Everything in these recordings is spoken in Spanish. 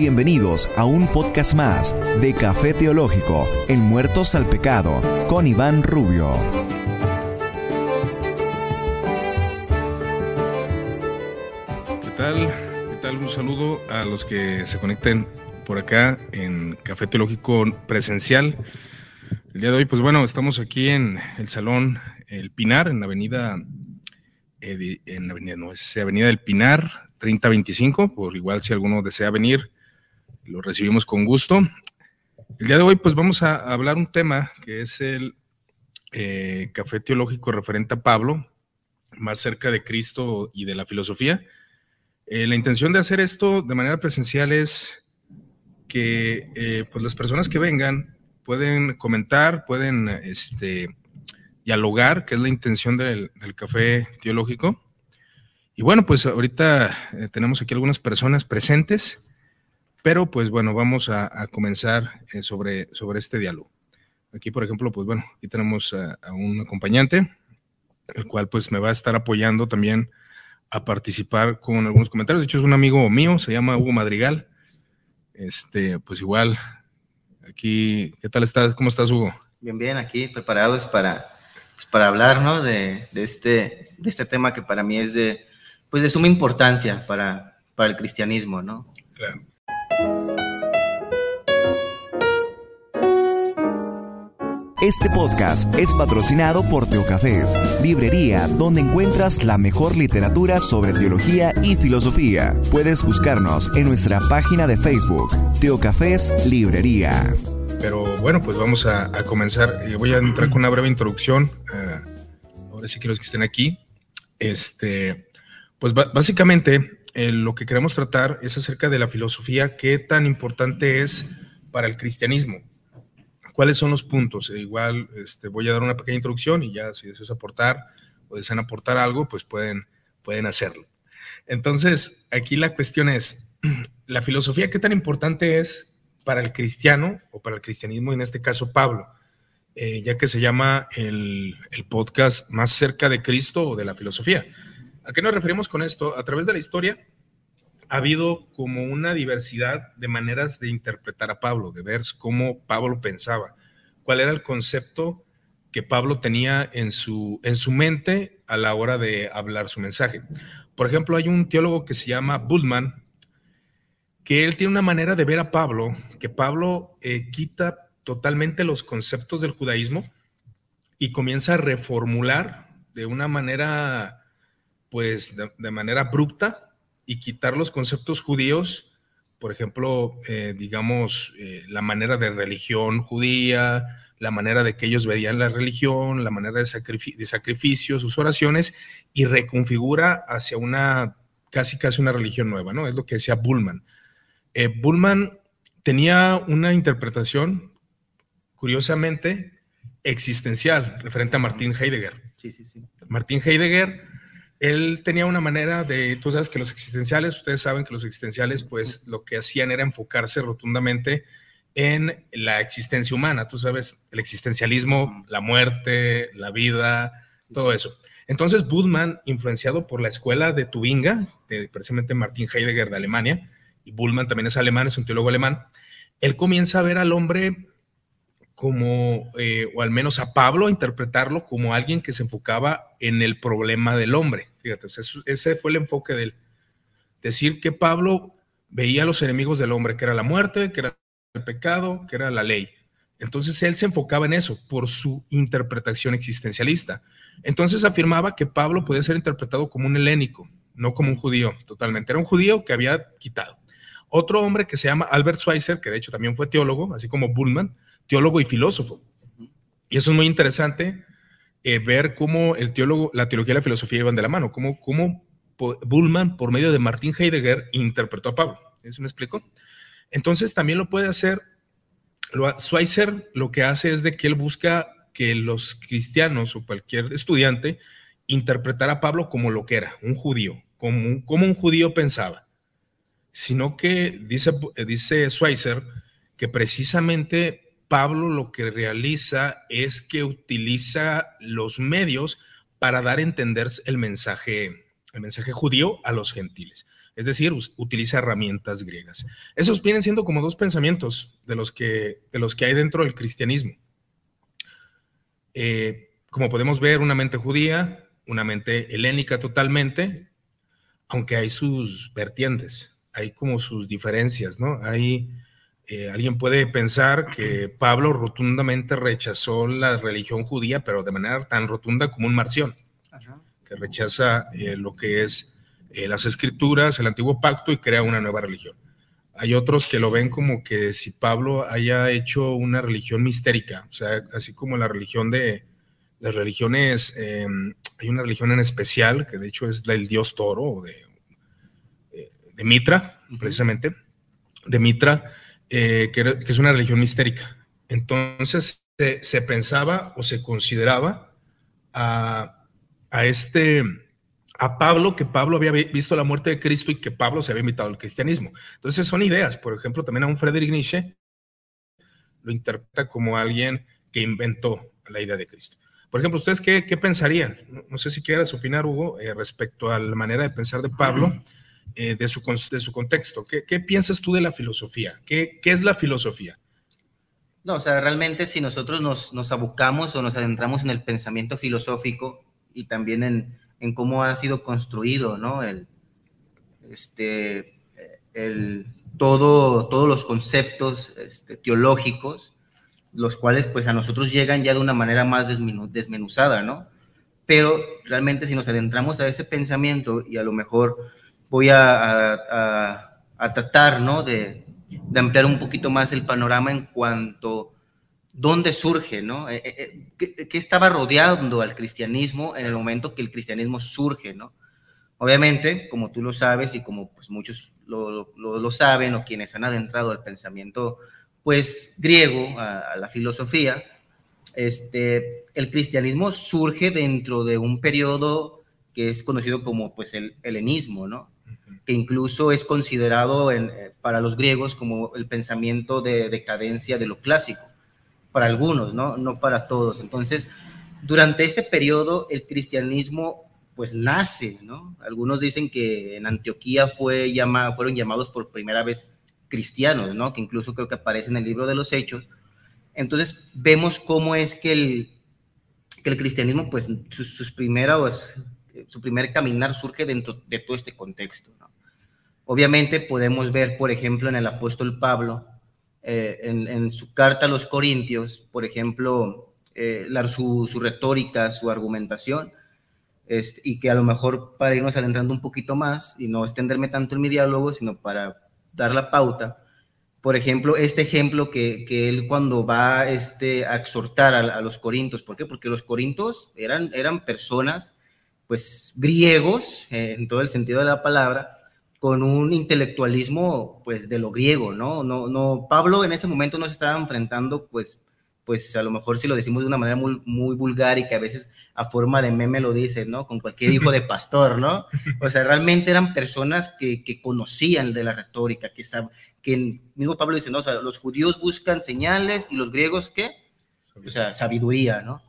Bienvenidos a un podcast más de Café Teológico, en Muertos al Pecado, con Iván Rubio. ¿Qué tal? ¿Qué tal? Un saludo a los que se conecten por acá en Café Teológico presencial. El día de hoy, pues bueno, estamos aquí en el Salón El Pinar, en la avenida, eh, en la avenida, no, es Avenida del Pinar, 3025, por igual si alguno desea venir, lo recibimos con gusto. El día de hoy, pues vamos a hablar un tema que es el eh, café teológico referente a Pablo, más cerca de Cristo y de la filosofía. Eh, la intención de hacer esto de manera presencial es que eh, pues las personas que vengan pueden comentar, pueden este, dialogar, que es la intención del, del café teológico. Y bueno, pues ahorita tenemos aquí algunas personas presentes. Pero pues bueno, vamos a, comenzar eh, sobre, sobre este diálogo. Aquí, por ejemplo, pues bueno, aquí tenemos a, un acompañante, el cual pues me va a estar apoyando también a participar con algunos comentarios. De hecho, es un amigo mío, se llama Hugo Madrigal. Este, pues igual, aquí, ¿qué tal estás? ¿Cómo estás, Hugo? Bien, bien, aquí preparados para, pues, para hablar, ¿no? De, de, este, de este tema que para mí es de, pues de suma importancia para, para el cristianismo, ¿no? Claro. Este podcast es patrocinado por Teocafés, librería donde encuentras la mejor literatura sobre teología y filosofía. Puedes buscarnos en nuestra página de Facebook, Teocafés Librería. Pero bueno, pues vamos a, comenzar. Eh, voy a entrar con una breve introducción. Eh, ahora sí que los que estén aquí. Este, pues básicamente eh, lo que queremos tratar es acerca de la filosofía, qué tan importante es para el cristianismo cuáles son los puntos. E igual este, voy a dar una pequeña introducción y ya si deseas aportar o desean aportar algo, pues pueden, pueden hacerlo. Entonces, aquí la cuestión es, la filosofía, ¿qué tan importante es para el cristiano o para el cristianismo, en este caso Pablo? Eh, ya que se llama el, el, podcast Más cerca de Cristo o de la filosofía. ¿A qué nos referimos con esto? A través de la historia ha habido como una diversidad de maneras de interpretar a Pablo, de ver cómo Pablo pensaba, cuál era el concepto que Pablo tenía en su, en su mente a la hora de hablar su mensaje. Por ejemplo, hay un teólogo que se llama Bullman, que él tiene una manera de ver a Pablo, que Pablo eh, quita totalmente los conceptos del judaísmo y comienza a reformular de una manera, pues, de manera abrupta y quitar los conceptos judíos, por ejemplo, eh, digamos, eh, la manera de religión judía, la manera de que ellos veían la religión, la manera de, de sacrificio, sus oraciones, y reconfigura hacia una, casi casi una religión nueva, ¿no? Es lo que decía Bullman. Eh, Bullman tenía una interpretación, curiosamente, existencial, referente a Martin Heidegger. Sí, sí, sí. Martín Heidegger él tenía una manera de, tú sabes que los existenciales, ustedes saben que los existenciales, pues lo que hacían era enfocarse rotundamente en la existencia humana, tú sabes, el existencialismo, la muerte, la vida, todo eso. Entonces, Bullman, influenciado por la escuela de Tubinga, de precisamente Martin Heidegger de Alemania, y Bullman también es alemán, es un teólogo alemán, él comienza a ver al hombre como, eh, o al menos a Pablo, interpretarlo como alguien que se enfocaba en el problema del hombre. Fíjate, ese fue el enfoque de él. Decir que Pablo veía a los enemigos del hombre, que era la muerte, que era el pecado, que era la ley. Entonces él se enfocaba en eso por su interpretación existencialista. Entonces afirmaba que Pablo podía ser interpretado como un helénico, no como un judío, totalmente. Era un judío que había quitado. Otro hombre que se llama Albert Schweitzer, que de hecho también fue teólogo, así como Bullman, teólogo y filósofo. Y eso es muy interesante eh, ver cómo el teólogo, la teología y la filosofía iban de la mano, cómo, cómo Bullman, por medio de Martin Heidegger, interpretó a Pablo. ¿Eso me explico? Entonces también lo puede hacer, lo, Schweitzer lo que hace es de que él busca que los cristianos o cualquier estudiante interpretara a Pablo como lo que era, un judío, como, como un judío pensaba, sino que dice, dice Schweitzer que precisamente Pablo lo que realiza es que utiliza los medios para dar a entender el mensaje, el mensaje judío a los gentiles. es decir, utiliza herramientas griegas. Esos vienen siendo como dos pensamientos de los que, de los que hay dentro del cristianismo. Eh, como podemos ver, una mente judía, una mente helénica totalmente, aunque hay sus vertientes, hay como sus diferencias, ¿no? Hay, eh, alguien puede pensar que Pablo rotundamente rechazó la religión judía, pero de manera tan rotunda como un marción, que rechaza eh, lo que es eh, las escrituras, el antiguo pacto y crea una nueva religión. Hay otros que lo ven como que si Pablo haya hecho una religión mistérica, o sea, así como la religión de las religiones, em, hay una religión en especial que de hecho es del dios toro, de, de Mitra, precisamente, de Mitra, eh, que, es una religión mistérica. Entonces se, pensaba o se consideraba a, este, a Pablo, que Pablo había visto la muerte de Cristo y que Pablo se había invitado al cristianismo. Entonces son ideas. Por ejemplo, también a un Friedrich Nietzsche lo interpreta como alguien que inventó la idea de Cristo. Por ejemplo, ¿ustedes qué, pensarían? No, sé si quieras opinar, Hugo, eh, respecto a la manera de pensar de Pablo eh, de, su, de su contexto. ¿Qué, piensas tú de la filosofía? ¿Qué, ¿Qué, es la filosofía? No, o sea, realmente si nosotros nos, nos abocamos o nos adentramos en el pensamiento filosófico y también en, en cómo ha sido construido, ¿no? El, este, el, todo, todos los conceptos este, teológicos, los cuales pues a nosotros llegan ya de una manera más desmenuzada, ¿no? Pero realmente si nos adentramos a ese pensamiento y a lo mejor voy a, tratar ¿no? de, ampliar un poquito más el panorama en cuanto dónde surge, ¿no? Eh, eh, eh, ¿Qué, estaba rodeando al cristianismo en el momento que el cristianismo surge, ¿no? Obviamente, como tú lo sabes y como pues, muchos lo, saben o quienes han adentrado al pensamiento pues griego, a, la filosofía, este, el cristianismo surge dentro de un periodo que es conocido como pues el helenismo, ¿no? Que incluso es considerado eh, para los griegos como el pensamiento de decadencia de lo clásico, para algunos, ¿no? no para todos. Entonces, durante este periodo el cristianismo pues nace, ¿no? Algunos dicen que en Antioquía fue llama, fueron llamados por primera vez cristianos, ¿no? Que incluso creo que aparece en el libro de los Hechos. Entonces vemos cómo es que el, que el cristianismo, pues sus, sus primeras, su primer caminar surge dentro de todo este contexto, ¿no? Obviamente podemos ver, por ejemplo, en el apóstol Pablo, eh, en, su carta a los Corintios, por ejemplo, eh, su, retórica, su argumentación, este, y que a lo mejor para irnos adentrando un poquito más y no extenderme tanto en mi diálogo, sino para dar la pauta, por ejemplo, este ejemplo que, él cuando va este, a exhortar a, los corintios, ¿por qué? Porque los corintios eran, eran personas, pues, griegos, eh, en todo el sentido de la palabra, con un intelectualismo pues de lo griego, ¿no? No, no, Pablo en ese momento no se estaba enfrentando pues, pues a lo mejor si lo decimos de una manera muy, muy vulgar y que a veces a forma de meme lo dice, ¿no? Con cualquier hijo de pastor, ¿no? O sea, realmente eran personas que, que conocían de la retórica, que, que mismo Pablo dice, ¿no? O sea, los judíos buscan señales y los griegos, ¿qué? O sea, sabiduría, ¿no?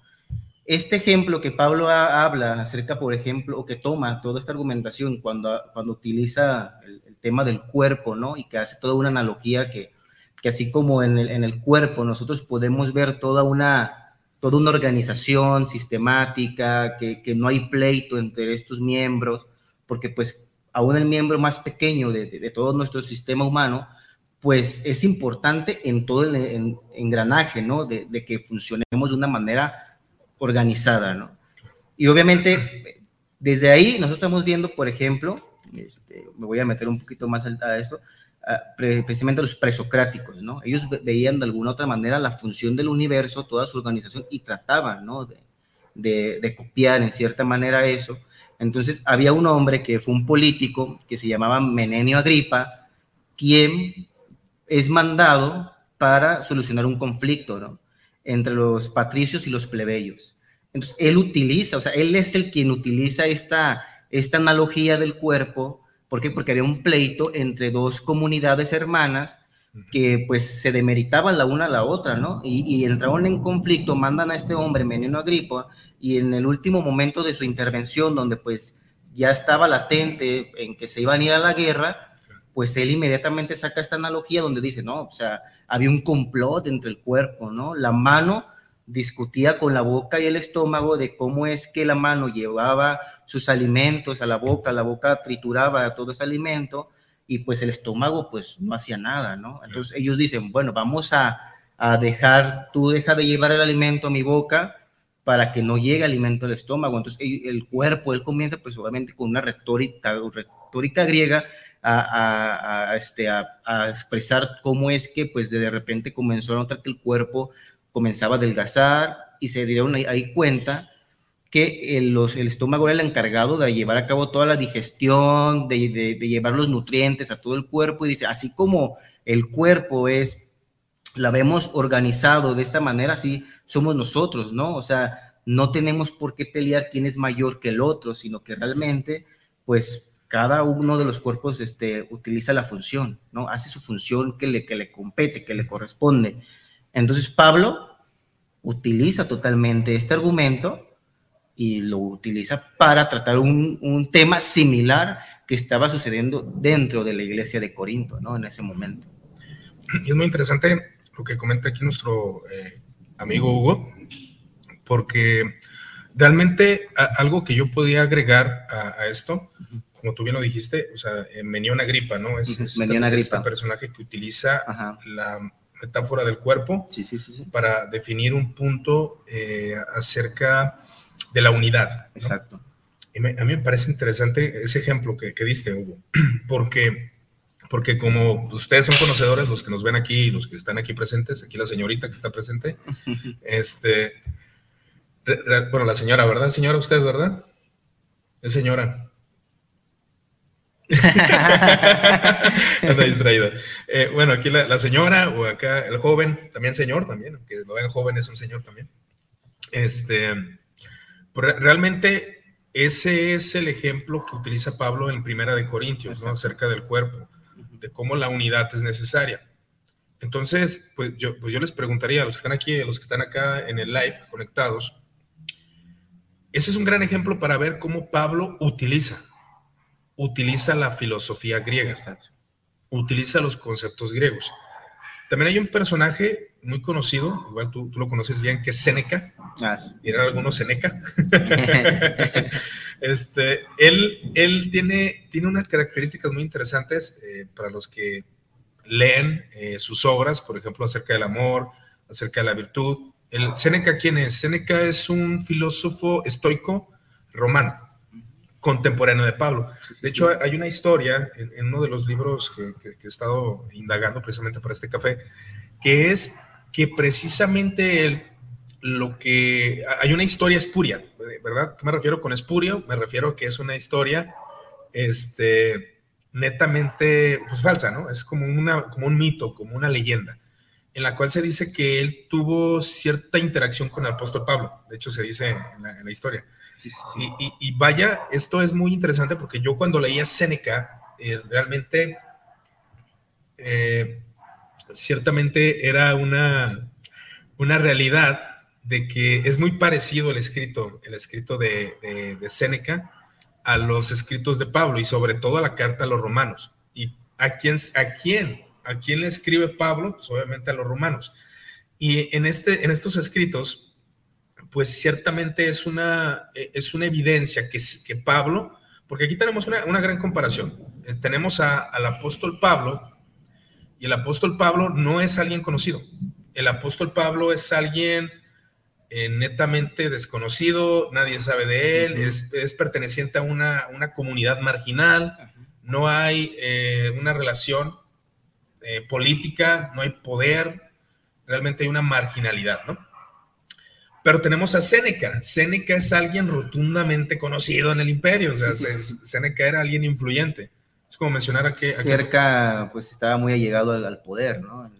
Este ejemplo que Pablo habla acerca, por ejemplo, o que toma toda esta argumentación cuando, cuando utiliza el, tema del cuerpo, ¿no? Y que hace toda una analogía que, que así como en el, en el, cuerpo nosotros podemos ver toda una, toda una organización sistemática, que, que, no hay pleito entre estos miembros, porque pues aún el miembro más pequeño de, de, todo nuestro sistema humano, pues es importante en todo el engranaje, ¿no? De, de que funcionemos de una manera organizada, ¿no? Y obviamente, desde ahí nosotros estamos viendo, por ejemplo, este, me voy a meter un poquito más a eso, precisamente los presocráticos, ¿no? Ellos veían de alguna otra manera la función del universo, toda su organización, y trataban, ¿no? De, de, copiar en cierta manera eso. Entonces, había un hombre que fue un político que se llamaba Menenio Agripa, quien es mandado para solucionar un conflicto, ¿no? Entre los patricios y los plebeyos. Entonces, él utiliza, o sea, él es el quien utiliza esta, esta analogía del cuerpo. ¿Por qué? Porque había un pleito entre dos comunidades hermanas que pues se demeritaban la una a la otra, ¿no? Y, entraron en conflicto, mandan a este hombre, Menino Agripa, y en el último momento de su intervención, donde pues ya estaba latente en que se iban a ir a la guerra, pues él inmediatamente saca esta analogía donde dice, no, o sea, había un complot entre el cuerpo, ¿no? La mano discutía con la boca y el estómago de cómo es que la mano llevaba sus alimentos a la boca, la boca trituraba todo ese alimento y pues el estómago pues no hacía nada, ¿no? Entonces ellos dicen, bueno, vamos a, a dejar, tú deja de llevar el alimento a mi boca para que no llegue alimento al estómago. Entonces el, cuerpo, él comienza pues obviamente con una retórica, retórica griega a, a, este, a, expresar cómo es que pues de repente comenzó a notar que el cuerpo comenzaba a adelgazar y se dieron ahí, cuenta que el, los, el, estómago era el encargado de llevar a cabo toda la digestión, de, de, de, llevar los nutrientes a todo el cuerpo y dice, así como el cuerpo es, la vemos organizado de esta manera, así somos nosotros, ¿no? O sea, no tenemos por qué pelear quién es mayor que el otro, sino que realmente, pues, cada uno de los cuerpos este, utiliza la función, ¿no? Hace su función que le, que le compete, que le corresponde. Entonces, Pablo utiliza totalmente este argumento y lo utiliza para tratar un, un tema similar que estaba sucediendo dentro de la iglesia de Corinto, ¿no? En ese momento. Y es muy interesante lo que comenta aquí nuestro eh, amigo Hugo, porque realmente algo que yo podía agregar a, esto, como tú bien lo dijiste, o sea, eh, una gripa, ¿no? Es, es este, este personaje que utiliza la metáfora del cuerpo sí, sí, sí, para definir un punto eh, acerca de la unidad. Exacto. Y a mí me parece interesante ese ejemplo que, que diste, Hugo, porque porque como ustedes son conocedores, los que nos ven aquí, los que están aquí presentes, aquí la señorita que está presente, este, bueno, la señora, ¿verdad? Señora, usted, ¿verdad? Es señora. Anda distraída. Eh, bueno, aquí la, señora o acá el joven, también señor, también, aunque lo ven joven es un señor también. Este, realmente ese es el ejemplo que utiliza Pablo en Primera de Corintios, ¿no? Acerca del cuerpo de cómo la unidad es necesaria. Entonces, pues yo, pues yo les preguntaría a los que están aquí, a los que están acá en el live conectados, ese es un gran ejemplo para ver cómo Pablo utiliza, utiliza la filosofía griega, utiliza los conceptos griegos. También hay un personaje muy conocido, igual tú, tú lo conoces bien, que es Séneca. Ah, ¿Eran algunos Seneca? este, él él tiene, tiene unas características muy interesantes eh, para los que leen eh, sus obras, por ejemplo, acerca del amor, acerca de la virtud. El Séneca, ¿quién es? Séneca es un filósofo estoico romano, contemporáneo de Pablo. de hecho, hay una historia en, uno de los libros que, que, he estado indagando precisamente para este café, que es que precisamente él lo que hay una historia espuria, ¿verdad? ¿Qué me refiero con espurio? Me refiero que es una historia este, netamente pues, falsa, ¿no? Es como, una, como un mito, como una leyenda, en la cual se dice que él tuvo cierta interacción con el apóstol Pablo, de hecho se dice en la, historia. Y, vaya, esto es muy interesante porque yo cuando leía Séneca, eh, realmente, eh, ciertamente era una, una realidad de que es muy parecido el escrito, el escrito de, de, Séneca a los escritos de Pablo y sobre todo a la carta a los romanos. ¿Y a quién, a quién, a quién le escribe Pablo? Pues obviamente a los romanos. Y en, este, en estos escritos, pues ciertamente es una, es una evidencia que, que Pablo, porque aquí tenemos una, una gran comparación. Eh, tenemos al apóstol Pablo y el apóstol Pablo no es alguien conocido. El apóstol Pablo es alguien eh, netamente desconocido, nadie sabe de él, es, perteneciente a una, comunidad marginal, no hay eh, una relación eh, política, no hay poder, realmente hay una marginalidad, ¿no? Pero tenemos a Séneca. Séneca es alguien rotundamente conocido en el imperio, o sea, Séneca era alguien influyente. Es como mencionar a que... Cerca, pues estaba muy allegado al, al poder, ¿no?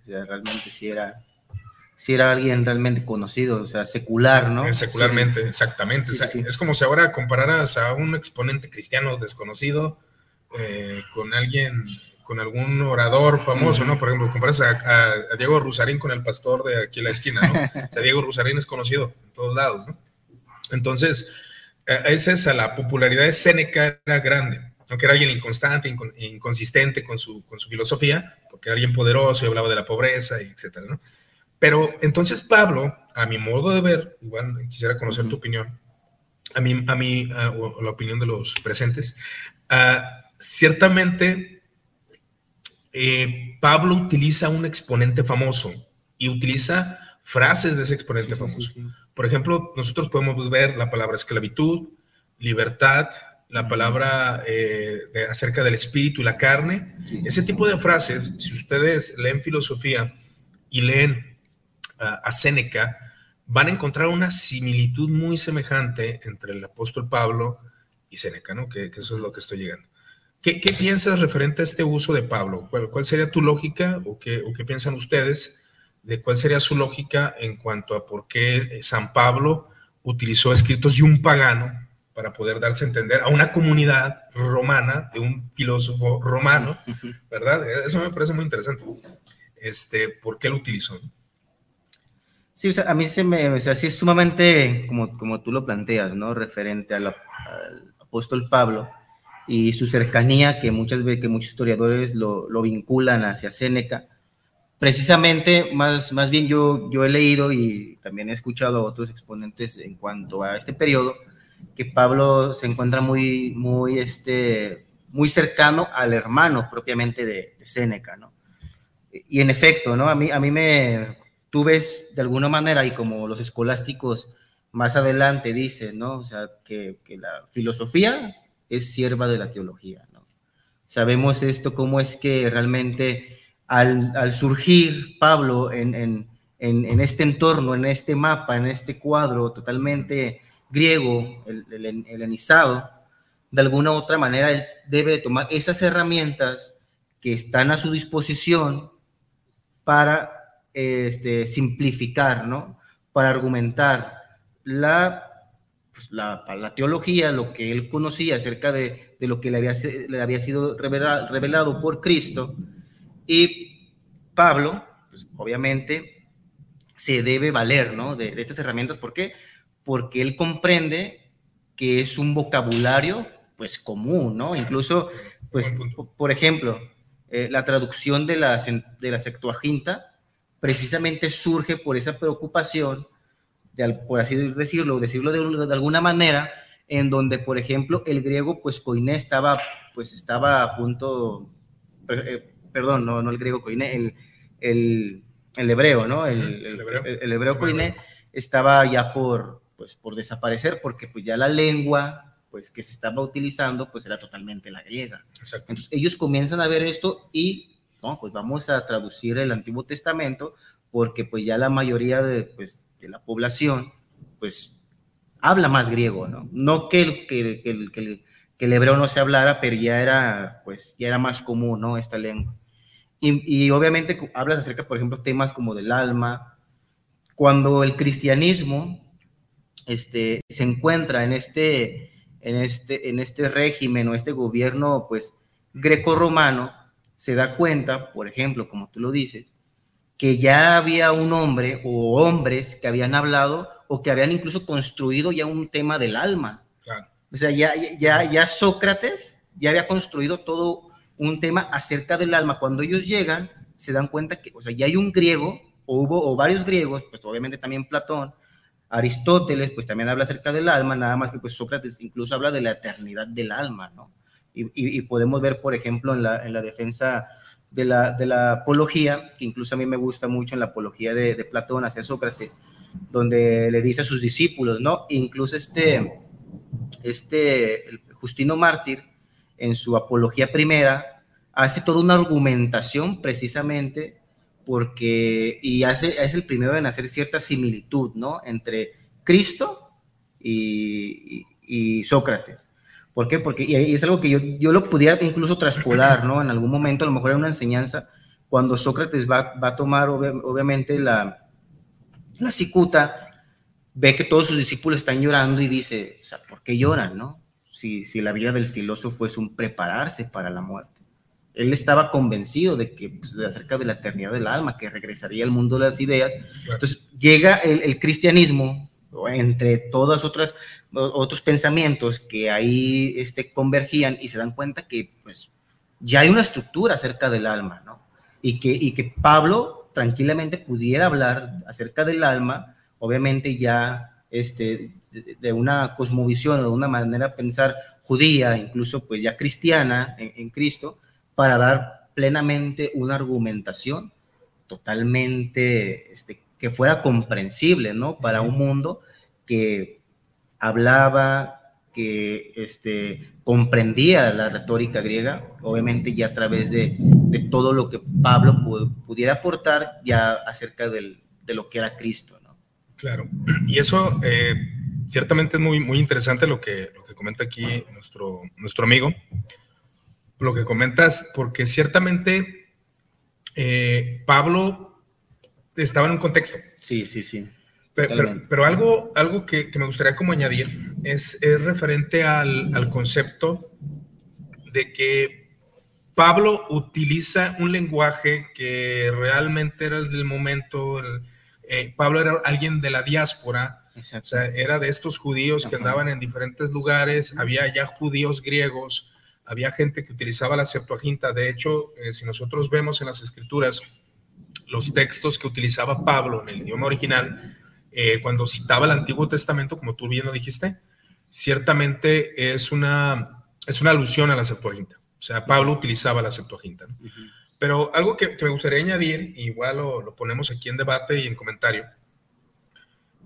O sea, realmente sí era si era alguien realmente conocido, o sea, secular, ¿no? Eh, secularmente, exactamente. es como si ahora compararas a un exponente cristiano desconocido eh, con alguien, con algún orador famoso, ¿no? Por ejemplo, comparas a, Diego Rusarín con el pastor de aquí en la esquina, ¿no? o sea, Diego Rusarín es conocido en todos lados, ¿no? Entonces, esa es a la popularidad de Séneca era grande, aunque era alguien inconstante, inconsistente con su, con su filosofía, porque era alguien poderoso y hablaba de la pobreza, y etcétera, ¿no? Pero entonces Pablo, a mi modo de ver, igual quisiera conocer tu opinión, a mí, a mí o la opinión de los presentes, uh, ciertamente eh, Pablo utiliza un exponente famoso y utiliza frases de ese exponente famoso. Por ejemplo, nosotros podemos ver la palabra esclavitud, libertad, la palabra eh, acerca del espíritu y la carne. Ese tipo de frases, si ustedes leen filosofía y leen a Séneca, van a encontrar una similitud muy semejante entre el apóstol Pablo y Séneca, ¿no? Que, eso es lo que estoy llegando. ¿Qué, piensas referente a este uso de Pablo? ¿Cuál, sería tu lógica o qué, o qué piensan ustedes de cuál sería su lógica en cuanto a por qué San Pablo utilizó escritos de un pagano para poder darse a entender a una comunidad romana, de un filósofo romano, ¿verdad? Eso me parece muy interesante. Este, ¿Por qué lo utilizó? Sí, o sea, a mí se me, o sea, sí es sumamente, como, como tú lo planteas, ¿no? Referente al apóstol Pablo y su cercanía, que muchas veces, que muchos historiadores lo, lo vinculan hacia Séneca, precisamente, más, más bien yo, yo he leído y también he escuchado a otros exponentes en cuanto a este periodo, que Pablo se encuentra muy, muy, este, muy cercano al hermano propiamente de, de Séneca, ¿no? Y en efecto, ¿no? A mí, a mí me, tú ves de alguna manera, y como los escolásticos más adelante dicen, ¿no? O sea, que, que la filosofía es sierva de la teología, ¿no? Sabemos esto, cómo es que realmente al, surgir Pablo en, este entorno, en este mapa, en este cuadro totalmente griego, el, helenizado, de alguna u otra manera debe tomar esas herramientas que están a su disposición para este, simplificar, ¿no? Para argumentar la, pues, la, teología, lo que él conocía acerca de, lo que le había, le había sido revelado por Cristo, y Pablo, pues obviamente, se debe valer ¿no? de, estas herramientas. ¿Por qué? Porque él comprende que es un vocabulario pues común, ¿no? Incluso, pues, por ejemplo, eh, la traducción de la, de la Septuaginta precisamente surge por esa preocupación, de, por así decirlo, decirlo de, de, alguna manera, en donde, por ejemplo, el griego, pues, coiné estaba, pues, estaba a punto, eh, perdón, no, no el griego coine, el, el, el hebreo, ¿no? El, el hebreo, el, hebreo coine estaba ya por, pues, por desaparecer porque pues ya la lengua pues que se estaba utilizando pues era totalmente la griega. Exacto. Entonces ellos comienzan a ver esto y no, pues vamos a traducir el Antiguo Testamento porque pues ya la mayoría de, pues, de la población pues habla más griego, ¿no? No que el, que, que, que, que el hebreo no se hablara, pero ya era pues ya era más común, ¿no? Esta lengua. Y, obviamente hablas acerca, por ejemplo, temas como del alma. Cuando el cristianismo este, se encuentra en este, en, este, en este régimen o este gobierno, pues, greco-romano, se da cuenta, por ejemplo, como tú lo dices, que ya había un hombre o hombres que habían hablado o que habían incluso construido ya un tema del alma. O sea, ya, ya, ya Sócrates ya había construido todo un tema acerca del alma. Cuando ellos llegan, se dan cuenta que, o sea, ya hay un griego, o hubo, o varios griegos, pues obviamente también Platón, Aristóteles, pues también habla acerca del alma, nada más que pues Sócrates incluso habla de la eternidad del alma, ¿no? Y, podemos ver, por ejemplo, en la, en la defensa de la, de la, apología, que incluso a mí me gusta mucho en la apología de, Platón hacia Sócrates, donde le dice a sus discípulos, ¿no? Incluso este, este Justino Mártir, en su apología primera, hace toda una argumentación precisamente porque, y hace, es el primero en hacer cierta similitud, ¿no? Entre Cristo y, Sócrates. ¿Por qué? Porque y es algo que yo, yo lo pudiera incluso traspolar, ¿no? En algún momento, a lo mejor en una enseñanza, cuando Sócrates va, va a tomar obviamente la, la cicuta, ve que todos sus discípulos están llorando y dice, o sea, ¿por qué lloran, no? si, si la vida del filósofo es un prepararse para la muerte. Él estaba convencido de que, pues, acerca de la eternidad del alma, que regresaría al mundo de las ideas. Entonces llega el, cristianismo entre todos otras, otros pensamientos que ahí este, convergían y se dan cuenta que pues, ya hay una estructura acerca del alma, ¿no? Y que, y que Pablo tranquilamente pudiera hablar acerca del alma, obviamente ya este, de, una cosmovisión o de una manera de pensar judía, incluso pues ya cristiana en, en Cristo, para dar plenamente una argumentación totalmente este, que fuera comprensible, ¿no? Para un mundo que hablaba, que este, comprendía la retórica griega, obviamente ya a través de, de todo lo que Pablo pudiera aportar ya acerca del, de lo que era Cristo, ¿no? Claro, y eso eh, ciertamente es muy, muy interesante lo que, lo que comenta aquí nuestro, nuestro amigo, lo que comentas, porque ciertamente eh, Pablo estaba en un contexto. Sí, sí, sí. Pero, algo, algo que, me gustaría como añadir es, es referente al, al, concepto de que Pablo utiliza un lenguaje que realmente era el del momento. Eh, Pablo era alguien de la diáspora, o sea, era de estos judíos que andaban en diferentes lugares, había ya judíos griegos, había gente que utilizaba la Septuaginta. De hecho, eh, si nosotros vemos en las escrituras, los textos que utilizaba Pablo en el idioma original, eh, cuando citaba el Antiguo Testamento, como tú bien lo dijiste, ciertamente es una, es una alusión a la Septuaginta. O sea, Pablo utilizaba la Septuaginta. Pero algo que, me gustaría añadir, igual lo, ponemos aquí en debate y en comentario,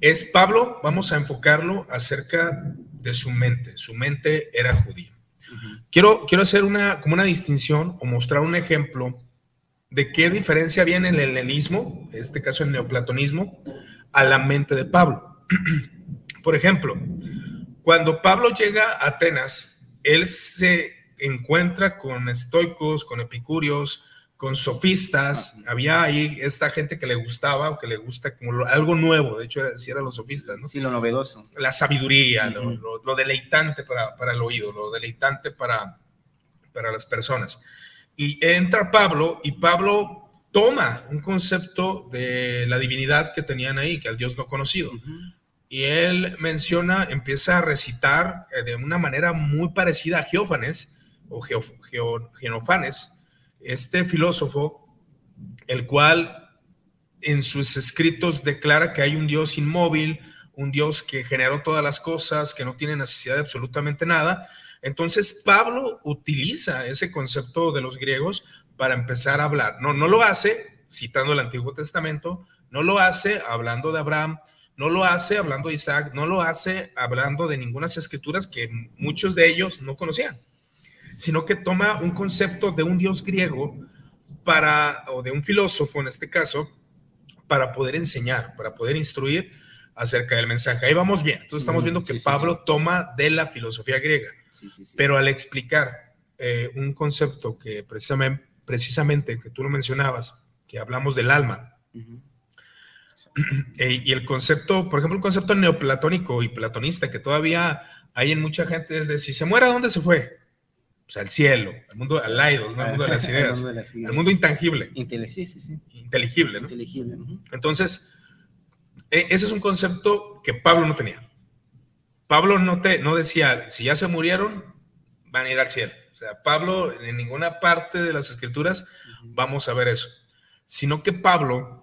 es Pablo, vamos a enfocarlo acerca de su mente. Su mente era judía. quiero, quiero hacer una, como una distinción o mostrar un ejemplo de qué diferencia en el helenismo, en este caso el neoplatonismo, a la mente de Pablo. Por ejemplo, cuando Pablo llega a Atenas, él se encuentra con estoicos, con epicúreos, con sofistas. Había ahí esta gente que le gustaba o que le gusta como algo nuevo. De hecho, si eran los sofistas, ¿no? Sí, lo novedoso. La sabiduría, lo, deleitante para, para, el oído, lo deleitante para, para las personas. Y entra Pablo y Pablo toma un concepto de la divinidad que tenían ahí, que al Dios no conocido. Y él menciona, empieza a recitar eh, de una manera muy parecida a Geófanes o Genofanes, este filósofo, el cual en sus escritos declara que hay un Dios inmóvil, un Dios que generó todas las cosas, que no tiene necesidad de absolutamente nada, entonces Pablo utiliza ese concepto de los griegos para empezar a hablar. No, no lo hace citando el Antiguo Testamento, no lo hace hablando de Abraham, no lo hace hablando de Isaac, no lo hace hablando de ninguna escrituras que muchos de ellos no conocían, sino que toma un concepto de un dios griego para, o de un filósofo en este caso, para poder enseñar, para poder instruir acerca del mensaje. Ahí vamos bien. Entonces estamos viendo que Pablo toma de la filosofía griega. Pero al explicar eh, un concepto que precisamente, precisamente, que tú lo mencionabas, que hablamos del alma, eh, y el concepto, por ejemplo, el concepto neoplatónico y platonista que todavía hay en mucha gente es de si se muere, ¿a dónde se fue? O sea, al cielo, al mundo, al laido, al mundo de las ideas, al mundo intangible. Inteligible, ¿no? Inteligible. Entonces, e, ese es un concepto que Pablo no tenía. Pablo no, te, no decía, si ya se murieron, van a ir al cielo. O sea, Pablo en ninguna parte de las escrituras vamos a ver eso, sino que Pablo,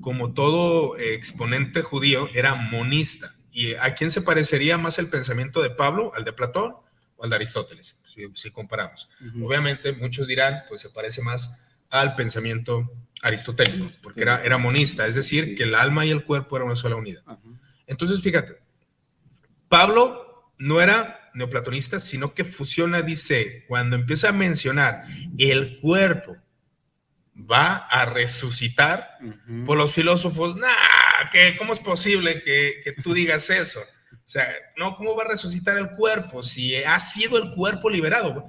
como todo exponente judío, era monista. ¿Y a quién se parecería más el pensamiento de Pablo? ¿Al de Platón o al de Aristóteles? Si, comparamos. Obviamente muchos dirán, pues se parece más al pensamiento aristotélico, porque era, era monista, es decir, que el alma y el cuerpo eran una sola unidad. Entonces, fíjate, Pablo no era neoplatonista, sino que fusiona, dice, cuando empieza a mencionar el cuerpo va a resucitar, por los filósofos, nah, que ¿cómo es posible que, que, tú digas eso? O sea, no, ¿cómo va a resucitar el cuerpo si ha sido el cuerpo liberado?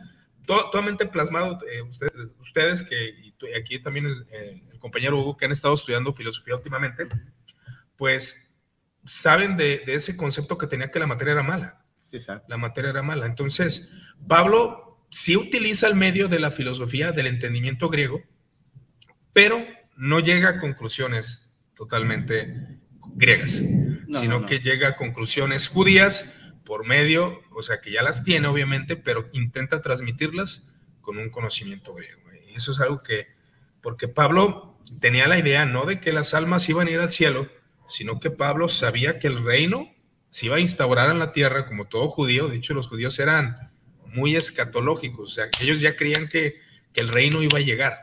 totalmente plasmado, eh, ustedes, ustedes, que y aquí también el, el, compañero Hugo, que han estado estudiando filosofía últimamente, pues saben de, ese concepto que tenía que la materia era mala. Sí, la materia era mala. Entonces, Pablo sí utiliza el medio de la filosofía, del entendimiento griego, pero no llega a conclusiones totalmente griegas. sino que llega a conclusiones judías por medio, o sea, que ya las tiene obviamente, pero intenta transmitirlas con un conocimiento griego. Y eso es algo que, porque Pablo tenía la idea no de que las almas iban a ir al cielo, sino que Pablo sabía que el reino se iba a instaurar en la tierra como todo judío. De hecho, los judíos eran muy escatológicos, o sea, ellos ya creían que, el reino iba a llegar.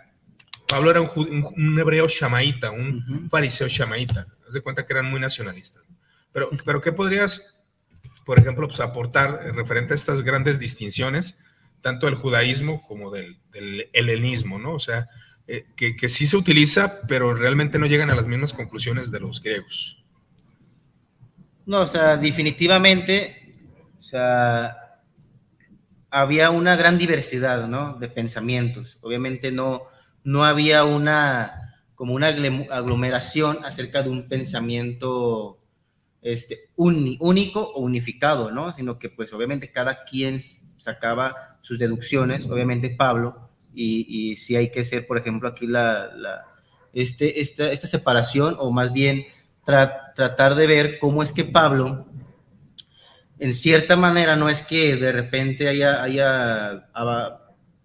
Pablo era un, hebreo shamaíta, un fariseo shamaíta. Haz de cuenta que eran muy nacionalistas. Pero, pero ¿qué podrías, por ejemplo, pues, aportar referente a estas grandes distinciones, tanto del judaísmo como del, helenismo, ¿no? O sea, eh, que, sí se utiliza, pero realmente no llegan a las mismas conclusiones de los griegos. No, o sea, definitivamente, o sea, había una gran diversidad, ¿no? De pensamientos. Obviamente no, no había una como una aglomeración acerca de un pensamiento este, único o unificado, ¿no? Sino que pues obviamente cada quien sacaba sus deducciones, obviamente Pablo, y, y sí hay que hacer, por ejemplo, aquí la, este, esta, esta, separación, o más bien tratar de ver cómo es que Pablo, en cierta manera, no es que de repente haya, haya,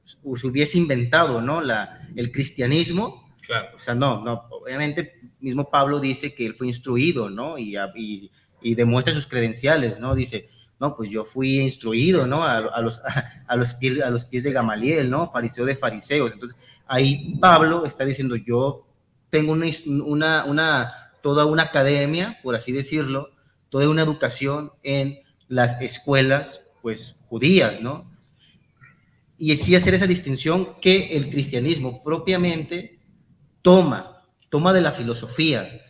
se hubiese inventado, ¿no? La, el cristianismo, Claro. O sea, no, no, obviamente mismo Pablo dice que él fue instruido, ¿no? Y, y, demuestra sus credenciales, ¿no? Dice, no, pues yo fui instruido, ¿no? A, los, a, los pies, a los pies de Gamaliel, ¿no? Fariseo de fariseos. Entonces, ahí Pablo está diciendo, yo tengo una, una, toda una academia, por así decirlo, toda una educación en las escuelas, pues, judías, ¿no? Y sí hacer esa distinción que el cristianismo propiamente toma, toma de la filosofía,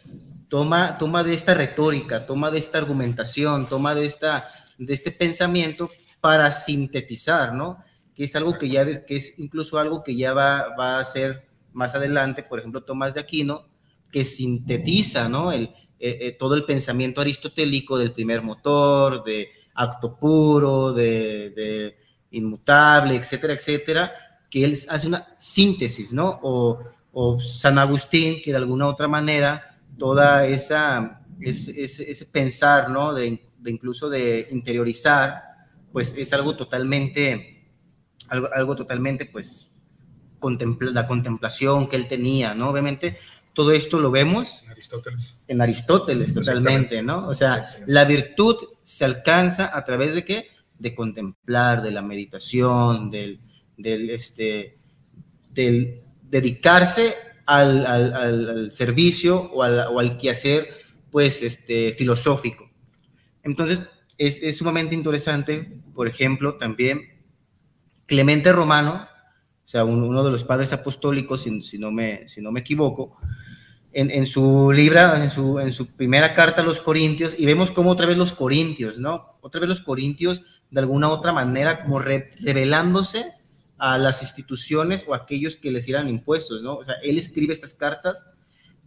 toma, toma de esta retórica, toma de esta argumentación, toma de, esta, de este pensamiento para sintetizar, ¿no? Que es algo que ya, que es incluso algo que ya va, va a ser más adelante, por ejemplo, Tomás de Aquino, que sintetiza, ¿no? El, eh, eh, todo el pensamiento aristotélico del primer motor, de acto puro, de, de inmutable, etcétera, etcétera, que él hace una síntesis, ¿no? O, o San Agustín, que de alguna otra manera toda esa, ese, ese, pensar, ¿no? De, incluso de interiorizar, pues es algo totalmente, algo, algo totalmente, pues, contempla, la contemplación que él tenía, ¿no? Obviamente, todo esto lo vemos en Aristóteles. En Aristóteles, totalmente, ¿no? O sea, la virtud se alcanza a través de qué? De contemplar, de la meditación, del, del, este, del, dedicarse al, servicio o al, quehacer, pues, este, filosófico. Entonces, es, sumamente interesante, por ejemplo, también Clemente Romano, o sea, uno de los padres apostólicos, si, no, me, si no me equivoco, en, su libra, en su, en su primera carta a los Corintios, y vemos cómo otra vez los Corintios, ¿no? Otra vez los Corintios, de alguna otra manera, como revelándose a las instituciones o a aquellos que les dieran impuestos, ¿no? O sea, él escribe estas cartas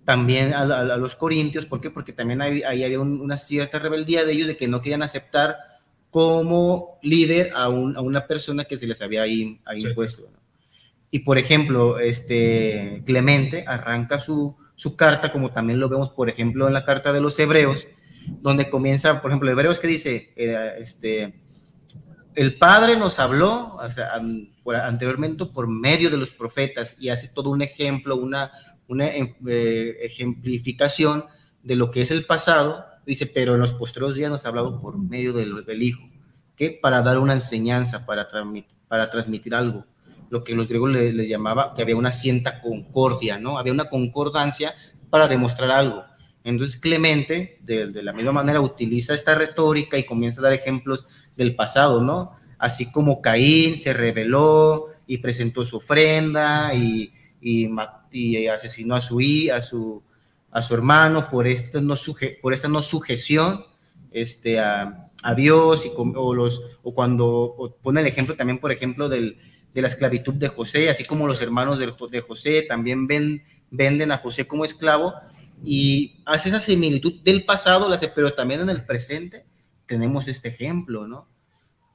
también a, los corintios, ¿por qué? Porque también ahí, había una cierta rebeldía de ellos de que no querían aceptar como líder a, una persona que se les había ahí, impuesto. Y por ejemplo, este Clemente arranca su, su carta, como también lo vemos, por ejemplo, en la carta de los hebreos, donde comienza, por ejemplo, Hebreos que dice, eh, este, el Padre nos habló anteriormente por medio de los profetas y hace todo un ejemplo, una, una eh, ejemplificación de lo que es el pasado. Dice, pero en los posteriores días nos ha hablado por medio del, Hijo, que para dar una enseñanza, para, transmitir, para transmitir algo. Lo que los griegos les le llamaba que había una cierta concordia, ¿no? Había una concordancia para demostrar algo. Entonces Clemente, de, de, la misma manera, utiliza esta retórica y comienza a dar ejemplos del pasado, ¿no? Así como Caín se rebeló y presentó su ofrenda y, y, y asesinó a su, a su, a su hermano por esta no, suge, por esta no sujeción este, a, a Dios, y o, los, o cuando pone el ejemplo también, por ejemplo, del, de la esclavitud de José, así como los hermanos de, José también ven, venden a José como esclavo, y hace esa similitud del pasado, pero también en el presente tenemos este ejemplo, ¿no?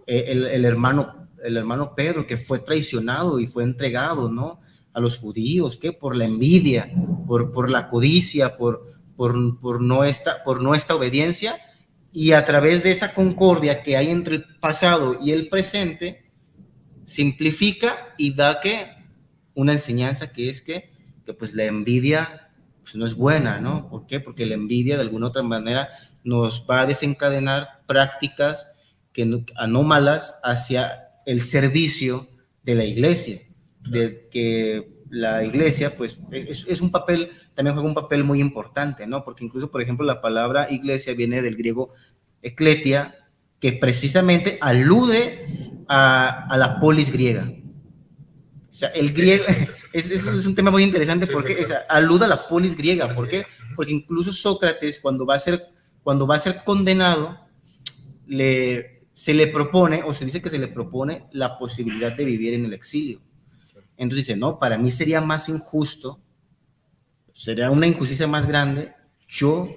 Eh, el, hermano, el hermano Pedro que fue traicionado y fue entregado, ¿no? A los judíos, que por la envidia, por, por la codicia, por, por, por, no esta, por nuestra obediencia. Y a través de esa concordia que hay entre el pasado y el presente, simplifica y da que una enseñanza que es que, que pues la envidia pues, no es buena, ¿no? ¿Por qué? Porque la envidia de alguna otra manera nos va a desencadenar prácticas que, anómalas hacia el servicio de la iglesia, de que la iglesia, pues, es, es, un papel, también juega un papel muy importante, ¿no? Porque incluso, por ejemplo, la palabra iglesia viene del griego ecletia, que precisamente alude a, a la polis griega. O sea, el griego, es, es, es, un tema muy interesante porque o sea, aluda a la polis griega. ¿Por qué? Porque incluso Sócrates, cuando va a ser, cuando va a ser condenado, le, se le propone, o se dice que se le propone, la posibilidad de vivir en el exilio. Entonces dice, no, para mí sería más injusto, sería una injusticia más grande yo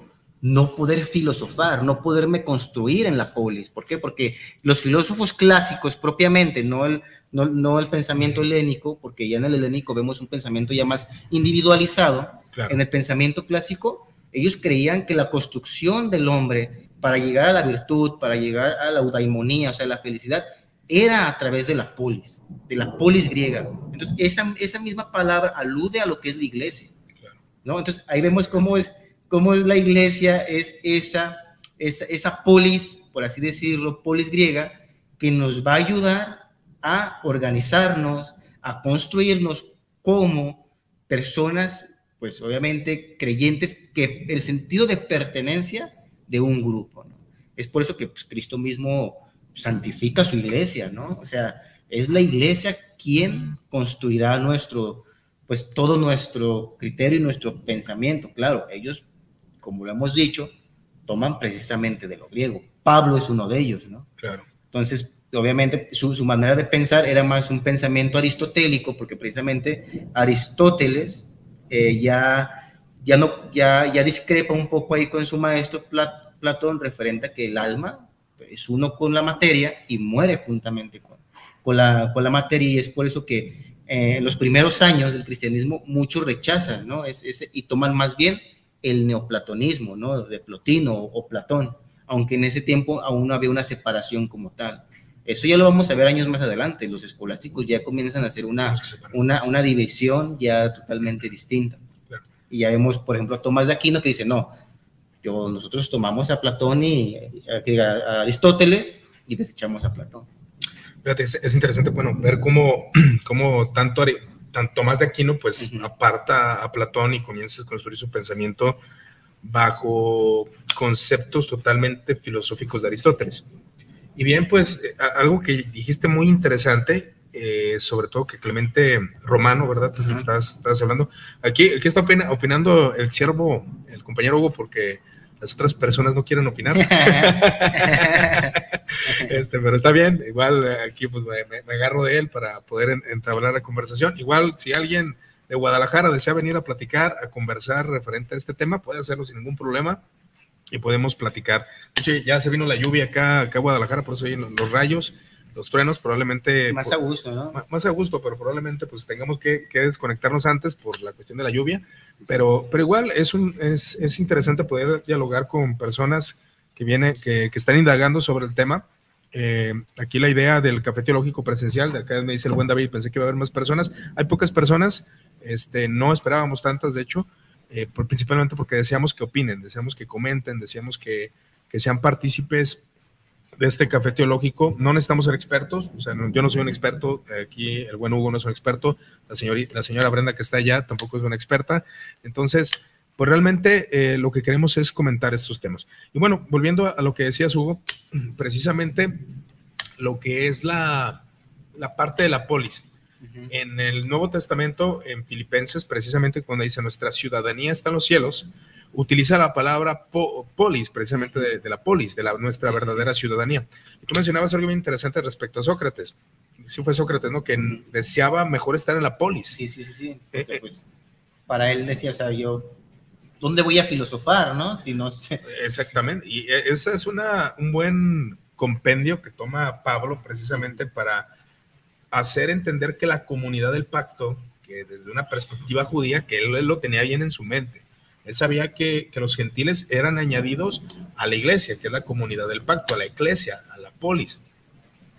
no poder filosofar, no poderme construir en la polis. ¿Por qué? Porque los filósofos clásicos propiamente, no el, no, no el pensamiento helénico, porque ya en el helénico vemos un pensamiento ya más individualizado, claro. en el pensamiento clásico, ellos creían que la construcción del hombre para llegar a la virtud, para llegar a la eudaimonía, o sea, la felicidad, era a través de la polis, de la polis griega. Entonces, esa, esa misma palabra alude a lo que es la iglesia. ¿no? Entonces, ahí vemos cómo es, cómo es la iglesia, es esa, esa, esa polis, por así decirlo, polis griega, que nos va a ayudar a organizarnos, a construirnos como personas, pues obviamente creyentes, que el sentido de pertenencia de un grupo. ¿no? Es por eso que pues, Cristo mismo santifica su iglesia, ¿no? O sea, es la iglesia quien construirá nuestro, pues todo nuestro criterio y nuestro pensamiento. Claro, ellos, como lo hemos dicho, toman precisamente de lo griego. Pablo es uno de ellos, ¿no? Claro. Entonces, obviamente, su, su manera de pensar era más un pensamiento aristotélico, porque precisamente Aristóteles eh, ya, ya, no, ya, ya discrepa un poco ahí con su maestro Platón referente a que el alma es uno con la materia y muere juntamente con, con, la, con la materia y es por eso que eh, en los primeros años del cristianismo muchos rechazan, ¿no? Es, es, y toman más bien el neoplatonismo, ¿no? De Plotino o, o, Platón, aunque en ese tiempo aún no había una separación como tal. Eso ya lo vamos a ver años más adelante. Los escolásticos ya comienzan a hacer una, una, una división ya totalmente distinta. Claro. Y ya vemos, por ejemplo, a Tomás de Aquino que dice, no, yo, nosotros tomamos a Platón y a, a Aristóteles y desechamos a Platón. Fíjate, es, es, interesante, bueno, ver cómo, cómo tanto, tanto Tomás de Aquino, pues, uh -huh. aparta a Platón y comienza a construir su pensamiento bajo conceptos totalmente filosóficos de Aristóteles. Y bien, pues, algo que dijiste muy interesante, eh, sobre todo que Clemente Romano, ¿verdad? Uh -huh. estás, estás, hablando. Aquí, aquí está opinando el siervo, el compañero Hugo, porque las otras personas no quieren opinar. este, pero está bien, igual aquí pues me, me agarro de él para poder entablar la conversación. Igual si alguien de Guadalajara desea venir a platicar, a conversar referente a este tema, puede hacerlo sin ningún problema y podemos platicar. De hecho, ya se vino la lluvia acá, acá a Guadalajara, por eso hay los rayos los truenos probablemente más a gusto, ¿no? Más, a gusto, pero probablemente pues tengamos que, que, desconectarnos antes por la cuestión de la lluvia, pero, pero igual es, un, es, es, interesante poder dialogar con personas que, viene, que, que están indagando sobre el tema. Eh, aquí la idea del café teológico presencial, de acá me dice el buen David, pensé que iba a haber más personas, hay pocas personas, este, no esperábamos tantas de hecho, eh, principalmente porque deseamos que opinen, deseamos que comenten, deseamos que, que sean partícipes de este café teológico. No necesitamos ser expertos, o sea, no, yo no soy un experto, aquí el buen Hugo no es un experto, la, señorita, la señora Brenda que está allá tampoco es una experta. Entonces, pues realmente eh, lo que queremos es comentar estos temas. Y bueno, volviendo a lo que decías, Hugo, precisamente lo que es la, la parte de la polis. Uh -huh. En el Nuevo Testamento, en Filipenses, precisamente cuando dice nuestra ciudadanía está en los cielos, utiliza la palabra po polis, precisamente de, de, la polis, de la, nuestra sí, verdadera sí. ciudadanía. Y tú mencionabas algo muy interesante respecto a Sócrates. Sí fue Sócrates, ¿no? Que deseaba mejor estar en la polis. Sí, sí, sí, sí. Eh, eh, pues, para él decía, o sea, yo, ¿dónde voy a filosofar, no? Si no sé. Exactamente. Y e, ese es una, un buen compendio que toma Pablo precisamente para hacer entender que la comunidad del pacto, que desde una perspectiva judía, que él, él lo tenía bien en su mente, Él sabía que, los gentiles eran añadidos a la iglesia, que es la comunidad del pacto, a la iglesia, a la polis,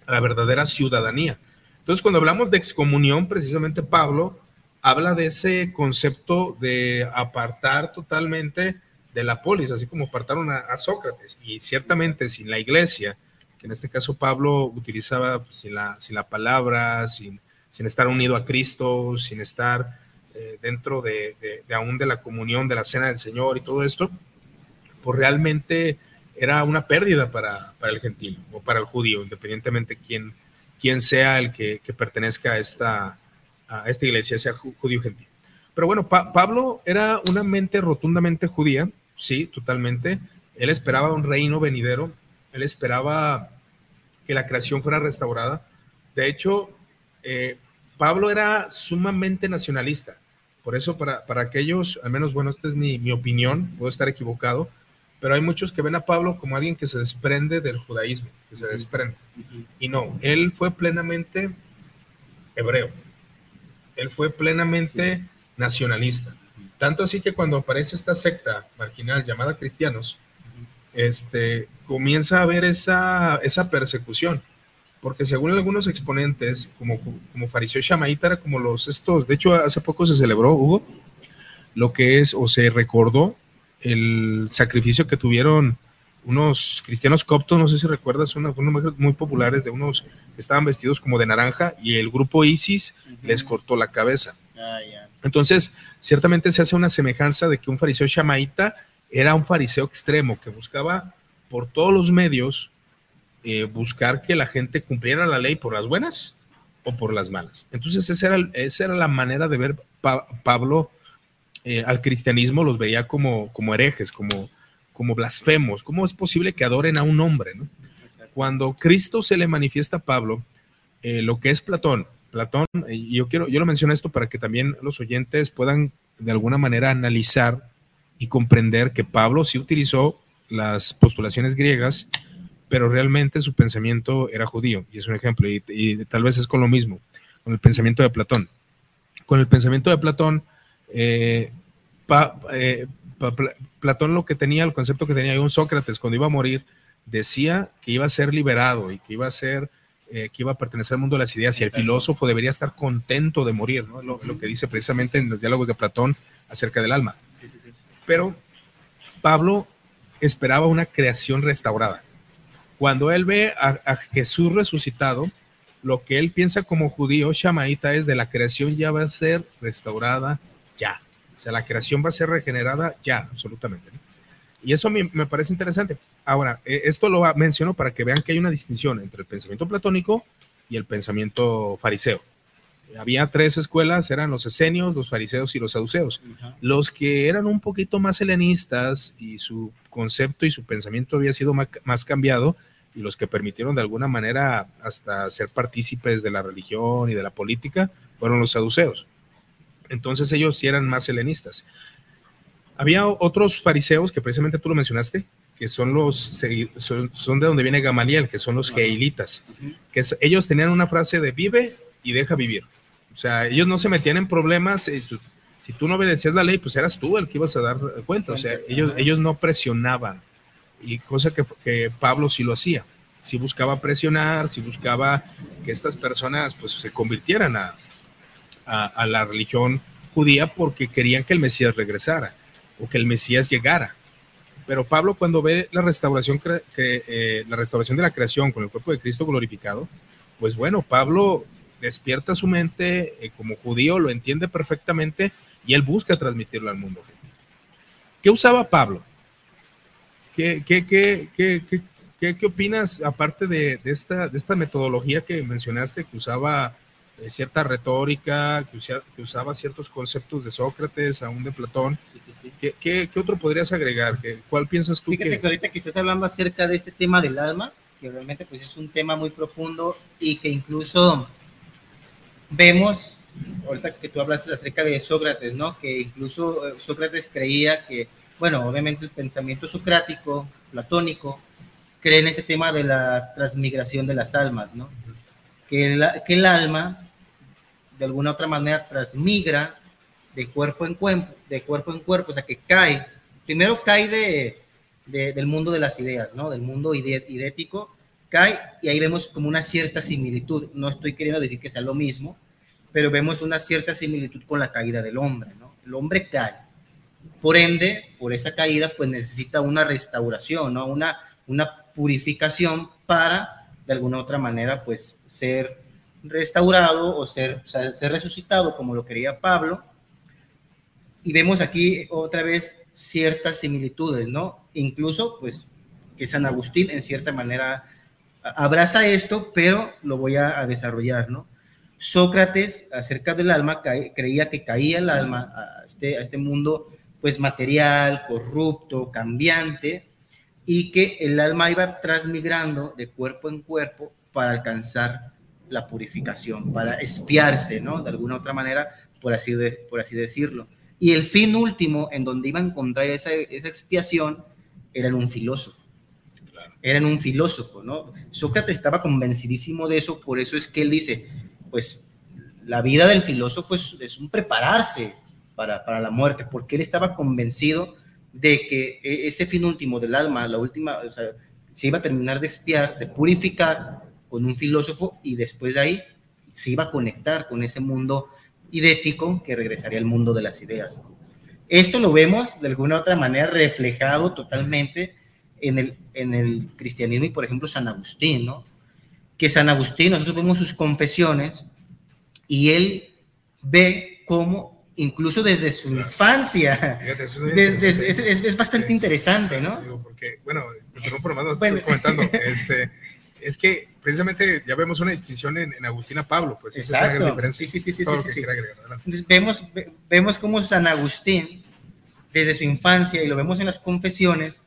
a la verdadera ciudadanía. Entonces, cuando hablamos de excomunión, precisamente Pablo habla de ese concepto de apartar totalmente de la polis, así como apartaron a, a Sócrates. Y ciertamente sin la iglesia, que en este caso Pablo utilizaba pues, sin, la, sin la palabra, sin, sin estar unido a Cristo, sin estar eh, dentro de, de, aún de la comunión, de la cena del Señor y todo esto, pues realmente era una pérdida para, para el gentil o para el judío, independientemente quién, quién sea el que, que pertenezca a esta, a esta iglesia, sea judío gentil. Pero bueno, Pablo era una mente rotundamente judía, sí, totalmente. Él esperaba un reino venidero, él esperaba que la creación fuera restaurada. De hecho, eh, Pablo era sumamente nacionalista. Por eso, para, para aquellos, al menos, bueno, esta es mi, mi, opinión, puedo estar equivocado, pero hay muchos que ven a Pablo como alguien que se desprende del judaísmo, que se desprende. Y no, él fue plenamente hebreo. Él fue plenamente nacionalista. Tanto así que cuando aparece esta secta marginal llamada cristianos, este, comienza a haber esa, esa persecución porque según algunos exponentes, como, como fariseo Shamaíta, era como los estos, de hecho hace poco se celebró, Hugo, lo que es, o se recordó el sacrificio que tuvieron unos cristianos coptos, no sé si recuerdas, unos, unos muy populares de unos que estaban vestidos como de naranja y el grupo ISIS uh -huh. les cortó la cabeza. Ah, yeah. Entonces, ciertamente se hace una semejanza de que un fariseo Shamaíta era un fariseo extremo que buscaba por todos los medios eh, buscar que la gente cumpliera la ley por las buenas o por las malas. Entonces esa era, esa era la manera de ver pa Pablo eh, al cristianismo, los veía como, como herejes, como, como blasfemos. ¿Cómo es posible que adoren a un hombre? ¿no? Cuando Cristo se le manifiesta a Pablo, eh, lo que es Platón, Platón, yo quiero, yo lo menciono esto para que también los oyentes puedan de alguna manera analizar y comprender que Pablo sí utilizó las postulaciones griegas, pero realmente su pensamiento era judío, y es un ejemplo, y, y, tal vez es con lo mismo, con el pensamiento de Platón. Con el pensamiento de Platón, eh, pa, eh, pa, Platón lo que tenía, el concepto que tenía un Sócrates cuando iba a morir, decía que iba a ser liberado y que iba a ser, eh, que iba a pertenecer al mundo de las ideas, y el filósofo debería estar contento de morir, ¿no? lo, lo, que dice precisamente en los diálogos de Platón acerca del alma. Pero Pablo esperaba una creación restaurada cuando él ve a, Jesús resucitado, lo que él piensa como judío shamaíta es de la creación ya va a ser restaurada ya. O sea, la creación va a ser regenerada ya, absolutamente. Y eso me, me parece interesante. Ahora, eh, esto lo menciono para que vean que hay una distinción entre el pensamiento platónico y el pensamiento fariseo. Había tres escuelas, eran los esenios, los fariseos y los saduceos. Uh -huh. Los que eran un poquito más helenistas y su concepto y su pensamiento había sido más cambiado y los que permitieron de alguna manera hasta ser partícipes de la religión y de la política fueron los saduceos. Entonces ellos sí eran más helenistas. Había otros fariseos que precisamente tú lo mencionaste, que son los son, de donde viene Gamaliel, que son los geilitas, que ellos tenían una frase de vive y deja vivir. O sea, ellos no se metían en problemas. Eh, si tú no obedecías la ley, pues eras tú el que ibas a dar cuenta. O sea, ellos, ellos no presionaban. Y cosa que, que Pablo sí lo hacía. Sí buscaba presionar, sí buscaba que estas personas pues se convirtieran a, a, a la religión judía porque querían que el Mesías regresara o que el Mesías llegara. Pero Pablo cuando ve la restauración, que, eh, la restauración de la creación con el cuerpo de Cristo glorificado, pues bueno, Pablo despierta su mente eh, como judío, lo entiende perfectamente y él busca transmitirlo al mundo. ¿Qué usaba Pablo? ¿Qué, qué, qué, qué, qué opinas aparte de, de, esta, de esta metodología que mencionaste, que usaba eh, cierta retórica, que, usa, que, usaba ciertos conceptos de Sócrates, aún de Platón? Sí, sí, sí. ¿Qué, ¿Qué, qué, otro podrías agregar? ¿Cuál piensas tú? Fíjate que... que ahorita que estás hablando acerca de este tema del alma, que realmente pues es un tema muy profundo y que incluso vemos, ahorita que tú hablaste acerca de Sócrates, ¿no? Que incluso eh, Sócrates creía que, bueno, obviamente el pensamiento socrático, platónico, cree en este tema de la transmigración de las almas, ¿no? Que, la, que el alma, de alguna otra manera, transmigra de cuerpo en cuerpo, de cuerpo en cuerpo, o sea, que cae, primero cae de, del mundo de las ideas, ¿no? Del mundo idético, cae y ahí vemos como una cierta similitud. No estoy queriendo decir que sea lo mismo, pero vemos una cierta similitud con la caída del hombre, ¿no? El hombre cae. Por ende, por esa caída, pues necesita una restauración, ¿no? Una, una purificación para, de alguna otra manera, pues ser restaurado o ser, ser resucitado como lo quería Pablo. Y vemos aquí otra vez ciertas similitudes, ¿no? Incluso, pues, que San Agustín en cierta manera abraza esto, pero lo voy a, desarrollar, ¿no? Sócrates, acerca del alma, creía que caía el alma a este, a este mundo, pues, material, corrupto, cambiante, y que el alma iba transmigrando de cuerpo en cuerpo para alcanzar la purificación, para espiarse, ¿no? De alguna otra manera, por así, de, por así decirlo. Y el fin último en donde iba a encontrar esa, esa expiación era en un filósofo. Era en un filósofo, ¿no? Sócrates estaba convencidísimo de eso, por eso es que él dice, pues la vida del filósofo es, un prepararse para, la muerte, porque él estaba convencido de que e, ese fin último del alma, la última, o sea, se iba a terminar de expiar, de purificar con un filósofo y después de ahí se iba a conectar con ese mundo idético que regresaría al mundo de las ideas. Esto lo vemos de alguna otra manera reflejado totalmente en el, en el cristianismo y, por ejemplo, San Agustín, ¿no? Que San Agustín, nosotros vemos sus confesiones y él ve cómo, incluso desde su infancia, desde, es, bastante interesante, ¿no? porque, bueno, por más, estoy comentando, este es que precisamente ya vemos una distinción en, en Agustín Pablo, pues esa es la diferencia. Sí, sí, sí, sí, sí, Entonces vemos, vemos cómo San Agustín, desde su infancia, y lo vemos en las confesiones,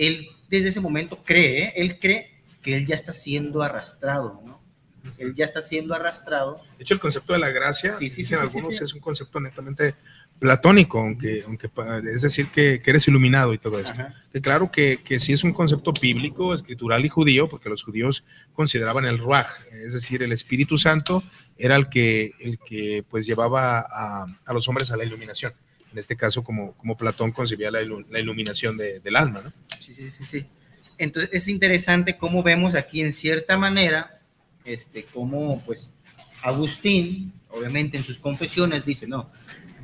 él desde ese momento cree, ¿eh? él cree que él ya está siendo arrastrado, ¿no? Él ya está siendo arrastrado. De hecho, el concepto de la gracia, sí, sí, dicen algunos, es un concepto netamente platónico, aunque, aunque es decir, que, eres iluminado y todo esto. Que claro que, que sí es un concepto bíblico, escritural y judío, porque los judíos consideraban el ruaj, es decir, el Espíritu Santo era el que, el que pues llevaba a, a los hombres a la iluminación. En este caso, como, como Platón concebía la, la iluminación del alma, ¿no? Sí, sí, sí, sí. Entonces es interesante cómo vemos aquí en cierta manera, este, cómo pues Agustín, obviamente en sus confesiones, dice, no,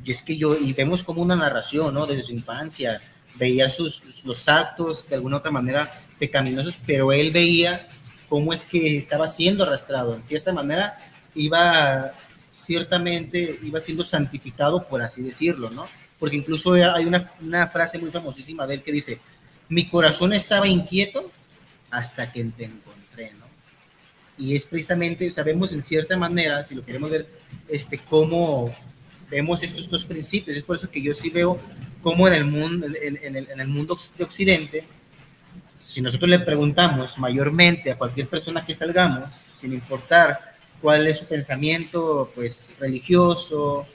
y es que yo, y vemos como una narración, ¿no? Desde su infancia, veía sus, los actos de alguna otra manera pecaminosos, pero él veía cómo es que estaba siendo arrastrado. En cierta manera, iba, ciertamente, iba siendo santificado, por así decirlo, ¿no? Porque incluso hay una, una frase muy famosísima de él que dice, mi corazón estaba inquieto hasta que te encontré, ¿no? Y es precisamente, sabemos en cierta manera, si lo queremos ver, este, cómo vemos estos dos principios. Es por eso que yo sí veo cómo en el mundo, de Occidente, si nosotros le preguntamos mayormente a cualquier persona que salgamos, sin importar cuál es su pensamiento pues, religioso,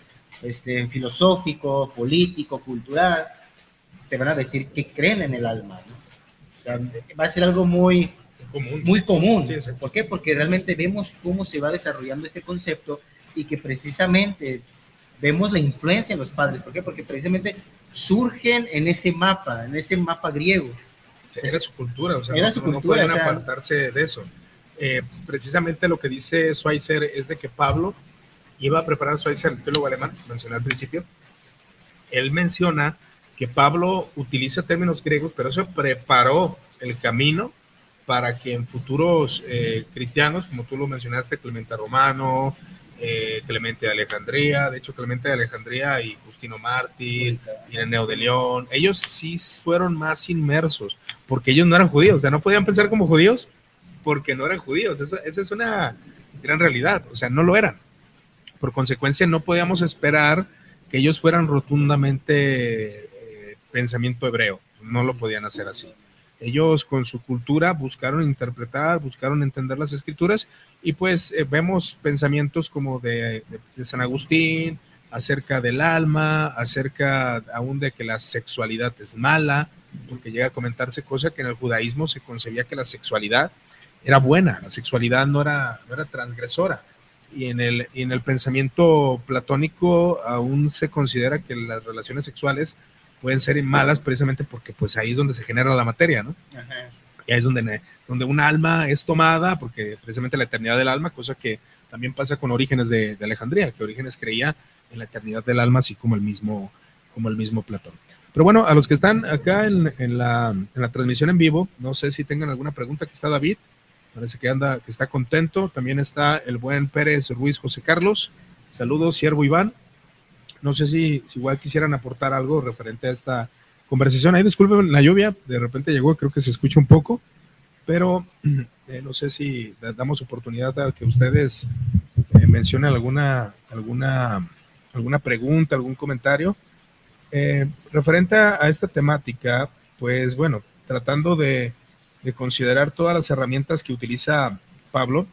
este, filosófico, político, cultural, te van a decir que creen en el alma. O sea, va a ser algo muy común. Muy común. ¿Por qué? Porque realmente vemos cómo se va desarrollando este concepto y que precisamente vemos la influencia en los padres. ¿Por qué? Porque precisamente surgen en ese mapa, en ese mapa griego. Era su cultura, o sea, era no, su cultura, no pueden apartarse de eso. Eh, precisamente lo que dice Schweitzer es de que Pablo iba a preparar Schweitzer, el teólogo alemán, mencioné al principio. Él menciona que Pablo utiliza términos griegos, pero eso preparó el camino para que en futuros eh, cristianos, como tú lo mencionaste, Clemente Romano, eh, Clemente de Alejandría, de hecho Clemente de Alejandría y Justino Mártir, Ireneo de León, ellos sí fueron más inmersos, porque ellos no eran judíos, o sea, no podían pensar como judíos porque no eran judíos, esa, es una gran realidad, o sea, no lo eran. Por consecuencia, no podíamos esperar que ellos fueran rotundamente pensamiento hebreo, no lo podían hacer así. Ellos con su cultura buscaron interpretar, buscaron entender las escrituras y pues eh, vemos pensamientos como de, San Agustín acerca del alma, acerca aún de que la sexualidad es mala, porque llega a comentarse cosa que en el judaísmo se concebía que la sexualidad era buena, la sexualidad no era, no era transgresora. y en el, y en el pensamiento platónico aún se considera que las relaciones sexuales pueden ser malas precisamente porque pues ahí es donde se genera la materia, ¿no? Y ahí es donde, donde un alma es tomada, porque precisamente la eternidad del alma, cosa que también pasa con Orígenes de, de Alejandría, que Orígenes creía en la eternidad del alma, así como el mismo, como el mismo Platón. Pero bueno, a los que están acá en, en, la, en la transmisión en vivo, no sé si tengan alguna pregunta. Aquí está David, parece que anda, que está contento. También está el buen Pérez Ruiz José Carlos. Saludos, siervo Iván. No sé si, si igual quisieran aportar algo referente a esta conversación. Ahí disculpen la lluvia, de repente llegó, creo que se escucha un poco, pero eh, no sé si damos oportunidad a que ustedes eh, mencionen alguna, alguna, alguna pregunta, algún comentario. Eh, referente a, esta temática, pues bueno, tratando de, de, considerar todas las herramientas que utiliza Pablo,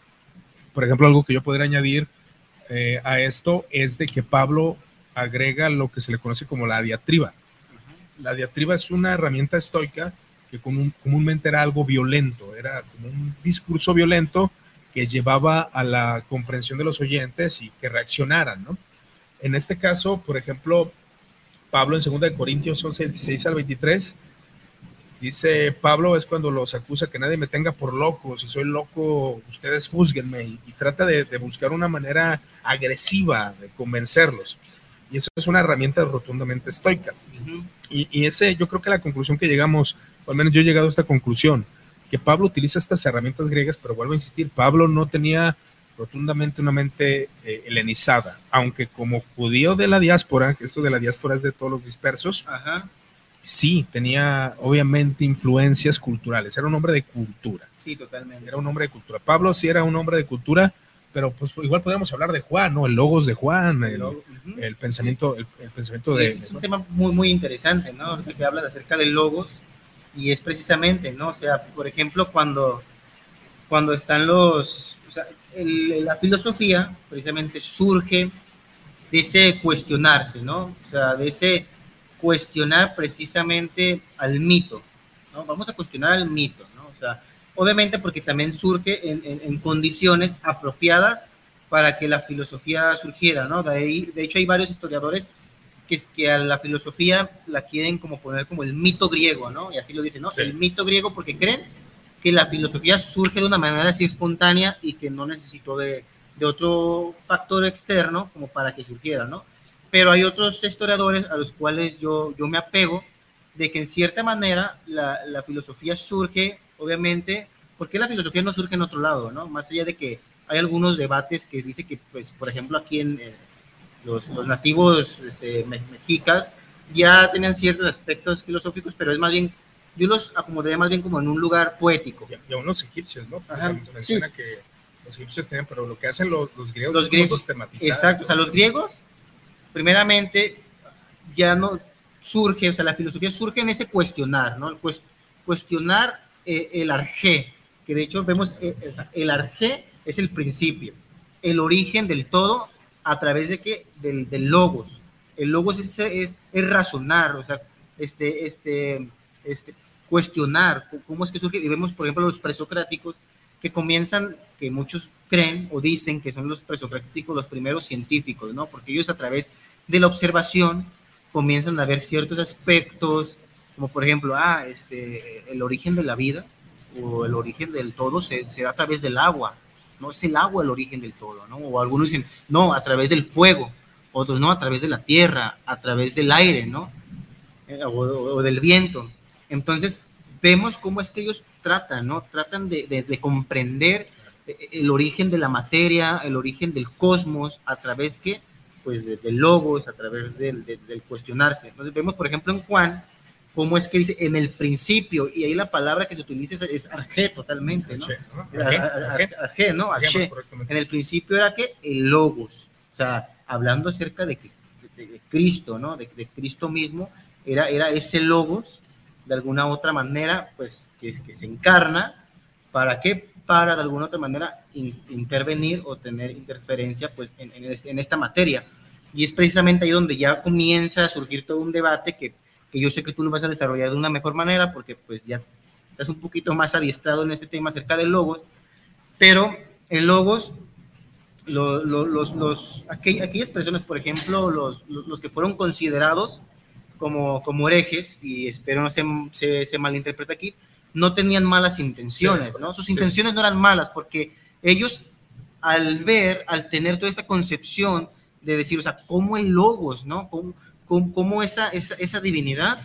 por ejemplo, algo que yo podría añadir a esto es de que Pablo agrega lo que se le conoce como la diatriba. La diatriba es una herramienta estoica que común, comúnmente era algo violento, era como un discurso violento que llevaba a la comprensión de los oyentes y que reaccionaran, ¿no? En este caso, por ejemplo, Pablo en 2 Corintios 11, 16 al 23, dice Pablo es cuando los acusa que nadie me tenga por loco, si soy loco, ustedes juzguenme y, trata de, buscar una manera agresiva de convencerlos. Y eso es una herramienta rotundamente estoica. Uh -huh. y, y, ese, yo creo que la conclusión que llegamos, o al menos yo he llegado a esta conclusión, que Pablo utiliza estas herramientas griegas, pero vuelvo a insistir, Pablo no tenía rotundamente una mente eh, helenizada, aunque como judío de la diáspora, que esto de la diáspora es de todos los dispersos, Ajá. sí tenía obviamente influencias culturales, era un hombre de cultura. Sí, totalmente. Era un hombre de cultura. Pablo sí era un hombre de cultura, pero pues igual podríamos hablar de Juan, ¿no? El logos de Juan, el, uh -huh. el pensamiento, el, el, pensamiento de... Es un tema muy, muy interesante, ¿no? Que hablas acerca del logos y es precisamente, ¿no? O sea, por ejemplo, cuando, cuando están los... O sea, el, la filosofía precisamente surge de ese cuestionarse, ¿no? O sea, de ese cuestionar precisamente al mito, ¿no? Vamos a cuestionar al mito, ¿no? Obviamente porque también surge en, en, en condiciones apropiadas para que la filosofía surgiera, ¿no? De, ahí, de hecho, hay varios historiadores que, que, a la filosofía la quieren como poner como el mito griego, ¿no? Y así lo dicen, ¿no? Sí. El mito griego porque creen que la filosofía surge de una manera así espontánea y que no necesitó de, de otro factor externo como para que surgiera, ¿no? Pero hay otros historiadores a los cuales yo, yo me apego de que en cierta manera la, la filosofía surge, obviamente, porque la filosofía no surge en otro lado, ¿no? Más allá de que hay algunos debates que dice que, pues, por ejemplo, aquí en eh, los, los, nativos este, mexicas ya tenían ciertos aspectos filosóficos, pero es más bien yo los acomodaría más bien como en un lugar poético. Y, aún los egipcios, ¿no? Ajá, se menciona sí. que los egipcios tenían, pero lo que hacen los, los griegos los es griegos, sistematizar. Exacto, o sea, los griegos, primeramente, ya no surge, o sea, la filosofía surge en ese cuestionar, ¿no? El cuestionar eh, el arjé, que de hecho vemos, eh, el arjé es el principio, el origen del todo, a través de qué? Del, del logos. El logos es, es, es razonar, o sea, este, este, este, cuestionar cómo es que surge, y vemos, por ejemplo, los presocráticos que comienzan, que muchos creen o dicen que son los presocráticos los primeros científicos, ¿no? Porque ellos a través de la observación comienzan a ver ciertos aspectos, como por ejemplo, ah, este, el origen de la vida o el origen del todo se, da a través del agua, ¿no? Es el agua el origen del todo, ¿no? O algunos dicen, no, a través del fuego, otros no, a través de la tierra, a través del aire, ¿no? Eh, o, del viento. Entonces, vemos cómo es que ellos tratan, ¿no? Tratan de, de, de, comprender el origen de la materia, el origen del cosmos, a través que, pues, de, de logos, a través del, del cuestionarse. Entonces, vemos, por ejemplo, en Juan, cómo es que dice en el principio, y ahí la palabra que se utiliza es, es arjé totalmente, ¿no? Arjé, ¿no? Arjé. En el principio era que el logos, o sea, hablando acerca de, de, de Cristo, ¿no? De, Cristo mismo, era, era ese logos de alguna otra manera, pues, que, que se encarna, ¿para qué? Para de alguna otra manera in, intervenir o tener interferencia, pues, en, en, este, en, esta materia. Y es precisamente ahí donde ya comienza a surgir todo un debate que, que yo sé que tú lo vas a desarrollar de una mejor manera, porque pues ya estás un poquito más adiestrado en este tema acerca de logos, pero el logos los, los, los aquellas personas, por ejemplo, los, los, que fueron considerados como, como herejes, y espero no se, se, se malinterprete aquí, no tenían malas intenciones, ¿no? Sus intenciones no eran malas porque ellos al ver, al tener toda esta concepción de decir, o sea, cómo el logos, ¿no? Cómo, cómo, esa, esa, esa, divinidad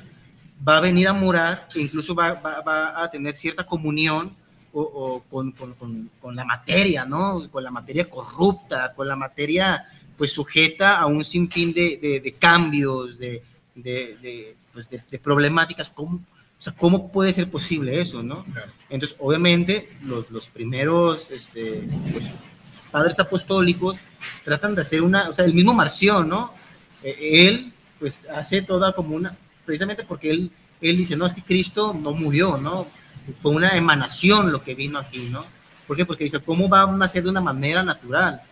va a venir a morar, e incluso va, va, va a tener cierta comunión o, con, con, con, la materia, ¿no? Con la materia corrupta, con la materia pues sujeta a un sinfín de, de, de cambios, de, de, pues, de, problemáticas. ¿Cómo, o sea, ¿cómo puede ser posible eso, no? Entonces, obviamente, los, los primeros este, pues, padres apostólicos tratan de hacer una, o sea, el mismo Marción, ¿no? E, él, pues, hace toda como una, precisamente porque él, él dice, no, es que Cristo no murió, ¿no? fue una emanación lo que vino aquí, ¿no? ¿Por qué? Porque dice, ¿cómo va a nacer de una manera natural?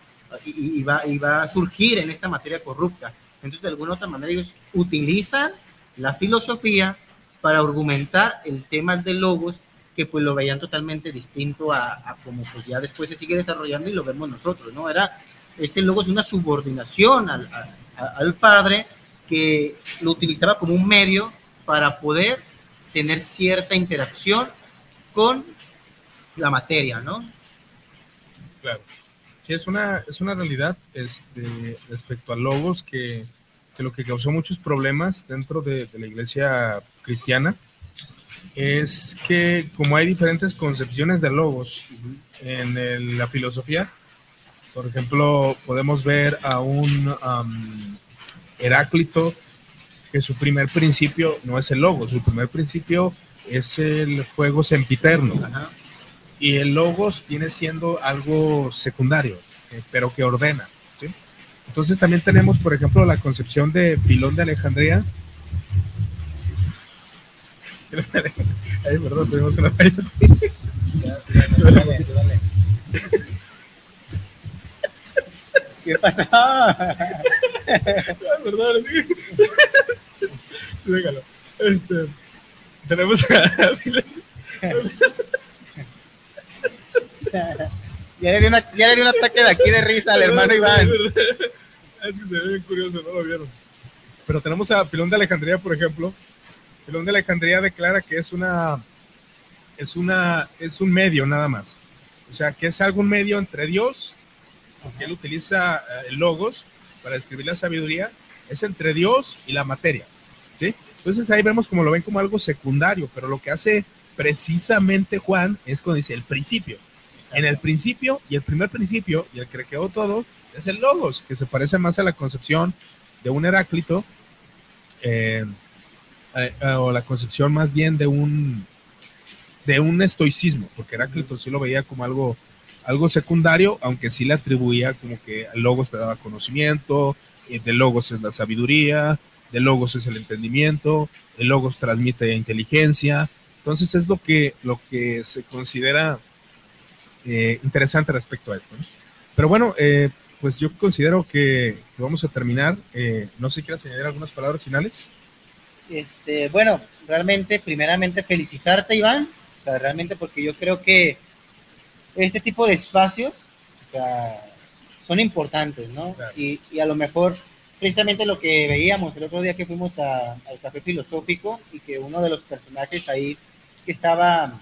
Y, va, y va a surgir en esta materia corrupta. Entonces, de alguna otra manera, ellos utilizan la filosofía para argumentar el tema de logos, que pues lo veían totalmente distinto a, como pues ya después se sigue desarrollando y lo vemos nosotros, ¿no? Era, ese logo es una subordinación al, al padre que lo utilizaba como un medio para poder tener cierta interacción con la materia, ¿no? Claro. Sí, es una, es una realidad este, respecto a logos que, que, lo que causó muchos problemas dentro de, la iglesia cristiana es que como hay diferentes concepciones de logos en la filosofía, por ejemplo, podemos ver a un Heráclito que su primer principio no es el logo, su primer principio es el juego sempiterno. Y el logos viene siendo algo secundario, eh, pero que ordena. Entonces también tenemos, por ejemplo, la concepción de Pilón de Alejandría. Ay, perdón, tenemos una falla. ¿Qué pasa? perdón. Déjalo. Este, tenemos a... ya, le di una, ya le di un ataque de aquí de risa al hermano Iván. Es que se ve bien curioso, no lo vieron. Pero tenemos a Pilón de Alejandría, por ejemplo. Pilón de Alejandría declara que es una, es una, es un medio nada más. O sea, que es algún medio entre Dios, porque él utiliza eh, logos para describir la sabiduría, es entre Dios y la materia. ¿sí? Entonces ahí vemos como lo ven como algo secundario, pero lo que hace precisamente Juan es cuando dice el principio. En el principio, y el primer principio, y el que creó todo, es el logos, que se parece más a la concepción de un Heráclito, eh, eh, o la concepción más bien de un, de un estoicismo, porque Heráclito sí lo veía como algo, algo secundario, aunque sí le atribuía como que logos te daba conocimiento, eh, de logos es la sabiduría, de logos es el entendimiento, el logos transmite inteligencia. Entonces es lo que, lo que se considera eh, interesante respecto a esto. Pero bueno, eh, pues yo considero que, vamos a terminar. Eh, no sé si quieres añadir algunas palabras finales. Este, bueno, realmente, primeramente felicitarte, Iván. O sea, realmente porque yo creo que este tipo de espacios son importantes, ¿no? Y, y a lo mejor precisamente lo que veíamos el otro día que fuimos al café filosófico y que uno de los personajes ahí que estaba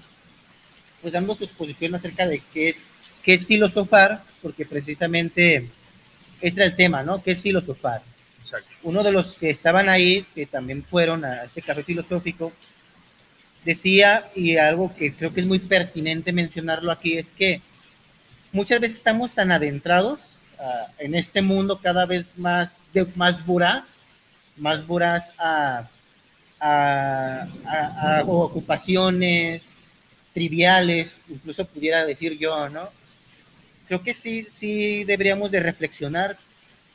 pues dando su exposición acerca de qué es, qué es filosofar, porque precisamente ese era el tema, ¿no? ¿Qué es filosofar? Uno de los que estaban ahí, que también fueron a este café filosófico, decía, y algo que creo que es muy pertinente mencionarlo aquí, es que muchas veces estamos tan adentrados en este mundo cada vez más, de, más voraz, más voraz a, a, ocupaciones triviales, incluso pudiera decir yo, ¿no? Creo que sí, sí deberíamos de reflexionar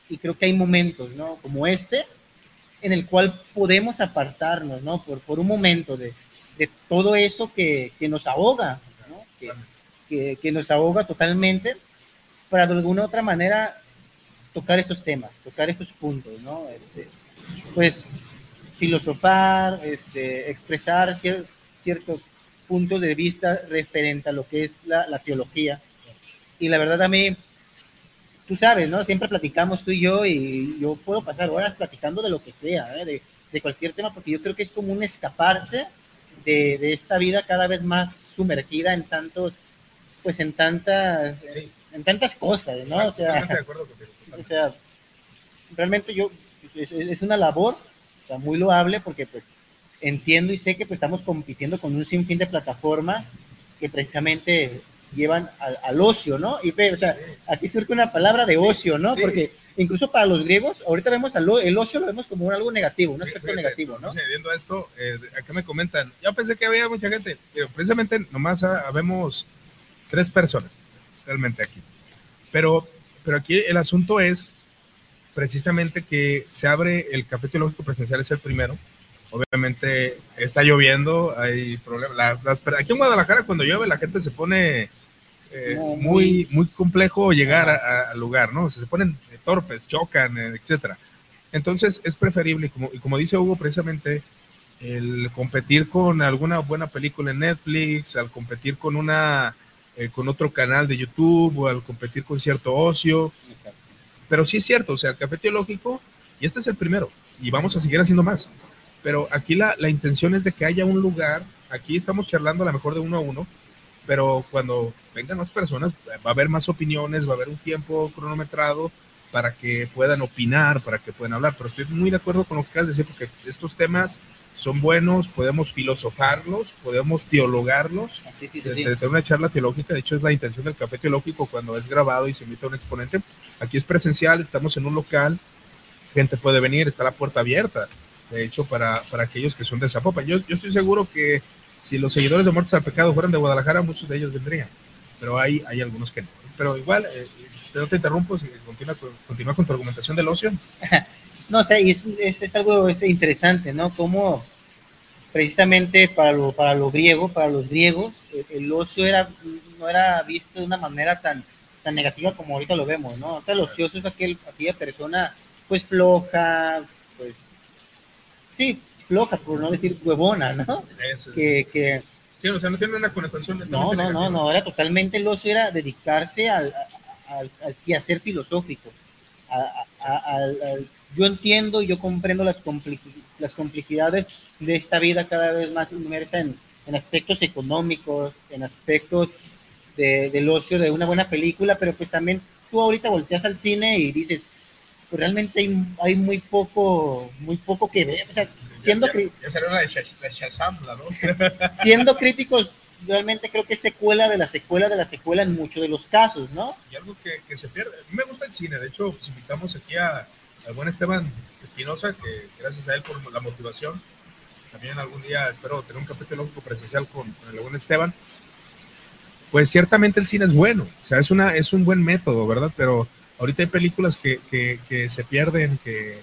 y creo que hay momentos, ¿no? Como este, en el cual podemos apartarnos, ¿no? Por, por un momento de, de todo eso que, que nos ahoga, ¿no? Que, que, que, nos ahoga totalmente para de alguna otra manera tocar estos temas, tocar estos puntos, ¿no? Este, pues filosofar, este, expresar ciertos puntos de vista referente a lo que es la, teología. Y la verdad a mí, tú sabes, ¿no? Siempre platicamos tú y yo y yo puedo pasar horas platicando de lo que sea, ¿eh? de, de, cualquier tema, porque yo creo que es como un escaparse de, de, esta vida cada vez más sumergida en tantos, pues en tantas, sí. en, tantas cosas, ¿no? O sea, o sea, realmente yo, es, es una labor o sea, muy loable porque pues entiendo y sé que pues estamos compitiendo con un sinfín de plataformas que precisamente llevan al, al, ocio, ¿no? Y o sea, aquí surge una palabra de ocio, ¿no? Sí. Porque incluso para los griegos, ahorita vemos al, el ocio lo vemos como algo negativo, un aspecto Fíjate, negativo, ¿no? Viendo esto, eh, acá me comentan, yo pensé que había mucha gente, pero precisamente nomás habemos tres personas realmente aquí. Pero, pero aquí el asunto es precisamente que se abre el café teológico presencial, es el primero. Obviamente está lloviendo, hay problemas. La, las, aquí en Guadalajara cuando llueve la gente se pone eh, muy, muy complejo llegar al lugar, ¿no? O sea, se ponen torpes, chocan, eh, etcétera. Entonces es preferible, y como, y como dice Hugo, precisamente el competir con alguna buena película en Netflix, al competir con una eh, con otro canal de YouTube o al competir con cierto ocio. Exacto. Pero sí es cierto, o sea, el café teológico, y este es el primero, y vamos a seguir haciendo más. Pero aquí la, la intención es de que haya un lugar, aquí estamos charlando a lo mejor de uno a uno, pero cuando vengan más personas va a haber más opiniones, va a haber un tiempo cronometrado para que puedan opinar, para que puedan hablar. Pero estoy muy de acuerdo con lo que acabas de decir, porque estos temas son buenos, podemos filosofarlos, podemos teologarlos, sí, sí, sí, tener una charla teológica, de hecho es la intención del café teológico cuando es grabado y se invita a un exponente, aquí es presencial, estamos en un local, gente puede venir, está la puerta abierta, de hecho para, para aquellos que son de Zapopan, yo, yo estoy seguro que si los seguidores de Muertos al Pecado fueran de Guadalajara, muchos de ellos vendrían, pero hay, hay algunos que no, pero igual, eh, no te interrumpo, si continúa, continúa con tu argumentación del ocio. No sé, es, es, es, algo es interesante, ¿no? Como precisamente para lo, para lo griego, para los griegos, el, el, ocio era, no era visto de una manera tan, tan negativa como ahorita lo vemos, ¿no? El ocioso es aquel, aquella persona, pues floja, pues, sí, floja, por no decir huevona, ¿no? Eso, que, que, sí, o sea, no tiene una connotación. No, no, no, no, era totalmente el ocio, era dedicarse al, al, al quehacer filosófico, a, a, al yo entiendo, yo comprendo las, las complejidades de esta vida cada vez más inmersa en, en aspectos económicos, en aspectos de, del ocio de una buena película, pero pues también tú ahorita volteas al cine y dices, pues realmente hay, hay muy poco, muy poco que ver, o sea, siendo, ya, ya, ya una de Shazam, ¿no? siendo críticos, realmente creo que es secuela de la secuela de la secuela en muchos de los casos, ¿no? Y algo que, que se pierde, a mí me gusta el cine, de hecho, pues invitamos aquí a al buen Esteban Espinosa, que gracias a él por la motivación. También algún día espero tener un teológico presencial con, con, el buen Esteban. Pues ciertamente el cine es bueno, o sea, es, una, es un buen método, ¿verdad? Pero ahorita hay películas que, que, que se pierden, que,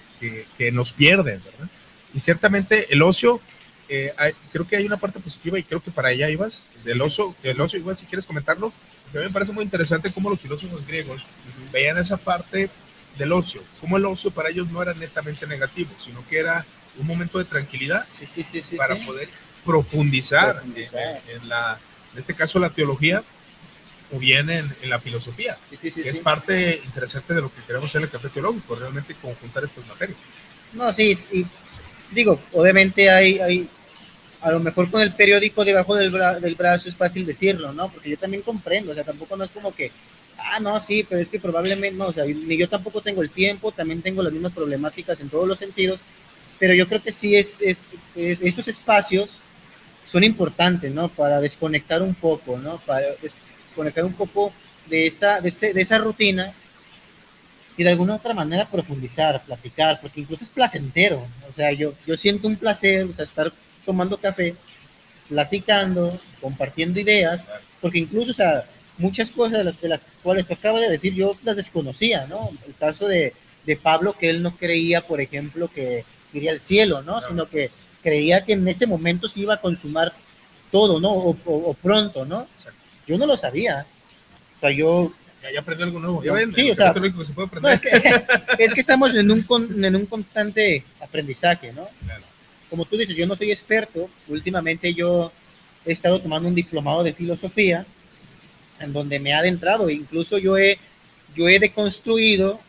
que, nos pierden, ¿verdad? Y ciertamente el ocio, eh, hay, creo que hay una parte positiva y creo que para allá ibas, del ocio, del ocio igual si quieres comentarlo, a mí me parece muy interesante cómo los filósofos griegos veían esa parte del ocio, como el ocio para ellos no era netamente negativo, sino que era un momento de tranquilidad sí, sí, sí, para poder profundizar, profundizar. En, en, la, en este caso la teología o bien en, en la filosofía, que es parte interesante de lo que queremos hacer en el café teológico, realmente conjuntar estas materias. No, sí, y digo, obviamente hay, hay, a lo mejor con el periódico debajo del, bra del brazo es fácil decirlo, ¿no? Porque yo también comprendo, o sea, tampoco no es como que ah, no, sí, pero es que probablemente, no, o sea, ni yo tampoco tengo el tiempo, también tengo las mismas problemáticas en todos los sentidos, pero yo creo que sí es, es, es estos espacios son importantes, ¿no? Para desconectar un poco, ¿no? Para desconectar un poco de esa, de, ese, de esa rutina y de alguna otra manera profundizar, platicar, porque incluso es placentero, o sea, yo, yo siento un placer, o sea, estar tomando café, platicando, compartiendo ideas, porque incluso, o sea, muchas cosas de las, de las cuales te acabo de decir yo las desconocía, ¿no? El caso de, de Pablo, que él no creía, por ejemplo, que iría al cielo, ¿no? no. Sino que creía que en ese momento se iba a consumar todo, ¿no? O, o, o pronto, ¿no? Exacto. Yo no lo sabía. O sea, yo... Ya, ya aprendí algo nuevo. Ya ven, sí, o sea, que se puede aprender. No, es, que, es, que, estamos en un, en un constante aprendizaje, ¿no? Claro. Como tú dices, yo no soy experto. Últimamente yo he estado tomando un diplomado de filosofía en donde me ha adentrado. Incluso yo he yo he deconstruido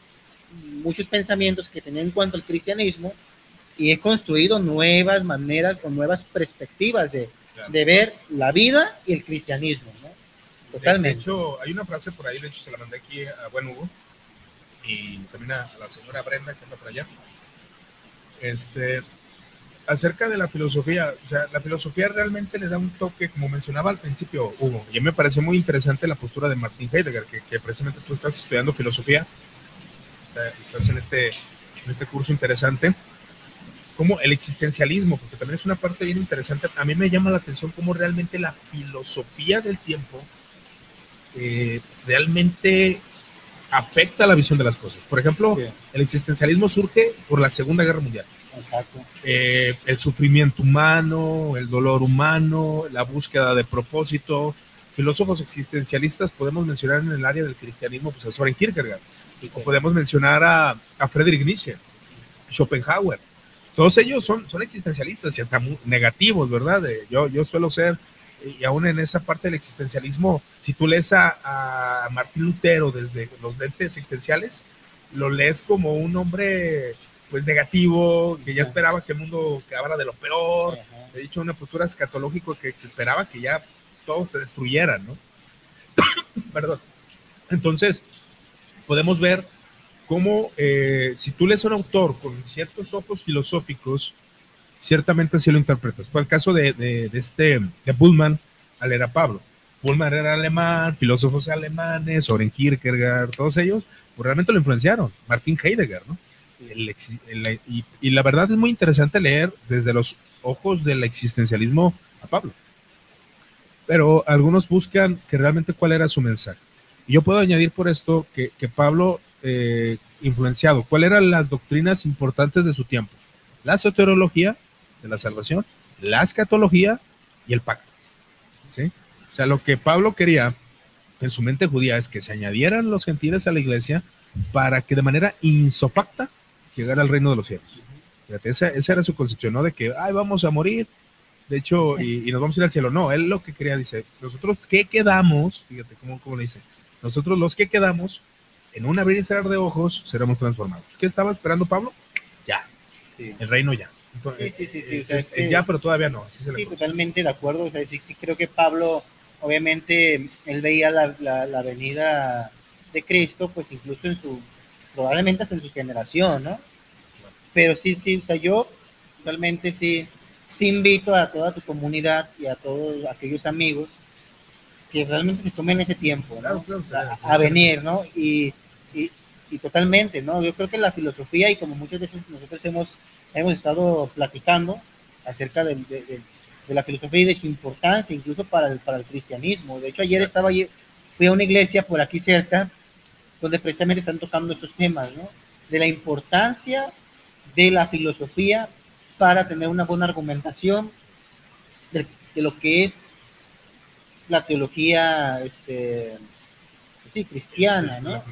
muchos pensamientos que tenía en cuanto al cristianismo y he construido nuevas maneras o nuevas perspectivas de, de ver la vida y el cristianismo, ¿no? Totalmente. De hecho, hay una frase por ahí, de hecho se la mandé aquí a buen Hugo y también a, la señora Brenda que anda por allá. Este, acerca de la filosofía, o sea, la filosofía realmente le da un toque, como mencionaba al principio Hugo, y a mí me parece muy interesante la postura de Martin Heidegger, que, que precisamente tú estás estudiando filosofía, estás en este, en este curso interesante, como el existencialismo, porque también es una parte bien interesante, a mí me llama la atención cómo realmente la filosofía del tiempo eh, realmente afecta la visión de las cosas. Por ejemplo, el existencialismo surge por la Segunda Guerra Mundial. Eh, el sufrimiento humano, el dolor humano, la búsqueda de propósito. Filósofos existencialistas podemos mencionar en el área del cristianismo, pues a Soren Kierkegaard. O podemos mencionar a, a Friedrich Nietzsche, Schopenhauer. Todos ellos son, son existencialistas y hasta muy negativos, ¿verdad? yo, yo suelo ser y aún en esa parte del existencialismo, si tú lees a, Martín Lutero desde los lentes existenciales, lo lees como un hombre pues negativo, que ya esperaba que el mundo quedara de lo peor, he dicho una postura escatológica que, esperaba que ya todo se destruyera, ¿no? Perdón. Entonces, podemos ver cómo eh, si tú lees a un autor con ciertos ojos filosóficos, ciertamente así lo interpretas. Fue el caso de, de, este, de Bullman al era Pablo. Bullman era alemán, filósofos alemanes, Soren Kierkegaard, todos ellos, pues realmente lo influenciaron. Martin Heidegger, ¿no? y, y, la verdad es muy interesante leer desde los ojos del existencialismo a Pablo. Pero algunos buscan que realmente cuál era su mensaje. Y yo puedo añadir por esto que, que Pablo, eh, influenciado, cuáles eran las doctrinas importantes de su tiempo. La soteriología, de la salvación, la escatología y el pacto. ¿sí? O sea, lo que Pablo quería en su mente judía es que se añadieran los gentiles a la iglesia para que de manera insofacta llegara al reino de los cielos. Fíjate, esa, esa, era su concepción, ¿no? De que, ay, vamos a morir, de hecho, y, nos vamos a ir al cielo. No, él lo que quería, dice, nosotros que quedamos, fíjate cómo, cómo le dice, nosotros los que quedamos, en un abrir y cerrar de ojos, seremos transformados. ¿Qué estaba esperando Pablo? Ya, sí. el reino ya sí, sí, sí, sí. ya, pero todavía no. sí, totalmente de acuerdo. O sea, sí, sí, creo que Pablo, obviamente, él veía la, la, venida de Cristo, pues incluso en su, probablemente hasta en su generación, ¿no? Pero sí, sí, o sea, yo realmente sí, sí invito a toda tu comunidad y a todos aquellos amigos que realmente se tomen ese tiempo, ¿no? a, venir, ¿no? Y, y, y, totalmente, ¿no? Yo creo que la filosofía, y como muchas veces nosotros hemos hemos estado platicando acerca de, la filosofía y de su importancia, incluso para el, para el cristianismo. De hecho, ayer estaba allí, fui a una iglesia por aquí cerca, donde precisamente están tocando estos temas, ¿no? De la importancia de la filosofía para tener una buena argumentación de, lo que es la teología este, sí, cristiana, ¿no?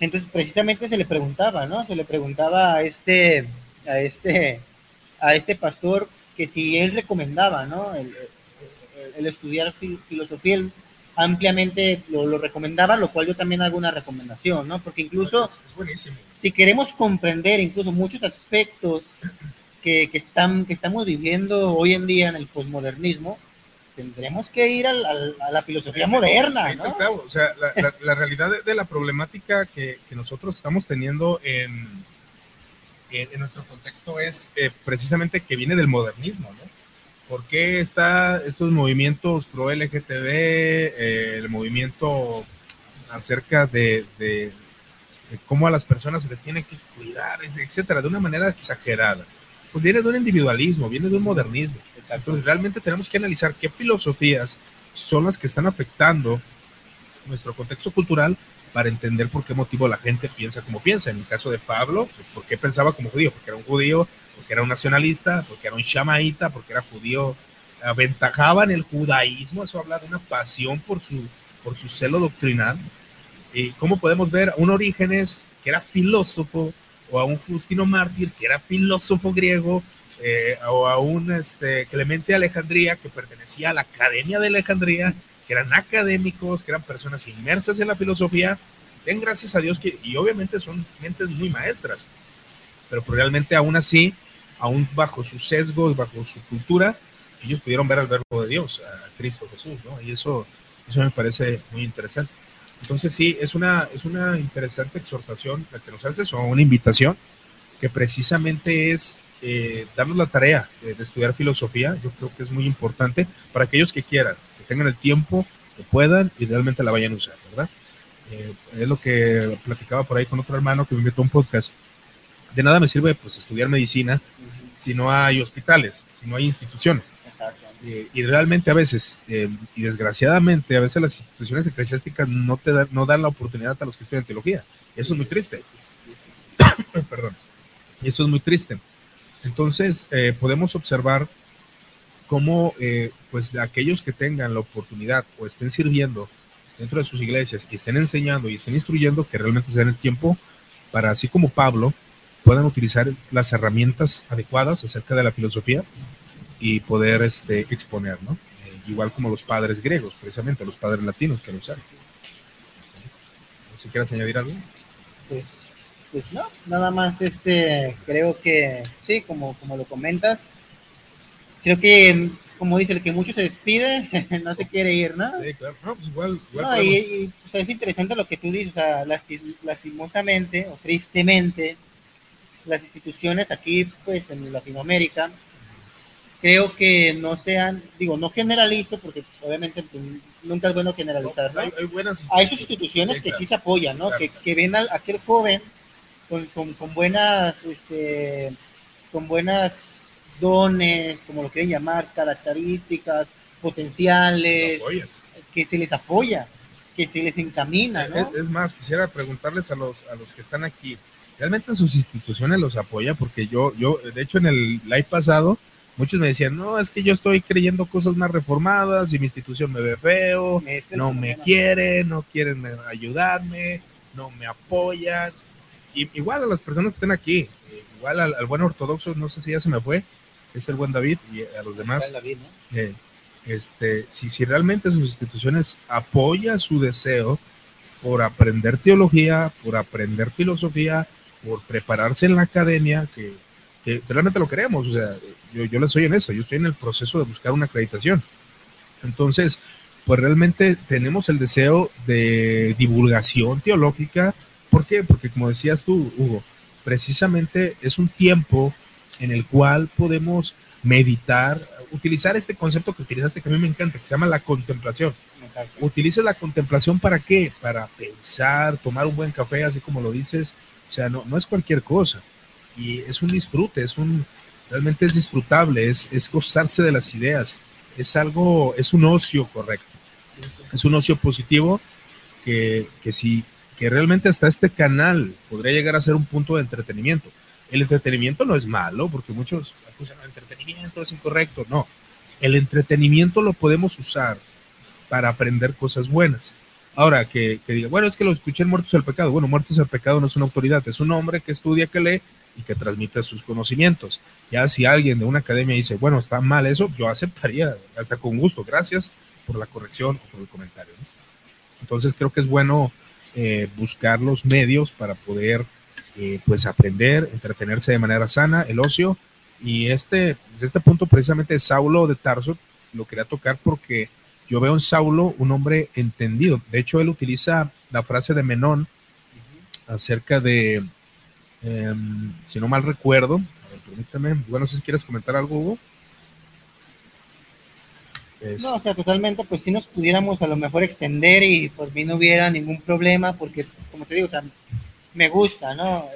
Entonces, precisamente se le preguntaba, ¿no? Se le preguntaba a este, a este, a este pastor que si él recomendaba, ¿no? El, estudiar filosofía, ampliamente lo, recomendaba, lo cual yo también hago una recomendación, ¿no? Porque incluso si queremos comprender incluso muchos aspectos que, que, están, que estamos viviendo hoy en día en el posmodernismo, tendremos que ir a la filosofía moderna. ¿no? O sea, la, la, realidad de, de, la problemática que, que nosotros estamos teniendo en, en, nuestro contexto es eh, precisamente que viene del modernismo, ¿no? ¿Por qué está estos movimientos pro LGTB, eh, el movimiento acerca de, de, cómo a las personas se les tiene que cuidar, etcétera, de una manera exagerada? Pues viene de un individualismo, viene de un modernismo. Entonces, realmente tenemos que analizar qué filosofías son las que están afectando nuestro contexto cultural para entender por qué motivo la gente piensa como piensa. En el caso de Pablo, pues, ¿por qué pensaba como judío? Porque era un judío, porque era un nacionalista, porque era un shamaíta, porque era judío, aventajaba en el judaísmo, eso habla de una pasión por su, por su celo doctrinal. ¿Y cómo podemos ver un Orígenes que era filósofo, o a un Justino Mártir que era filósofo griego, eh, o a un este, Clemente Alejandría que pertenecía a la Academia de Alejandría, que eran académicos, que eran personas inmersas en la filosofía, den gracias a Dios que, y obviamente son mentes muy maestras, pero realmente aún así, aún bajo su sesgo, bajo su cultura, ellos pudieron ver al verbo de Dios, a Cristo Jesús, ¿no? Y eso, eso me parece muy interesante. Entonces sí, es una, es una interesante exhortación la que nos haces o una invitación que precisamente es eh, darnos la tarea de, estudiar filosofía. Yo creo que es muy importante para aquellos que quieran, que tengan el tiempo, que puedan y realmente la vayan a usar, ¿verdad? Eh, es lo que platicaba por ahí con otro hermano que me invitó a un podcast. De nada me sirve pues estudiar medicina si no hay hospitales, si no hay instituciones. Eh, y realmente a veces, eh, y desgraciadamente, a veces las instituciones eclesiásticas no, te dan, no dan la oportunidad a los que estudian teología. Eso es muy triste. Perdón. Eso es muy triste. Entonces, eh, podemos observar cómo, pues, aquellos que tengan la oportunidad o estén sirviendo dentro de sus iglesias y estén enseñando y estén instruyendo, que realmente se den el tiempo para, así como Pablo, puedan utilizar las herramientas adecuadas acerca de la filosofía y poder este, exponer, ¿no? Eh, igual como los padres griegos, precisamente, los padres latinos que lo usaron. Si quieres añadir algo. Pues, pues no, nada más, este, creo que, sí, como, como lo comentas, creo que, como dice, el que mucho se despide, no se quiere ir, ¿no? Sí, claro, no, pues igual. no, y, es interesante lo que tú dices, o sea, lastimosamente o tristemente, las instituciones aquí, pues en Latinoamérica, creo que no sean, digo, no generalizo, porque obviamente nunca es bueno generalizar, ¿no? Hay, buenas hay sus instituciones que sí se apoyan, ¿no? Que, que, ven a aquel joven con, con, con, buenas, este, con buenas dones, como lo quieren llamar, características, potenciales, que se les apoya, que se les encamina, ¿no? Es, más, quisiera preguntarles a los, a los que están aquí, ¿realmente sus instituciones los apoyan? Porque yo, yo, de hecho, en el live pasado, muchos me decían, no, es que yo estoy creyendo cosas más reformadas y mi institución me ve feo, no me quieren, no quieren ayudarme, no me apoyan. Y, igual a las personas que estén aquí, igual al, buen ortodoxo, no sé si ya se me fue, es el buen David y a los demás. Eh, este, si, si realmente sus instituciones apoyan su deseo por aprender teología, por aprender filosofía, por prepararse en la academia, que, realmente lo queremos, o sea, yo, yo les soy en esto, yo estoy en el proceso de buscar una acreditación. Entonces, pues realmente tenemos el deseo de divulgación teológica. ¿Por qué? Porque como decías tú, Hugo, precisamente es un tiempo en el cual podemos meditar, utilizar este concepto que utilizaste, que a mí me encanta, que se llama la contemplación. Utiliza la contemplación para qué? Para pensar, tomar un buen café, así como lo dices. O sea, no, no es cualquier cosa. Y es un disfrute, es un, realmente es disfrutable, es, es gozarse de las ideas, es algo, es un ocio correcto, es un ocio positivo que, que sí, que realmente hasta este canal podría llegar a ser un punto de entretenimiento. El entretenimiento no es malo, porque muchos acusan el entretenimiento es incorrecto, no. El entretenimiento lo podemos usar para aprender cosas buenas. Ahora, que, que diga, bueno, es que lo escuché en Muertos del Pecado. Bueno, Muertos del Pecado no es una autoridad, es un hombre que estudia, que lee y que transmite sus conocimientos. Ya si alguien de una academia dice, bueno, está mal eso, yo aceptaría hasta con gusto. Gracias por la corrección o por el comentario. Entonces creo que es bueno eh, buscar los medios para poder eh, pues aprender, entretenerse de manera sana, el ocio. Y este, pues, este punto precisamente Saulo de Tarso lo quería tocar porque yo veo en Saulo un hombre entendido. De hecho, él utiliza la frase de Menón acerca de Em, si no mal recuerdo, permítame, bueno, no sé si quieres comentar algo, Hugo. No, o sea, totalmente, pues si nos pudiéramos a lo mejor extender y por mí no hubiera ningún problema, porque como te digo, o sea, me gusta, ¿no?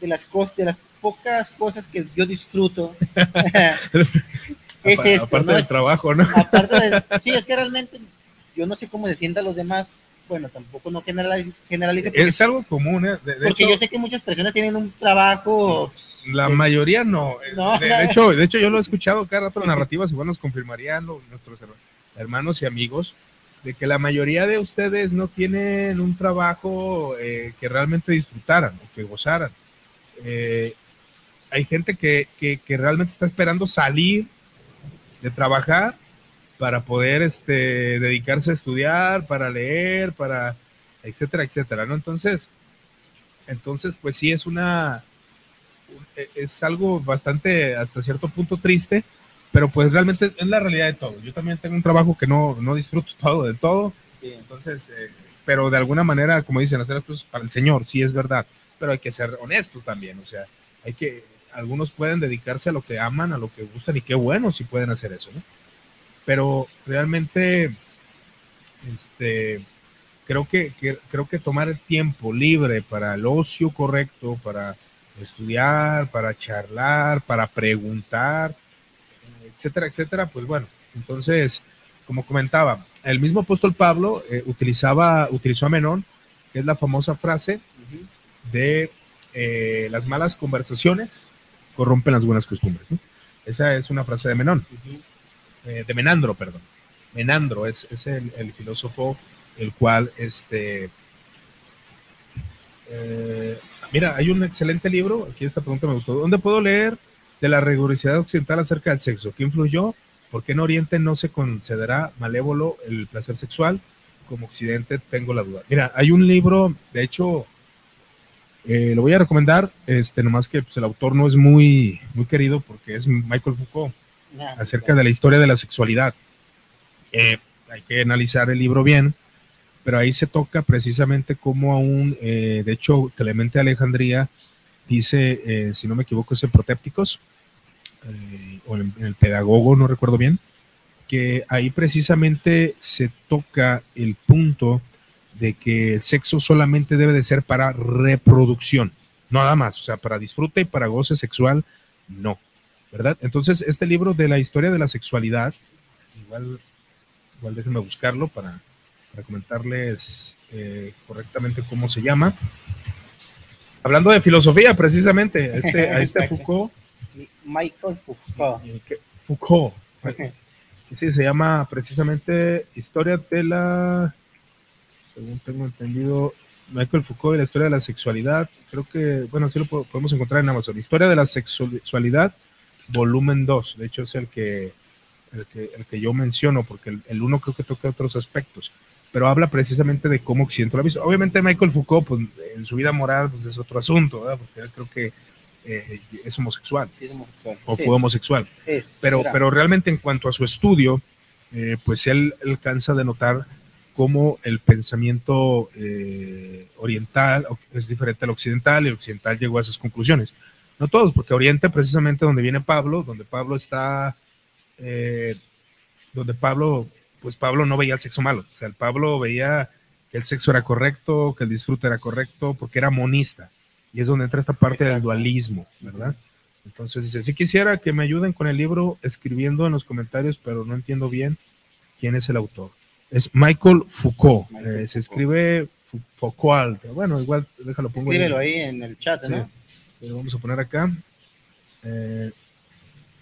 de, las cosas, de las pocas cosas que yo disfruto. es esto, aparte del trabajo, ¿no? Aparte de, sí, es que realmente yo no sé cómo se sientan los demás, bueno, tampoco no generalice. es algo común, ¿eh? porque yo sé que muchas personas tienen un trabajo. La mayoría no. De, hecho, de hecho, yo lo he escuchado cada rato en narrativas, igual nos confirmarían nuestros hermanos y amigos, de que la mayoría de ustedes no tienen un trabajo eh, que realmente disfrutaran o que gozaran. Eh, hay gente que, que, que realmente está esperando salir de trabajar para poder este, dedicarse a estudiar, para leer, para... etcétera, etcétera, ¿no? Entonces, entonces, pues sí, es una, es algo bastante, hasta cierto punto triste, pero pues realmente es la realidad de todo. Yo también tengo un trabajo que no, no disfruto todo de todo, sí. entonces, eh, pero de alguna manera, como dicen, hacer las cosas para el Señor, sí es verdad, pero hay que ser honestos también, o sea, hay que, algunos pueden dedicarse a lo que aman, a lo que gustan y qué bueno si pueden hacer eso, ¿no? Pero realmente, este, creo que, creo que tomar el tiempo libre para el ocio correcto, para estudiar, para charlar, para preguntar, etcétera, etcétera, pues bueno, entonces, como comentaba, el mismo apóstol Pablo eh, utilizaba, utilizó a Menón, que es la famosa frase de eh, las malas conversaciones corrompen las buenas costumbres. Esa es una frase de Menón, eh, de Menandro, perdón. Menandro es, es el, filósofo el cual, este, mira, hay un excelente libro, aquí esta pregunta me gustó, ¿dónde puedo leer de la rigurosidad occidental acerca del sexo? ¿Qué influyó? ¿Por qué en Oriente no se concederá malévolo el placer sexual? Como Occidente tengo la duda. Mira, hay un libro, de hecho, eh, lo voy a recomendar, este, nomás que pues, el autor no es muy, muy querido porque es Michael Foucault, acerca de la historia de la sexualidad. Eh, hay que analizar el libro bien, pero ahí se toca precisamente cómo aún, eh, de hecho, Clemente Alejandría dice, eh, si no me equivoco, es en Protépticos, o en, el Pedagogo, no recuerdo bien, que ahí precisamente se toca el punto de que el sexo solamente debe de ser para reproducción, nada más, o sea, para disfrute y para goce sexual, no, ¿verdad? Entonces, este libro de la historia de la sexualidad, igual, igual déjenme buscarlo para para comentarles eh, correctamente cómo se llama. Hablando de filosofía, precisamente, a este, a este Foucault. Michael Foucault. Foucault. Sí, se llama precisamente Historia de la, según tengo entendido, Michael Foucault y la historia de la sexualidad. Creo que, bueno, sí lo podemos encontrar en Amazon. Historia de la sexualidad, volumen 2. De hecho, es el que, el que, el que yo menciono, porque el, el uno creo que toca otros aspectos pero habla precisamente de cómo Occidente lo ha visto. Obviamente Michael Foucault, pues, en su vida moral, pues es otro asunto, ¿verdad? porque él creo que eh, es homosexual, sí, es homosexual. o fue homosexual. pero, pero realmente en cuanto a su estudio, eh, pues él alcanza a denotar cómo el pensamiento eh, oriental es diferente al occidental y el occidental llegó a esas conclusiones. No todos, porque Oriente precisamente donde viene Pablo, donde Pablo está, donde Pablo pues Pablo no veía el sexo malo. O sea, el Pablo veía que el sexo era correcto, que el disfrute era correcto, porque era monista. Y es donde entra esta parte del dualismo, ¿verdad? Entonces dice, si quisiera que me ayuden con el libro escribiendo en los comentarios, pero no entiendo bien quién es el autor. Es Michael Foucault. Eh, se escribe Foucault. Bueno, igual déjalo pongo Escríbelo ahí, en el chat, ¿no? Vamos a poner acá. Eh,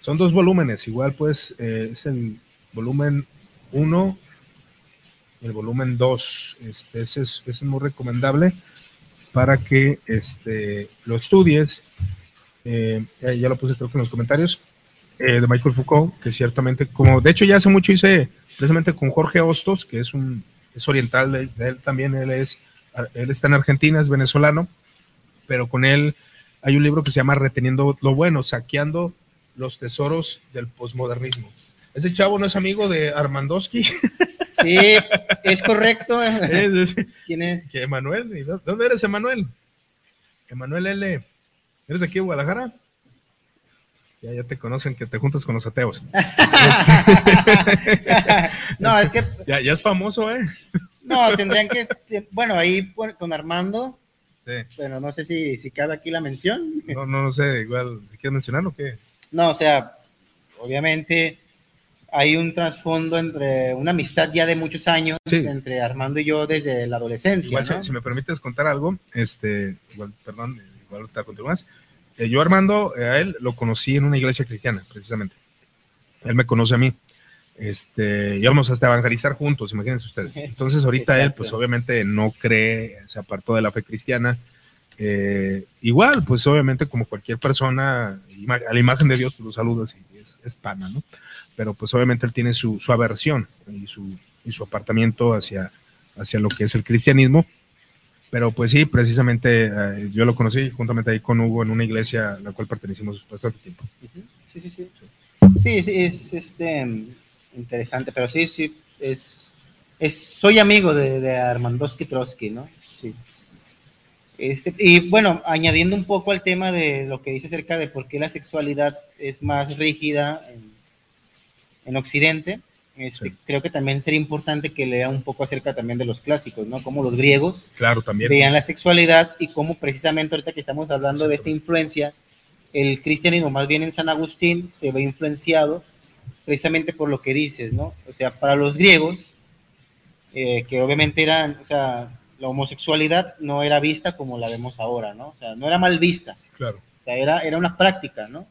son dos volúmenes, igual pues eh, es el volumen 1, el volumen 2. Este, ese, es, muy recomendable para que este, lo estudies. Eh, ya lo puse creo que en los comentarios. De Michael Foucault, que ciertamente, como de hecho ya hace mucho hice precisamente con Jorge Hostos, que es un es oriental de, él también, él es él está en Argentina, es venezolano, pero con él hay un libro que se llama Reteniendo lo bueno, saqueando los tesoros del posmodernismo. Ese chavo no es amigo de Armandowski. Sí, es correcto. ¿Quién es? ¿Qué, Emanuel. ¿Dónde eres, Emanuel? Emanuel L. ¿Eres de aquí de Guadalajara? Ya, ya te conocen que te juntas con los ateos. no, es que. Ya, ya, es famoso, ¿eh? No, tendrían que. Bueno, ahí con Armando. Sí. Bueno, no sé si, si cabe aquí la mención. No, no, no sé, igual, ¿quieres mencionarlo o qué? No, o sea, obviamente hay un trasfondo entre una amistad ya de muchos años entre Armando y yo desde la adolescencia. Igual, si, me permites contar algo, este, igual, perdón, igual te continúas. Eh, yo Armando, eh, a él lo conocí en una iglesia cristiana, precisamente. Él me conoce a mí. Este, íbamos hasta evangelizar juntos, imagínense ustedes. Entonces ahorita él, pues obviamente no cree, se apartó de la fe cristiana. Eh, igual, pues obviamente como cualquier persona, a la imagen de Dios, tú lo saludas y es, es pana, ¿no? pero pues obviamente él tiene su, aversión y su, y su apartamiento hacia, hacia lo que es el cristianismo. Pero pues sí, precisamente eh, yo lo conocí juntamente ahí con Hugo en una iglesia a la cual pertenecimos bastante tiempo. Sí, sí, sí. Sí, sí, es este, interesante, pero sí, sí, es, es soy amigo de, de Armandowski Trotsky, ¿no? Sí. Este, y bueno, añadiendo un poco al tema de lo que dice acerca de por qué la sexualidad es más rígida en, en Occidente, este, Sí. creo que también sería importante que lea un poco acerca también de los clásicos, ¿no? Como los griegos Claro, también. veían la sexualidad y cómo precisamente ahorita que estamos hablando de esta influencia, el cristianismo, más bien en San Agustín, se ve influenciado precisamente por lo que dices, ¿no? O sea, para los griegos, eh, que obviamente eran, o sea, la homosexualidad no era vista como la vemos ahora, ¿no? O sea, no era mal vista, Claro. o sea, era, era una práctica, ¿no?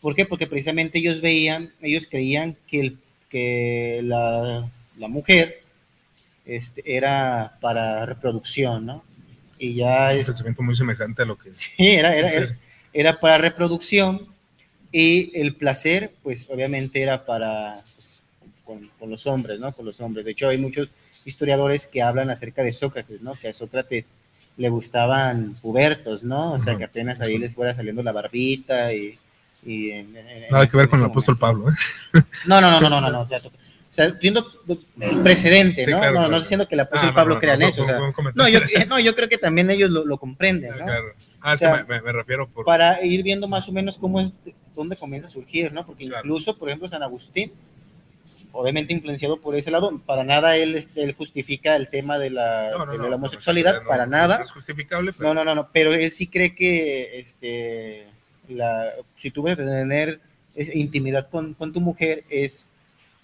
¿Por qué? Porque precisamente ellos veían, ellos creían que, el, que la, la mujer este, era para reproducción, ¿no? Y ya Es un es, pensamiento muy semejante a lo que sí, era, era, era para reproducción y el placer, pues obviamente era para, pues, con, con los hombres, ¿no? Con los hombres. De hecho, hay muchos historiadores que hablan acerca de Sócrates, ¿no? Que a Sócrates le gustaban pubertos, ¿no? O sea, que apenas ahí les fuera saliendo la barbita y... y en- en- en Nada que ver con el apóstol. Pablo. ¿eh? No, no, no, no, no, no, no, o sea, o sea, viendo el precedente, Sí, ¿no? claro, no, claro. no estoy diciendo que el apóstol Ah, no, Pablo no, crea no, en eso, o fue- sea, fue un no yo, no, yo creo que también ellos lo, lo comprenden, ¿no? Claro. Ah, es O sea, que me- me refiero por. Para ir viendo más o menos cómo es, dónde comienza a surgir, ¿no? Porque Claro. incluso, por ejemplo, San Agustín, obviamente influenciado por ese lado, para nada él, este, él justifica el tema de la, No, no, de no, la no, homosexualidad, para nada. No es justificable, pero. No, no, no, pero él sí cree que este, la, si tú vas a tener intimidad con, con tu mujer es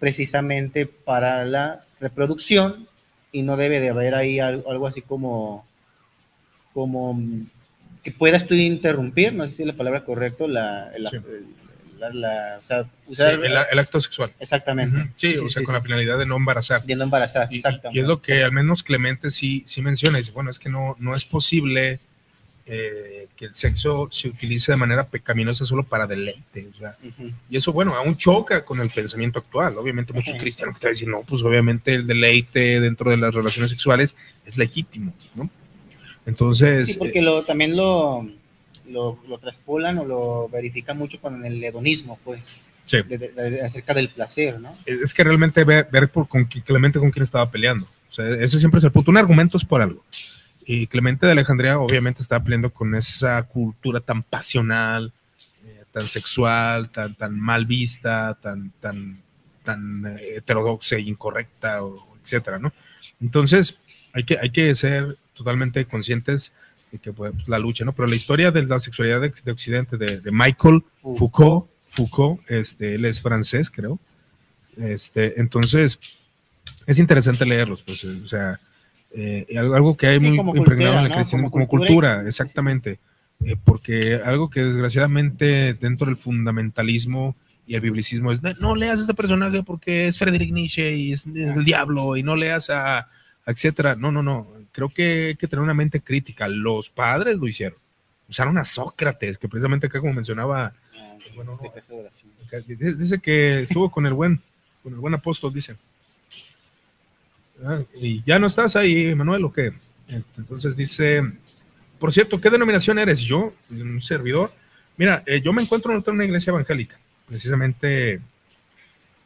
precisamente para la reproducción y no debe de haber ahí algo, algo así como, como que puedas tú interrumpir, no sé si es la palabra correcta, la, la, Sí. la- la- o sea, Sí, usar, el, el acto sexual. exactamente. Sí, o sea, con la finalidad de no embarazar. Viendo embarazada, Y, y- exactamente. y es lo que al menos Clemente sí, sí menciona. Dice, bueno, es que no, no es posible eh, que el sexo se utilice de manera pecaminosa solo para deleite. O sea, y eso, bueno, aún choca con el pensamiento actual. Obviamente, muchos cristianos que te decir, no, pues obviamente el deleite dentro de las relaciones sexuales es legítimo, ¿no? Entonces, Sí, porque lo, también lo, lo, lo traspolan o lo verifican mucho con el hedonismo, pues, sí, de- de- de- acerca del placer, ¿no? es es que realmente ver, ver por, con Clemente con quién estaba peleando. O sea, ese siempre es el punto. Un argumento es por algo. Y Clemente de Alejandría obviamente estaba peleando con esa cultura tan pasional, eh, tan sexual, tan, tan mal vista, tan, tan, tan eh, heterodoxa e incorrecta, o, etcétera, ¿no? Entonces, hay que, hay que ser totalmente conscientes de que pues, la lucha, ¿no? Pero la historia de la sexualidad de, de Occidente, de, de Michael Foucault, Foucault, este, él es francés, creo. Este, entonces, es interesante leerlos, pues, o sea, eh, algo, que hay Sí, muy impregnado cultura, en el ¿no? cristianismo, Como como, cultura. cultura, exactamente. Eh, porque algo que desgraciadamente dentro del fundamentalismo y el biblicismo es, no, no leas a este personaje porque es Friedrich Nietzsche y es, es el diablo y no leas a, a etcétera. No, no, no. Creo que hay que tener una mente crítica. Los padres lo hicieron. Usaron a Sócrates, que precisamente acá como mencionaba Ah, Bueno, de dice que estuvo con el buen, con el buen apóstol, dice. Ah, y ya no estás ahí, Manuel, ¿o qué? Entonces dice, por cierto, ¿qué denominación eres? Yo, un servidor. Mira, eh, yo me encuentro en una iglesia evangélica, precisamente,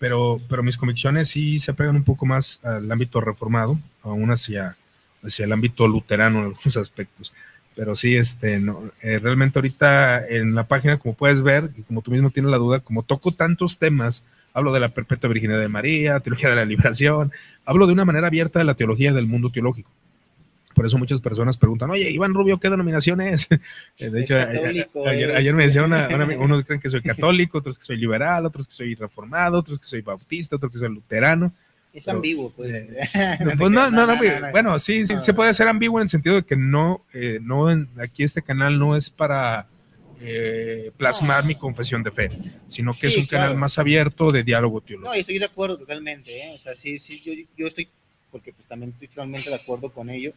pero, pero mis convicciones sí se pegan un poco más al ámbito reformado, aún hacia, hacia el ámbito luterano en algunos aspectos. Pero sí, este, no, eh, realmente ahorita en la página, como puedes ver, y como tú mismo tienes la duda, como toco tantos temas, hablo de la perpetua virginidad de María, teología de la liberación, hablo de una manera abierta de la teología del mundo teológico. Por eso muchas personas preguntan, oye, Iván Rubio, ¿qué denominación es? Eh, de hecho, ayer, es- ayer me decía una, una unos creen que soy católico, otros que soy liberal, otros que soy reformado, otros que soy bautista, otros que soy luterano. Es ambiguo, pues. eh, No Pues no, no, no, no, no. bueno, sí, sí, No. se puede ser ambiguo en el sentido de que no, eh, no, en- aquí este canal no es para eh, plasmar No. mi confesión de fe, sino que es un canal más abierto de diálogo No, teológico. y estoy de acuerdo totalmente, ¿eh? O sea, sí, sí, yo, yo estoy, porque pues también estoy totalmente de acuerdo con ello,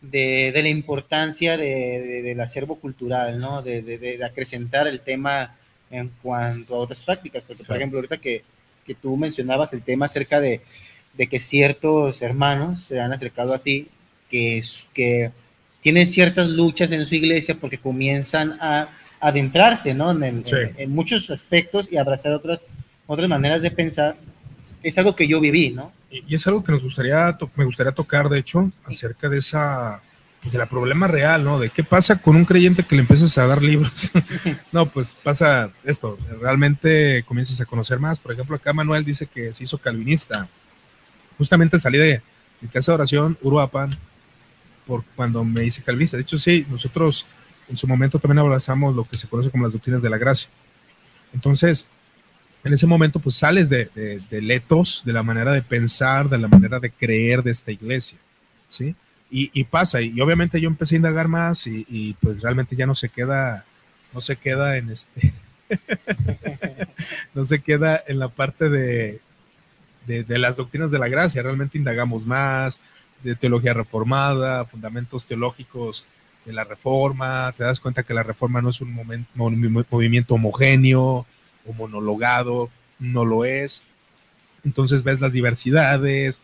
de, de la importancia de, de- del acervo cultural, ¿no? De, de- de acrecentar el tema en cuanto a otras prácticas, porque por ejemplo, ahorita que, que tú mencionabas el tema acerca de, de que ciertos hermanos se han acercado a ti, que, que tienen ciertas luchas en su iglesia porque comienzan a adentrarse ¿no? en, en, muchos aspectos y abrazar otras, otras maneras de pensar, es algo que yo viví, ¿no? Y, es algo que nos gustaría, me gustaría tocar, de hecho, acerca de esa, pues de la problema real, ¿no? De qué pasa con un creyente que le empiezas a dar libros. no, pues pasa esto, realmente comienzas a conocer más. Por ejemplo, acá Manuel dice que se hizo calvinista. Justamente salí de mi casa de oración, Uruapan, por cuando me hice calvinista. De hecho, sí, nosotros en su momento también abrazamos lo que se conoce como las doctrinas de la gracia. Entonces, en ese momento, pues sales de, de, letos, de la manera de pensar, de la manera de creer de esta iglesia, ¿sí? Y, pasa, y, obviamente yo empecé a indagar más y, pues realmente ya no se queda, no se queda en este, no se queda en la parte de, de, las doctrinas de la gracia, realmente indagamos más, de teología reformada, fundamentos teológicos de la reforma, te das cuenta que la reforma no es un movimiento homogéneo o monologado, no lo es. Entonces ves las diversidades,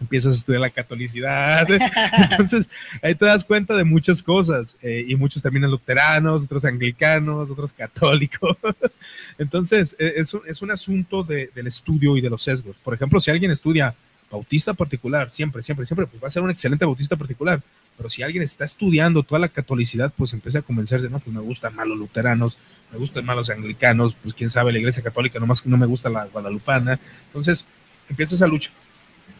empiezas a estudiar la catolicidad, entonces ahí te das cuenta de muchas cosas eh, y muchos terminan luteranos, otros anglicanos, otros católicos. entonces e, es, es un asunto de, del estudio y de los sesgos. Por ejemplo, si alguien estudia bautista particular, siempre, siempre, siempre, pues va a ser un excelente bautista particular. Pero si alguien está estudiando toda la catolicidad, pues empieza a convencerse, no, pues me gustan más los luteranos, me gustan más los anglicanos, pues quién sabe, la iglesia católica, nomás no me gusta la guadalupana. Entonces, empieza esa lucha.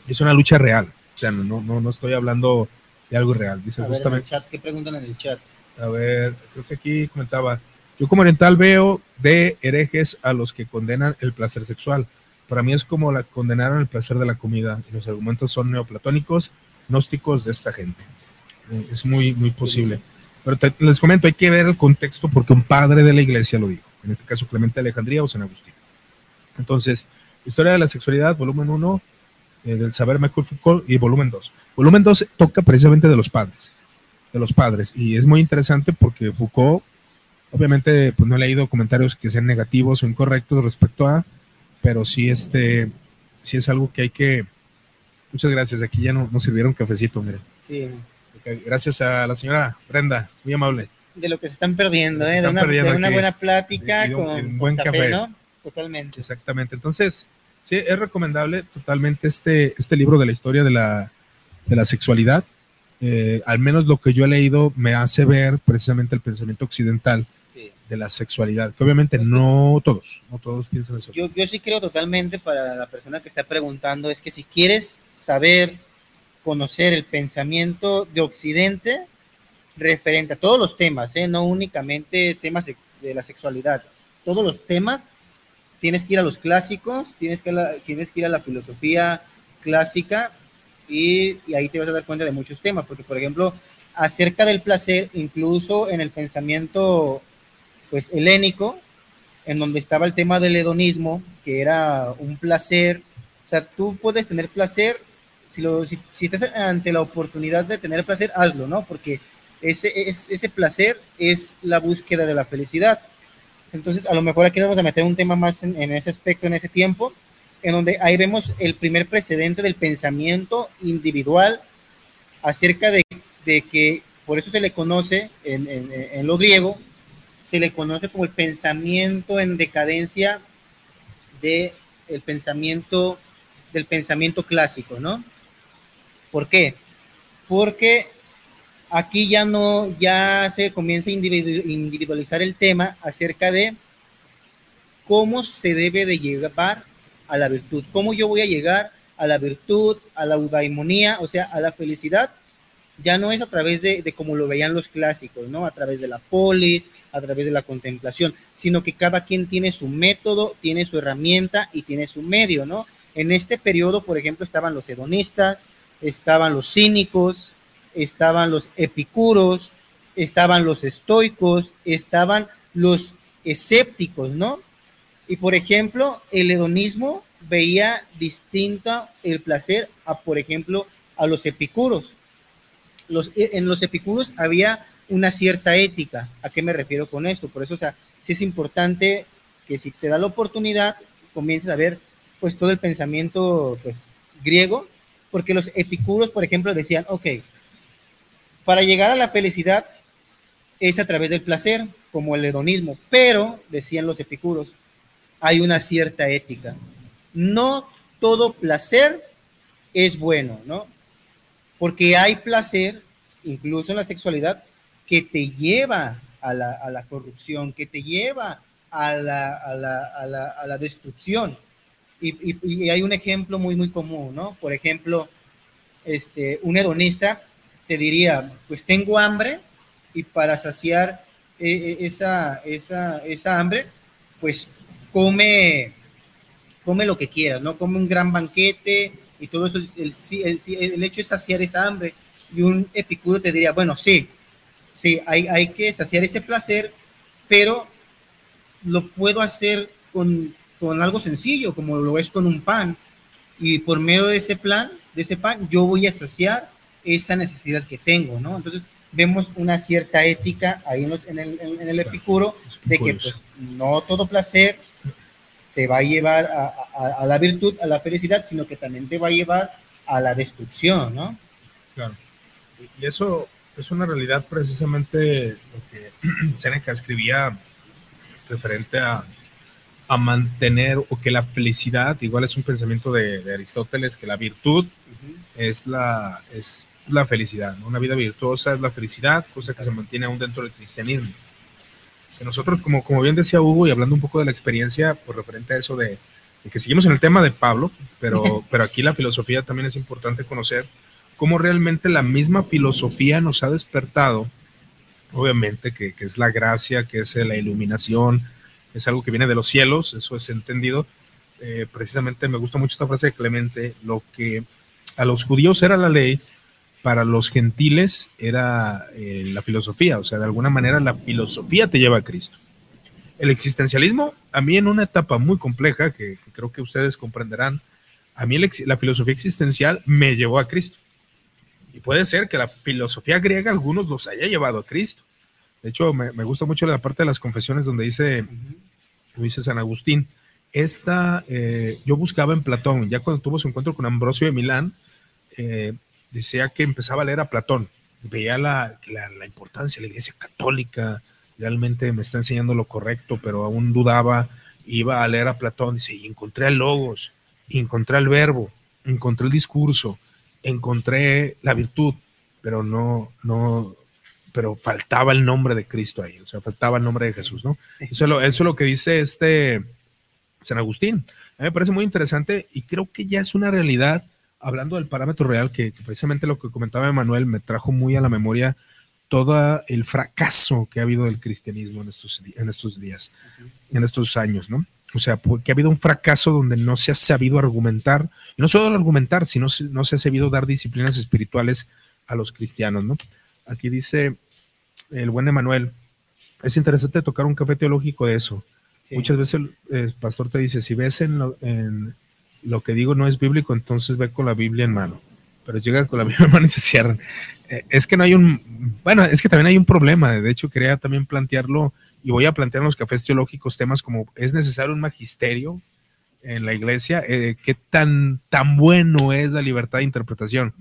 Es una lucha real. O sea, no, no, no estoy hablando de algo real. Dice justamente. ¿qué preguntan en el chat? A ver, creo que aquí comentaba. Yo como oriental veo de herejes a los que condenan el placer sexual. Para mí es como la condenaron el placer de la comida. Los argumentos son neoplatónicos, gnósticos de esta gente. Eh, es muy, muy posible. Pero les comento, hay que ver el contexto porque un padre de la iglesia lo dijo. En este caso, Clemente Alejandría o San Agustín. Entonces, Historia de la Sexualidad, volumen 1, eh, del saber Michael Foucault, y volumen 2. Volumen 2 toca precisamente de los padres. De los padres. Y es muy interesante porque Foucault, obviamente, pues no he leído comentarios que sean negativos o incorrectos respecto a, pero sí, este, sí es algo que hay que. Muchas gracias. Aquí ya no, nos sirvieron cafecito, miren. Sí. Gracias a la señora Brenda, muy amable. De lo que se están perdiendo, ¿eh? de, una, buena plática con, buen café, ¿no? Totalmente. Exactamente. Entonces, sí, es recomendable totalmente este, este libro de la historia de la, de la sexualidad. Eh, al menos lo que yo he leído me hace ver precisamente el pensamiento occidental de la sexualidad, que obviamente no todos, no todos piensan eso. Yo, yo sí creo totalmente para la persona que está preguntando, es que si quieres saber conocer el pensamiento de Occidente referente a todos los temas, ¿eh? no únicamente temas de, la sexualidad, todos los temas, tienes que ir a los clásicos, tienes que, tienes que ir a la filosofía clásica y, ahí te vas a dar cuenta de muchos temas, porque por ejemplo, acerca del placer, incluso en el pensamiento pues helénico, en donde estaba el tema del hedonismo, que era un placer, o sea, tú puedes tener placer si, estás ante la oportunidad de tener placer, hazlo, ¿no? Porque ese, es, ese placer es la búsqueda de la felicidad. Entonces, a lo mejor aquí vamos a meter un tema más en, ese aspecto, en ese tiempo, en donde ahí vemos el primer precedente del pensamiento individual acerca de, que, por eso se le conoce en, en, en, lo griego, se le conoce como el pensamiento en decadencia de el pensamiento del pensamiento clásico, ¿no? ¿Por qué? Porque aquí ya no, ya se comienza a individualizar el tema acerca de cómo se debe de llevar a la virtud, cómo yo voy a llegar a la virtud, a la eudaimonía, o sea, a la felicidad, ya no es a través de, de como lo veían los clásicos, ¿no? A través de la polis, a través de la contemplación, sino que cada quien tiene su método, tiene su herramienta y tiene su medio, ¿no? En este periodo, por ejemplo, estaban los hedonistas, estaban los cínicos, estaban los epicuros, estaban los estoicos, estaban los escépticos, ¿no? Y por ejemplo, el hedonismo veía distinto el placer a, por ejemplo, a los epicuros. Los, en los epicuros había una cierta ética. ¿A qué me refiero con esto? Por eso, o sea, sí es importante que si te da la oportunidad, comiences a ver pues todo el pensamiento pues griego porque los epicuros, por ejemplo, decían, ok, para llegar a la felicidad es a través del placer, como el hedonismo, pero, decían los epicuros, hay una cierta ética. No todo placer es bueno, ¿no? Porque hay placer, incluso en la sexualidad, que te lleva a la, corrupción, que te lleva a la, destrucción. Y, hay un ejemplo muy, muy común, ¿no? Por ejemplo, este, un hedonista te diría, pues tengo hambre y para saciar eh, eh, esa, esa, esa hambre, pues come, come lo que quieras, ¿no? Come un gran banquete y todo eso, el, el, el hecho es saciar esa hambre. Y un epicuro te diría, bueno, sí, sí, hay, hay que saciar ese placer, pero lo puedo hacer con, con algo sencillo, como lo es con un pan. Y por medio de ese plan, de ese pan, yo voy a saciar esa necesidad que tengo, ¿no? Entonces, vemos una cierta ética ahí en, el, en el, epicuro de que pues no todo placer te va a llevar a, la virtud, a la felicidad, sino que también te va a llevar a la destrucción, ¿no? Claro. Y eso es una realidad precisamente lo que Seneca escribía referente a, a mantener o que la felicidad, igual es un pensamiento de, Aristóteles, que la virtud es la, es la felicidad. Una vida virtuosa es la felicidad, cosa que se mantiene aún dentro del cristianismo. Que nosotros, como, como bien decía Hugo, y hablando un poco de la experiencia, por pues, referente a eso de, que seguimos en el tema de Pablo, pero, pero aquí la filosofía también es importante conocer cómo realmente la misma filosofía nos ha despertado, obviamente que, que es la gracia, que es la iluminación, es algo que viene de los cielos, eso es entendido. Eh, precisamente me gusta mucho esta frase de Clemente, lo que a los judíos era la ley, para los gentiles era eh, la filosofía, o sea, de alguna manera la filosofía te lleva a Cristo. El existencialismo, a mí en una etapa muy compleja, que, creo que ustedes comprenderán, a mí la filosofía existencial me llevó a Cristo. Y puede ser que la filosofía griega algunos los haya llevado a Cristo. De hecho, me, gusta mucho la parte de las confesiones donde dice, dice San Agustín, esta, eh, yo buscaba en Platón, ya cuando tuvo su encuentro con Ambrosio de Milán, eh, decía que empezaba a leer a Platón, veía la, la, importancia de la iglesia católica, realmente me está enseñando lo correcto, pero aún dudaba, iba a leer a Platón, dice, y encontré al logos, encontré el verbo, encontré el discurso, encontré la virtud, pero no, no, pero faltaba el nombre de Cristo ahí, o sea, faltaba el nombre de Jesús, ¿no? Eso es lo, eso es lo que dice este San Agustín. A mí me parece muy interesante y creo que ya es una realidad hablando del parámetro real, que, precisamente lo que comentaba Emanuel me trajo muy a la memoria todo el fracaso que ha habido del cristianismo en estos, en estos días, en estos años, ¿no? O sea, que ha habido un fracaso donde no se ha sabido argumentar, y no solo argumentar, sino no se ha sabido dar disciplinas espirituales a los cristianos, ¿no? Aquí dice el buen Emanuel, es interesante tocar un café teológico de eso. Muchas veces el, pastor te dice, si ves en, en lo que digo no es bíblico, entonces ve con la Biblia en mano. Pero llega con la Biblia en mano y se cierran. Eh, es que no hay un, bueno, es que también hay un problema. De hecho, quería también plantearlo y voy a plantear en los cafés teológicos temas como es necesario un magisterio en la iglesia, eh, qué tan, tan bueno es la libertad de interpretación,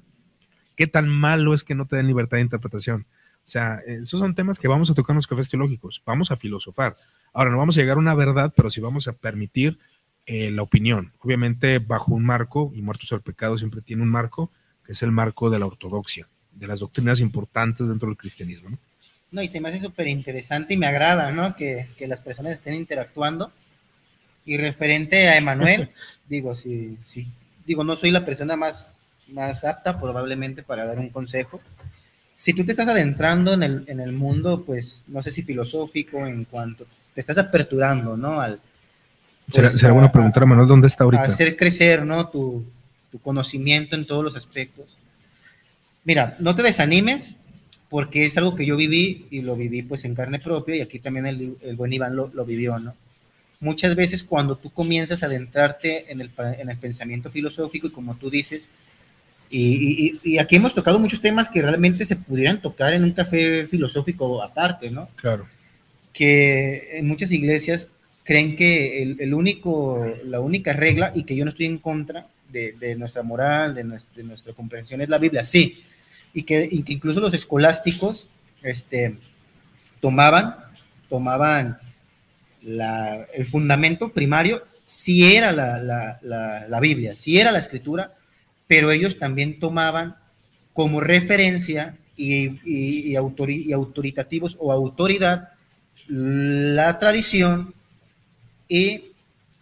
qué tan malo es que no te den libertad de interpretación. O sea, esos son temas que vamos a tocar en los cafés teológicos, vamos a filosofar. Ahora, no vamos a llegar a una verdad, pero sí vamos a permitir eh, la opinión, obviamente bajo un marco, y Muertos al Pecado siempre tiene un marco, que es el marco de la ortodoxia, de las doctrinas importantes dentro del cristianismo. ¿no? No, y se me hace súper interesante y me agrada, ¿no? Que, que, las personas estén interactuando. Y referente a Emanuel, digo, sí, sí, digo, no soy la persona más, más apta probablemente para dar un consejo. Si tú te estás adentrando en el, en el mundo, pues, no sé si filosófico, en cuanto te estás aperturando, ¿no? Al, será, pues, bueno preguntar a Manuel dónde está ahorita. Hacer crecer ¿no? tu, tu, conocimiento en todos los aspectos. Mira, no te desanimes porque es algo que yo viví y lo viví pues en carne propia y aquí también el, el buen Iván lo, lo, vivió, ¿no? Muchas veces cuando tú comienzas a adentrarte en el, en el pensamiento filosófico y como tú dices, y, y, y, aquí hemos tocado muchos temas que realmente se pudieran tocar en un café filosófico aparte, ¿no? Claro. Que en muchas iglesias creen que el, único, la única regla, y que yo no estoy en contra de, nuestra moral, de nuestra, comprensión, es la Biblia, sí, y que, y que incluso los escolásticos este, tomaban, tomaban la- el fundamento primario, si era la- la- la Biblia, si era la escritura, pero ellos también tomaban como referencia y, y- y autori- y autoritativos o autoridad la tradición y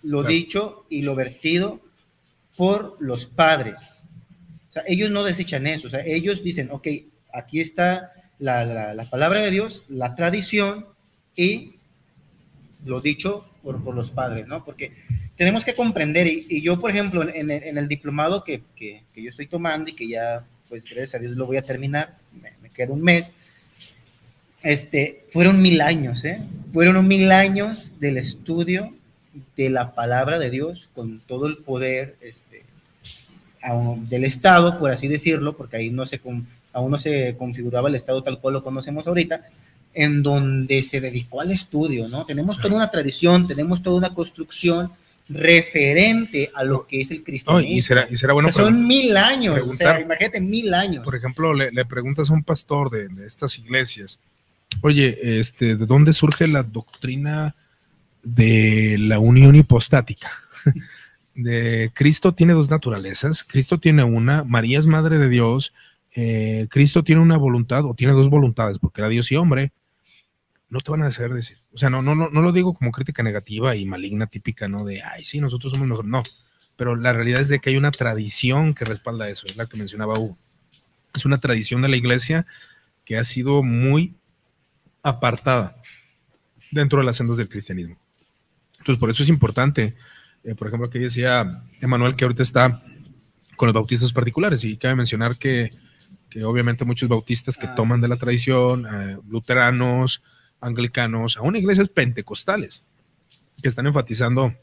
lo Claro. dicho y lo vertido por los padres. O sea, ellos no desechan eso, o sea, ellos dicen, ok, aquí está la, la- la palabra de Dios, la tradición y lo dicho por, por los padres, ¿no? Porque tenemos que comprender, y, y yo, por ejemplo, en, en el- diplomado que, que- que yo estoy tomando y que ya, pues gracias a Dios lo voy a terminar, me, me queda un mes, este, fueron mil años, ¿eh? Fueron mil años del estudio de la palabra de Dios con todo el poder este, del Estado, por así decirlo, porque ahí no se, aún no se configuraba el Estado tal cual lo conocemos ahorita, en donde se dedicó al estudio, ¿no? Tenemos toda una tradición, tenemos toda una construcción referente a lo que es el No, cristianismo. y será, y será O sea, son mil años, o sea, preguntar. imagínate mil años. Por ejemplo, le, le preguntas a un pastor de, de estas iglesias, oye, este, ¿de dónde surge la doctrina de la unión hipostática? De Cristo tiene dos naturalezas, Cristo tiene una, María es madre de Dios, eh, Cristo tiene una voluntad o tiene dos voluntades, porque era Dios y hombre. No te van a hacer decir, o sea, no, no, no, no lo digo como crítica negativa y maligna típica, ¿no? De, ay, sí, nosotros somos mejor, no, pero la realidad es de que hay una tradición que respalda eso, es la que mencionaba Hugo es una tradición de la iglesia que ha sido muy apartada dentro de las sendas del cristianismo. Entonces, por eso es importante, eh, por ejemplo, que decía Emanuel que ahorita está con los bautistas particulares y cabe mencionar que, que obviamente muchos bautistas que Ah, toman de la tradición, eh, luteranos, anglicanos, aún iglesias pentecostales, que están enfatizando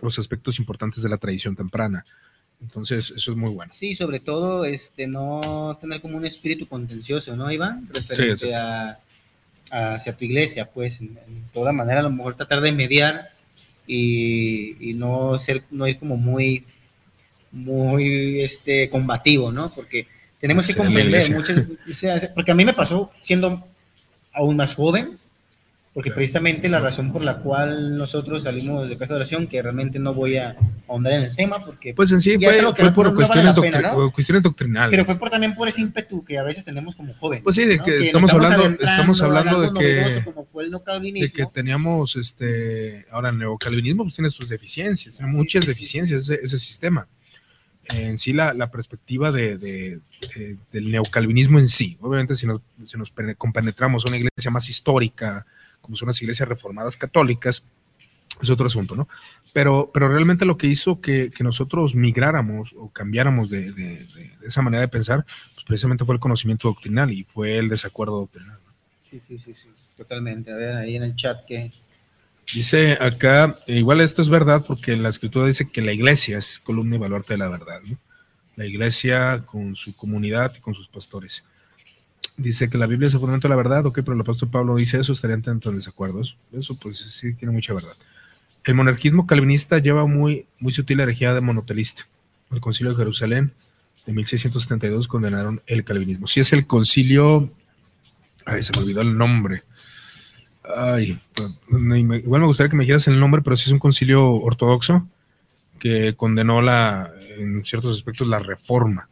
los aspectos importantes de la tradición temprana. Entonces, eso es muy bueno. Sí, sobre todo este no tener como un espíritu contencioso, ¿no, Iván? Referente Sí. A, hacia tu iglesia, pues, en, en toda manera, a lo mejor tratar de mediar y, y no ser, no ir como muy, muy, este, combativo, ¿no? Porque tenemos que comprender muchas, porque a mí me pasó siendo aún más joven, porque precisamente la razón por la cual nosotros salimos de casa de oración, que realmente no voy a ahondar en el tema, porque Pues en sí fue, no- por no vale cuestiones, la pena, doctri- ¿no? cuestiones doctrinales. Pero fue por, también por ese ímpetu que a veces tenemos como jóvenes. Pues sí, de que estamos hablando- estamos hablando de que- novedoso como fue el de neocalvinismo. que teníamos, este, ahora el neocalvinismo pues tiene sus deficiencias, tiene Sí, muchas sí, sí. deficiencias ese, ese sistema. En sí, la, la perspectiva de, de- del neocalvinismo en sí, obviamente si nos, si nos pene- compenetramos a una iglesia más histórica, como son las iglesias reformadas católicas, es otro asunto, ¿no? Pero, pero realmente lo que hizo que, que nosotros migráramos o cambiáramos de- de esa manera de pensar, pues precisamente fue el conocimiento doctrinal y fue el desacuerdo doctrinal. Sí, sí, sí, sí, totalmente. A ver, ahí en el chat que... Dice acá, eh, igual esto es verdad porque la escritura dice que la iglesia es columna y baluarte de la verdad, ¿no? La iglesia con su comunidad y con sus pastores. Dice que la Biblia es el fundamento de la verdad, ok, pero el apóstol Pablo dice eso, estarían tanto en desacuerdos. Eso pues sí tiene mucha verdad. El monarquismo calvinista lleva muy, muy sutil la herejía de monotelista. El concilio de Jerusalén de 1672 condenaron el calvinismo. Si es el concilio, ay, se me olvidó el nombre. Ay, igual me gustaría que me dijeras el nombre, pero sí es un concilio ortodoxo que condenó la, en ciertos aspectos la reforma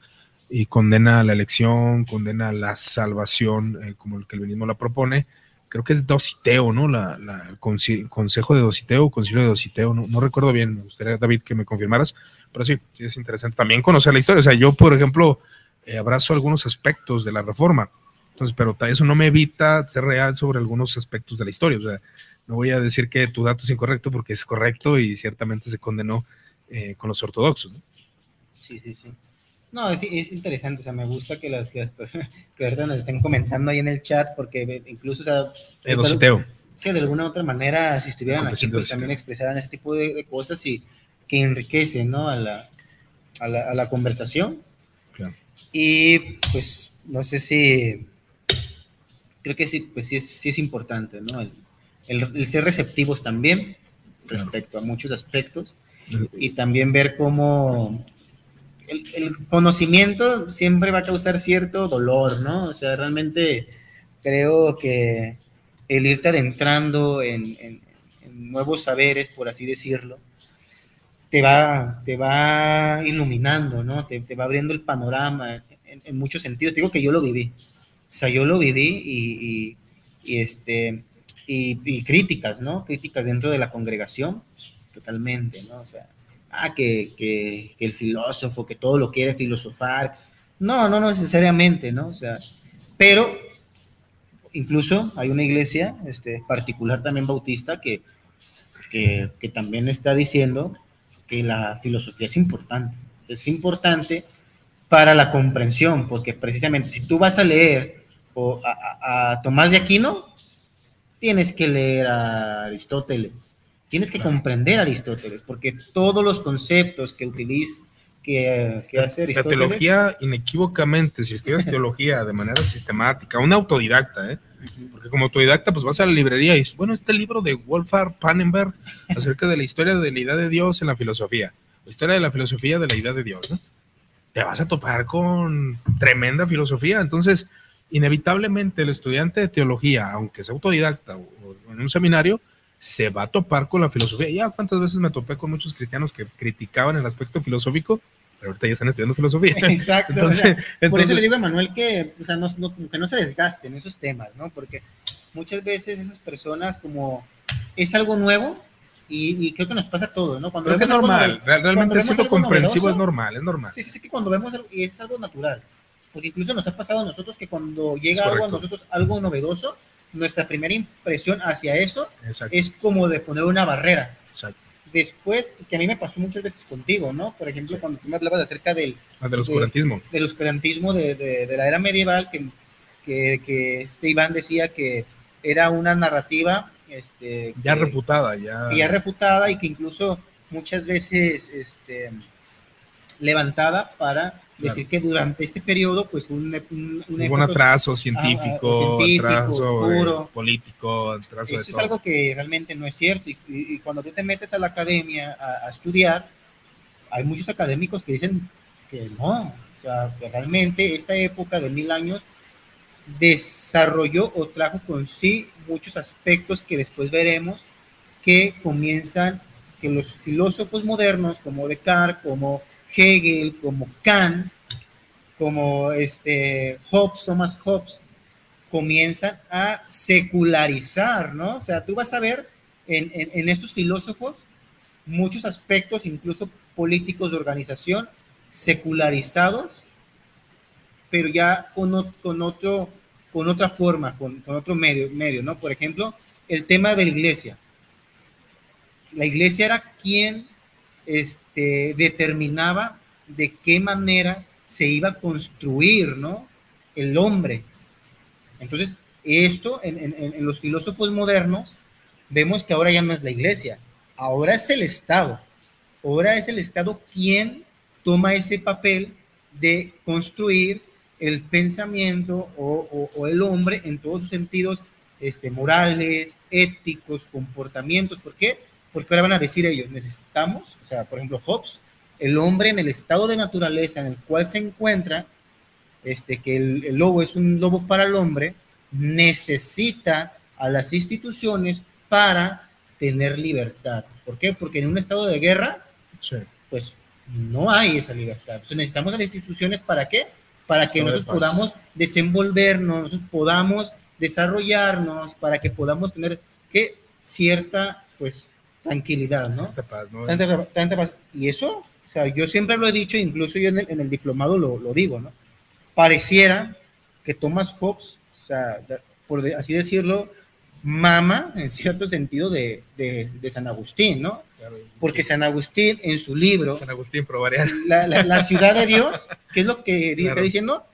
y condena la elección, condena la salvación, eh, como el calvinismo la propone. Creo que es Dositeo, ¿no? La, el consejo de Dositeo, concilio de Dositeo, no, no recuerdo bien, me gustaría, David, que me confirmaras, pero sí, sí es interesante también conocer la historia. O sea, yo, por ejemplo, eh, abrazo algunos aspectos de la reforma, entonces, pero eso no me evita ser real sobre algunos aspectos de la historia. O sea, no voy a decir que tu dato es incorrecto porque es correcto y ciertamente se condenó eh, con los ortodoxos. ¿no? Sí, sí, sí. No, es, es interesante, o sea, me gusta que las que, las per- que ahorita nos estén comentando ahí en el chat, porque incluso, o sea, Eh, sí, de alguna u otra manera, si estuvieran aquí, pues también expresaran ese tipo de, de cosas y que enriquecen, ¿no? A la, a la, a la conversación. Claro. Y pues, no sé si, creo que sí, pues sí es, sí es importante, ¿no? El, el- el ser receptivos también Claro. respecto a muchos aspectos y también ver cómo el, conocimiento siempre va a causar cierto dolor, ¿no? O sea, realmente creo que el irte adentrando en, nuevos saberes, por así decirlo, te va, te va iluminando, ¿no? Te, va abriendo el panorama en, muchos sentidos. digo que yo lo viví. O sea, yo lo viví y, y, este, y, críticas, ¿no? Críticas dentro de la congregación, totalmente, ¿no? O sea, ah, que, que, que, el filósofo, que todo lo quiere filosofar. No, no, no necesariamente, ¿no? O sea, pero incluso hay una iglesia este, particular también bautista que, que, que también está diciendo que la filosofía es importante. Es importante para la comprensión, porque precisamente si tú vas a leer o a, a Tomás de Aquino, tienes que leer a Aristóteles Tienes que comprender a Aristóteles, porque todos los conceptos que utiliza, que, que hace Aristóteles. La teología, inequívocamente, si estudias teología de manera sistemática, un autodidacta, ¿eh? Porque como autodidacta, pues vas a la librería y dices, bueno, este libro de Wolfgang Pannenberg acerca de la historia de la idea de Dios en la filosofía, la historia de la filosofía de la idea de Dios, ¿no? Te vas a topar con tremenda filosofía. Entonces, inevitablemente el estudiante de teología, aunque sea autodidacta o en un seminario, se va a topar con la filosofía. Ya cuántas veces me topé con muchos cristianos que criticaban el aspecto filosófico, pero ahorita ya están estudiando filosofía. Exacto. Entonces, por eso le digo a Manuel que, o sea, no, que no se desgasten esos temas, ¿no? Porque muchas veces esas personas como es algo nuevo y, creo que nos pasa a todos, ¿no? Cuando creo que es normal, realmente es algo comprensivo, es normal, es normal. Sí, sí, sí, que cuando vemos algo, y es algo natural, porque incluso nos ha pasado a nosotros que cuando llega algo a nosotros, algo novedoso, nuestra primera impresión hacia eso es como de poner una barrera. Después, que a mí me pasó muchas veces contigo, ¿no? Por ejemplo, cuando tú me hablabas acerca del... Ah, del oscurantismo. De, del oscurantismo de, de, la era medieval, que, que, que, este Iván decía que era una narrativa... Este, ya refutada, ya... ya refutada y que incluso muchas veces este, levantada para decir que durante este periodo, pues un, un, un, atraso científico, atraso político, atraso Eso es algo que realmente no es cierto. Y, cuando tú te metes a la academia a, estudiar, hay muchos académicos que dicen que no, o sea, que realmente esta época de mil años desarrolló o trajo con sí muchos aspectos que después veremos que comienzan, que los filósofos modernos como Descartes, como Hegel, como Kant, como este Hobbes, Thomas Hobbes, comienzan a secularizar, ¿no? O sea, tú vas a ver en, estos filósofos muchos aspectos, incluso políticos de organización, secularizados, pero ya con, otro, con otra forma, con, con otro medio, medio, ¿no? Por ejemplo, el tema de la iglesia. La iglesia era quien este, determinaba de qué manera se iba a construir, ¿no? El hombre. Entonces, esto en, los filósofos modernos, vemos que ahora ya no es la iglesia, ahora es el Estado. Ahora es el Estado quien toma ese papel de construir el pensamiento o, el hombre en todos sus sentidos este, morales, éticos, comportamientos. ¿Por qué? porque ahora van a decir ellos, necesitamos, o sea, por ejemplo, Hobbes, el hombre en el estado de naturaleza en el cual se encuentra, este, que el, lobo es un lobo para el hombre, necesita a las instituciones para tener libertad. ¿Por qué? Porque en un estado de guerra, pues no hay esa libertad. Entonces necesitamos a las instituciones para qué? Para que nosotros podamos desenvolvernos, nosotros podamos desarrollarnos, para que podamos tener que cierta, pues, tranquilidad, ¿no? Tanta paz, Y eso, o sea, yo siempre lo he dicho, incluso yo en el, diplomado lo, lo, digo, ¿no? Pareciera que Thomas Hobbes, o sea, por así decirlo, mama en cierto sentido de, de, de San Agustín, ¿no? Porque San Agustín en su libro, San Agustín, la, la, ciudad de Dios, ¿qué es lo que está diciendo?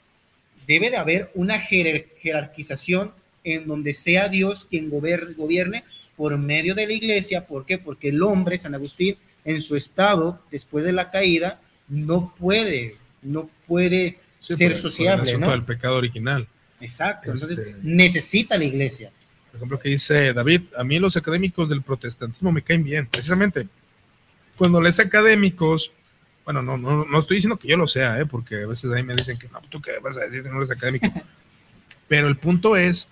Debe de haber una jerarquización en donde sea Dios quien gobierne por medio de la iglesia. ¿Por qué? Porque el hombre, San Agustín, en su estado, después de la caída, no puede, no puede ser sociable. ¿no? el pecado original. Exacto. Entonces, este, necesita la iglesia. Por ejemplo, que dice David, a mí los académicos del protestantismo me caen bien, precisamente. Cuando lees académicos, Bueno, no, no, no estoy diciendo que yo lo sea, ¿eh? porque a veces ahí me dicen que no, tú qué vas a decir si no eres académico. Pero el punto es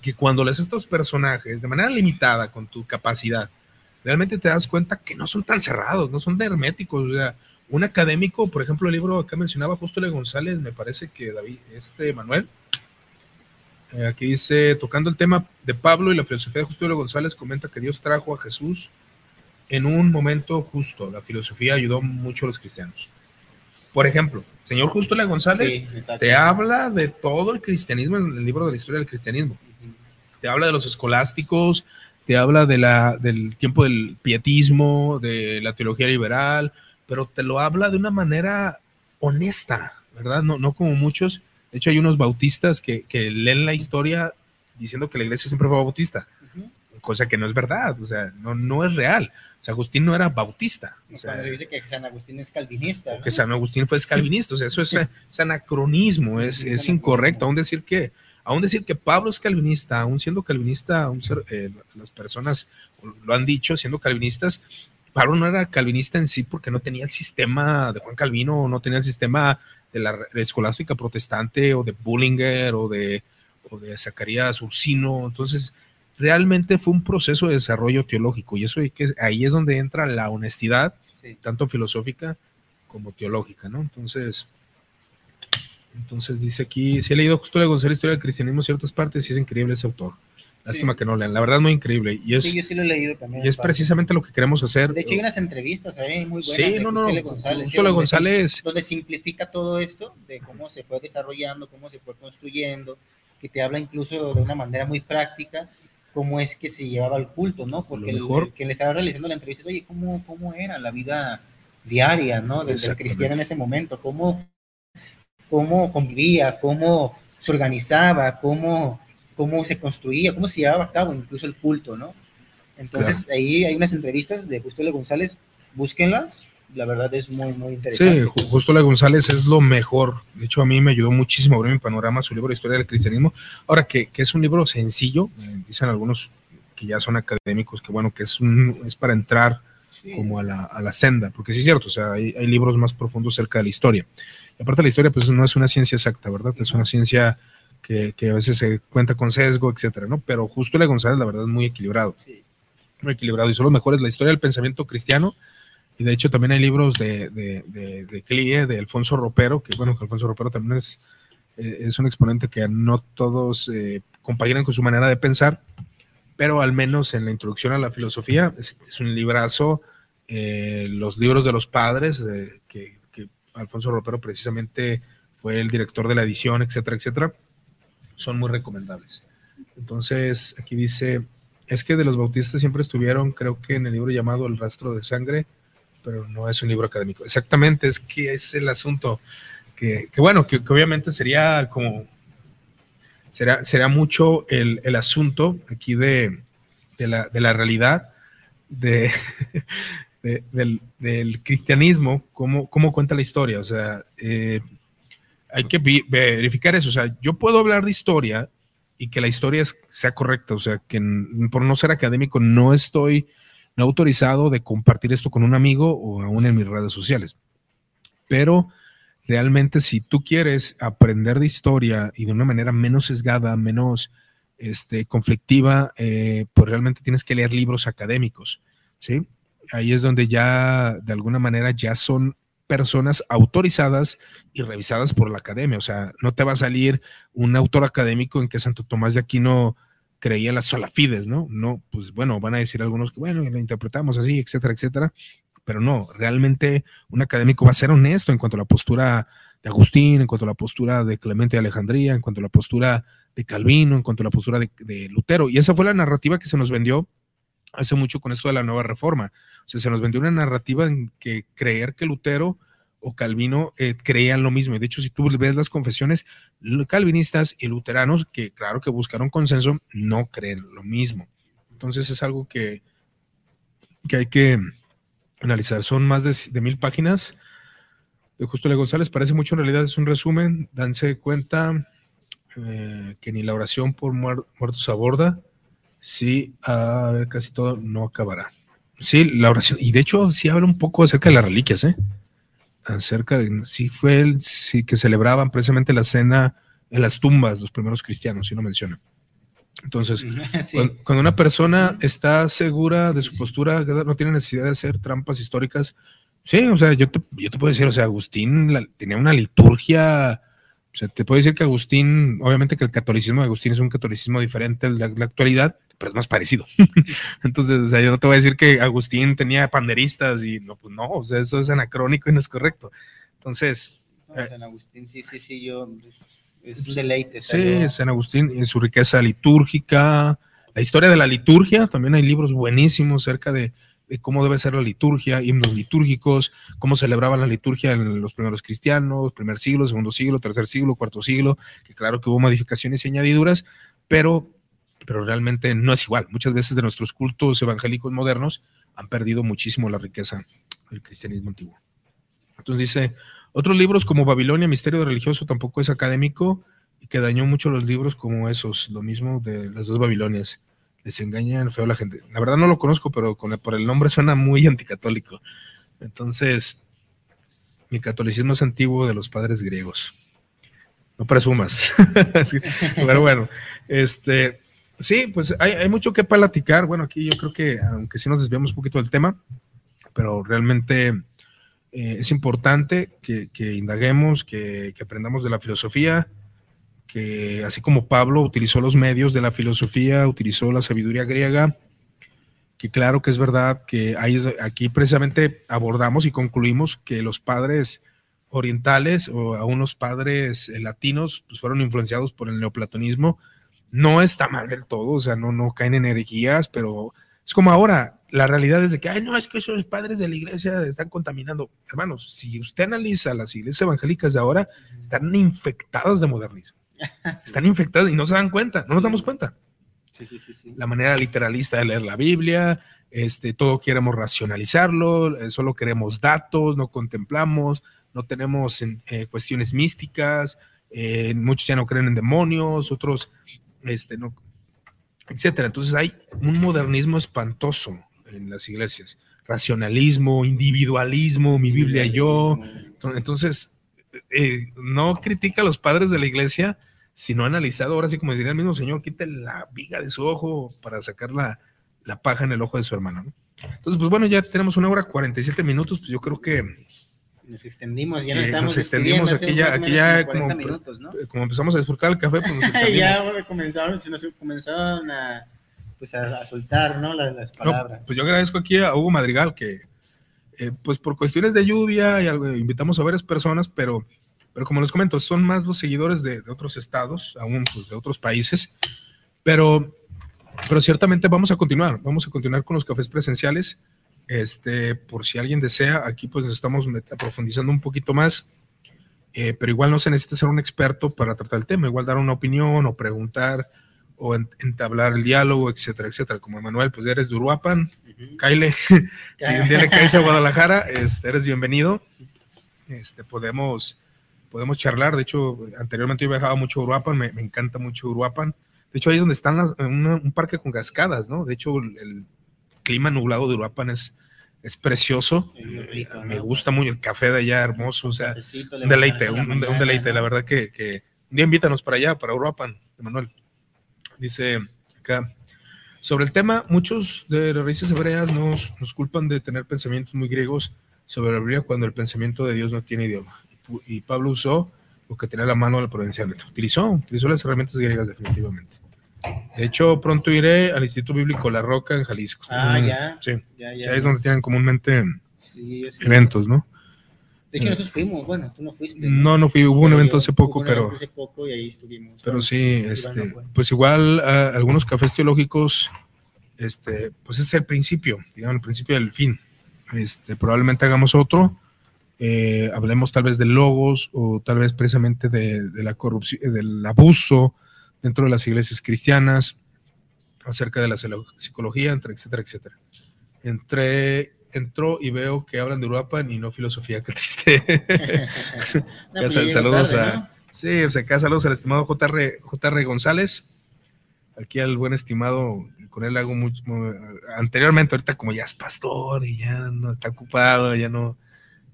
que cuando lees estos personajes de manera limitada con tu capacidad, realmente te das cuenta que no son tan cerrados, no son de herméticos. O sea, un académico, por ejemplo, el libro que mencionaba Justo Le González, me parece que David, este Manuel, eh, aquí dice, tocando el tema de Pablo y la filosofía de Justo Le González, comenta que Dios trajo a Jesús en un momento justo. La filosofía ayudó mucho a los cristianos. Por ejemplo, señor Justo Le González te habla de todo el cristianismo en el libro de la historia del cristianismo. Te habla de los escolásticos, te habla de la, del tiempo del pietismo, de la teología liberal, pero te lo habla de una manera honesta, ¿verdad? No, no como muchos. De hecho, hay unos bautistas que, que leen la historia diciendo que la iglesia siempre fue bautista cosa que no es verdad, o sea, no, no es real. O sea, Agustín no era bautista. O sea, Cuando dice que San Agustín es calvinista. Que San Agustín fue calvinista, o sea, eso es, anacronismo, es, es, incorrecto. Aún decir que, aún decir que Pablo es calvinista, aún siendo calvinista, aún eh, las personas lo han dicho, siendo calvinistas, Pablo no era calvinista en sí porque no tenía el sistema de Juan Calvino, no tenía el sistema de la escolástica protestante o de Bullinger o de, o de Zacarías Ursino. Entonces, realmente fue un proceso de desarrollo teológico y eso que, ahí es donde entra la honestidad, tanto filosófica como teológica, ¿no? Entonces, entonces dice aquí, si he leído justo la González, Historia del Cristianismo en ciertas partes y es increíble ese autor. Lástima que no lean, la verdad muy increíble. Y es, sí, yo sí lo he leído también. Y es precisamente lo que queremos hacer. De hecho, hay unas entrevistas ahí muy buenas. Sí, no, no, González, Justo González. Donde simplifica todo esto, de cómo se fue desarrollando, cómo se fue construyendo, que te habla incluso de una manera muy práctica cómo es que se llevaba el culto, ¿no? Porque el, que le estaba realizando la entrevista es, oye, ¿cómo, cómo era la vida diaria, ¿no? Del, cristiano en ese momento, cómo, cómo convivía, cómo se organizaba, cómo, cómo se construía, cómo se llevaba a cabo incluso el culto, ¿no? Entonces ahí hay unas entrevistas de Justo González, búsquenlas, la verdad es muy, muy interesante. Sí, justo la González es lo mejor. De hecho, a mí me ayudó muchísimo a abrir mi panorama su libro de Historia del Cristianismo. Ahora, que, que es un libro sencillo, dicen algunos que ya son académicos, que bueno, que es, un, es para entrar como a la, a la, senda, porque sí es cierto, o sea, hay, hay, libros más profundos cerca de la historia. Y aparte la historia, pues no es una ciencia exacta, ¿verdad? Es una ciencia que, que a veces se cuenta con sesgo, etcétera, ¿no? Pero justo la González, la verdad, es muy equilibrado. Sí. Muy equilibrado. Y son los mejores, la historia del pensamiento cristiano y de hecho también hay libros de, de, de, de Clie, de Alfonso Ropero, que bueno, que Alfonso Ropero también es, eh, es un exponente que no todos eh, compaginan con su manera de pensar, pero al menos en la introducción a la filosofía es, un librazo, eh, los libros de los padres, que, que, Alfonso Ropero precisamente fue el director de la edición, etcétera, etcétera, son muy recomendables. Entonces, aquí dice, es que de los bautistas siempre estuvieron, creo que en el libro llamado El rastro de sangre, pero no es un libro académico. Exactamente, es que es el asunto que, bueno, que, obviamente sería como, será, será mucho el, asunto aquí de, la, realidad de, del, cristianismo, cómo, cómo cuenta la historia. O sea, eh, hay que verificar eso. O sea, yo puedo hablar de historia y que la historia sea correcta. O sea, que por no ser académico no estoy no autorizado de compartir esto con un amigo o aún en mis redes sociales. Pero realmente si tú quieres aprender de historia y de una manera menos sesgada, menos este, conflictiva, eh, pues realmente tienes que leer libros académicos, ¿sí? Ahí es donde ya, de alguna manera, ya son personas autorizadas y revisadas por la academia. O sea, no te va a salir un autor académico en que Santo Tomás de Aquino creía las solafides, ¿no? No, pues bueno, van a decir algunos que, bueno, la interpretamos así, etcétera, etcétera, pero no, realmente un académico va a ser honesto en cuanto a la postura de Agustín, en cuanto a la postura de Clemente de Alejandría, en cuanto a la postura de Calvino, en cuanto a la postura de, de Lutero. Y esa fue la narrativa que se nos vendió hace mucho con esto de la nueva reforma. O sea, se nos vendió una narrativa en que creer que Lutero o Calvino eh, creían lo mismo. De hecho, si tú ves las confesiones, calvinistas y luteranos, que claro que buscaron consenso, no creen lo mismo. Entonces es algo que, que hay que analizar. Son más de, mil páginas de Justo Le González. Parece mucho, en realidad es un resumen. Danse cuenta eh, que ni la oración por muertos aborda. Sí, a ver, casi todo no acabará. Sí, la oración. Y de hecho, sí habla un poco acerca de las reliquias, ¿eh? acerca de, sí fue el, sí que celebraban precisamente la cena en las tumbas, los primeros cristianos, si no menciona. Entonces, Sí. cuando, cuando una persona está segura de su postura, no tiene necesidad de hacer trampas históricas. Sí, o sea, yo te, yo te puedo decir, o sea, Agustín la- tenía una liturgia. O sea, te puedo decir que Agustín, obviamente que el catolicismo de Agustín es un catolicismo diferente al de la actualidad, pero es más parecido. Entonces, o sea, yo no te voy a decir que Agustín tenía panderistas y no, pues no, o sea, eso es anacrónico y no es correcto. Entonces, No, San Agustín, sí, sí, sí, yo. Es un deleite. Sí, salió- San Agustín y su riqueza litúrgica, la historia de la liturgia, también hay libros buenísimos acerca de, de cómo debe ser la liturgia, himnos litúrgicos, cómo celebraban la liturgia en los primeros cristianos, primer siglo, segundo siglo, tercer siglo, cuarto siglo, que claro que hubo modificaciones y añadiduras, pero, pero realmente no es igual. Muchas veces de nuestros cultos evangélicos modernos han perdido muchísimo la riqueza del cristianismo antiguo. Entonces dice, otros libros como Babilonia, Misterio Religioso, tampoco es académico y que dañó mucho los libros como esos, lo mismo de las dos Babilonias. Les engañan feo a la gente. La verdad no lo conozco, pero con el- por el nombre suena muy anticatólico. Entonces, mi catolicismo es antiguo de los padres griegos. No presumas. Pero bueno, este, sí, pues hay, hay mucho que platicar. Bueno, aquí yo creo que, aunque sí nos desviamos un poquito del tema, pero realmente eh, es importante que, indaguemos, que, aprendamos de la filosofía, que así como Pablo utilizó los medios de la filosofía, utilizó la sabiduría griega, que claro que es verdad que es- aquí precisamente abordamos y concluimos que los padres orientales o aún los padres eh, latinos pues fueron influenciados por el neoplatonismo. No está mal del todo, o sea, no, no caen en herejías, pero es como ahora, la realidad es de que, ay, no, es que esos padres de la iglesia están contaminando. Hermanos, si usted analiza las iglesias evangélicas de ahora, están infectadas de modernismo. Están infectadas y no se dan cuenta, no nos damos cuenta. Sí, sí, sí, sí. La manera literalista de leer la Biblia, este, todo queremos racionalizarlo, eh, solo queremos datos, no contemplamos, no tenemos en- eh, cuestiones místicas, eh, muchos ya no creen en demonios, otros, este, no, etcétera. Entonces hay un modernismo espantoso en las iglesias. Racionalismo, individualismo, mi Biblia yo. Entonces, eh, no critica a los padres de la iglesia, sino ha analizado, ahora sí como diría el mismo Señor, quite la viga de su ojo para sacar la, la paja en el ojo de su hermano. ¿no? Entonces, pues bueno, ya tenemos una hora 47 minutos, pues yo creo que Nos extendimos, ya nos Que estamos nos extendimos aquí ya- aquí ya como- 40 minutos, ¿no? eh, como empezamos a disfrutar el café, pues nos ya bueno, comenzaron, se nos comenzaron a, pues a, a soltar, ¿no? Las, las No, palabras. pues yo agradezco aquí a Hugo Madrigal que, eh, pues por cuestiones de lluvia y algo, invitamos a varias personas, pero, pero como les comento, son más los seguidores de, de otros estados, aún pues, de otros países, pero, pero ciertamente vamos a continuar, vamos a continuar con los cafés presenciales. Este, por si alguien desea, aquí pues estamos profundizando un poquito más, eh, pero igual no se necesita ser un experto para tratar el tema, igual dar una opinión o preguntar o en- entablar el diálogo, etcétera, etcétera. Como Manuel, pues eres de Uruapan. Kyle, si un día le caes a Guadalajara, este, eres bienvenido. Este, podemos, podemos charlar. De hecho, anteriormente yo viajaba mucho a Uruapan, me, me encanta mucho Uruapan. De hecho, ahí es donde están las, una- un parque con cascadas, ¿no? De hecho, el clima nublado de Uruapan es, es precioso. Es Eh, rico, me ¿no? gusta mucho el café de allá, hermoso. O sea, Cafecito, un deleite, un, un- deleite. La verdad que, que un día invítanos para allá, para Uruapan, Manuel. Dice acá. Sobre el tema, muchos de las raíces hebreas nos, nos culpan de tener pensamientos muy griegos sobre la Biblia cuando el pensamiento de Dios no tiene idioma. Y, Pablo usó lo que tenía a la mano del provincialmente. Utilizó, utilizó las herramientas griegas definitivamente. De hecho, pronto iré al Instituto Bíblico La Roca en Jalisco. Ah, Mm, ya. Sí, Ya, ya ya. es donde tienen comúnmente Sí, sí. eventos, ¿no? De hecho, nosotros fuimos, bueno, tú no fuiste. No, no fui, hubo un evento yo- hace poco, pero... hace poco y ahí estuvimos. Pero Bueno, sí, este, no pues igual ah, algunos cafés teológicos, este, pues es el principio, digamos, el principio del fin. Este, probablemente hagamos otro, eh, hablemos tal vez de logos o tal vez precisamente de, de la corrupción, del abuso dentro de las iglesias cristianas, acerca de la psicología, entre, etcétera, etcétera. Entré, entró y veo que hablan de Uruapan y no filosofía, qué triste. No, Ya pues llegó saludos tarde, a. ¿no? Sí, o sea, acá saludos al estimado JR, JR González. Aquí al buen estimado, con él hago mucho. mu- Anteriormente, ahorita como ya es pastor y ya no está ocupado, ya no,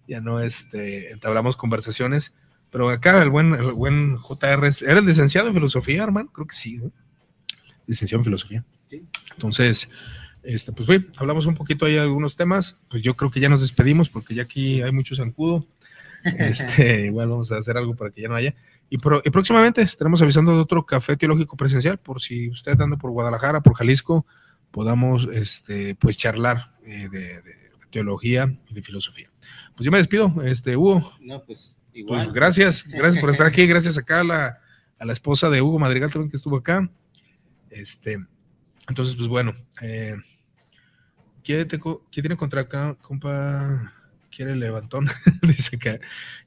ya no este, entablamos conversaciones. Pero acá el buen, el buen JR, ¿eres licenciado en filosofía, hermano? Creo que sí, licenciado en filosofía. Sí. Entonces, este, pues bien, hablamos un poquito ahí de algunos temas. Pues yo creo que ya nos despedimos porque ya aquí hay mucho zancudo. Este, igual vamos a hacer algo para que ya no haya. Y, próximamente estaremos avisando de otro café teológico presencial por si usted anda por Guadalajara, por Jalisco, podamos este, pues charlar eh, de, teología y de filosofía. Pues yo me despido, este, Hugo. No, pues igual. Pues gracias, gracias por estar aquí, gracias acá a la, a la esposa de Hugo Madrigal también que estuvo acá. Este, entonces, pues bueno, eh, ¿quién, tiene contra acá, compa? ¿Quiere levantón? dice que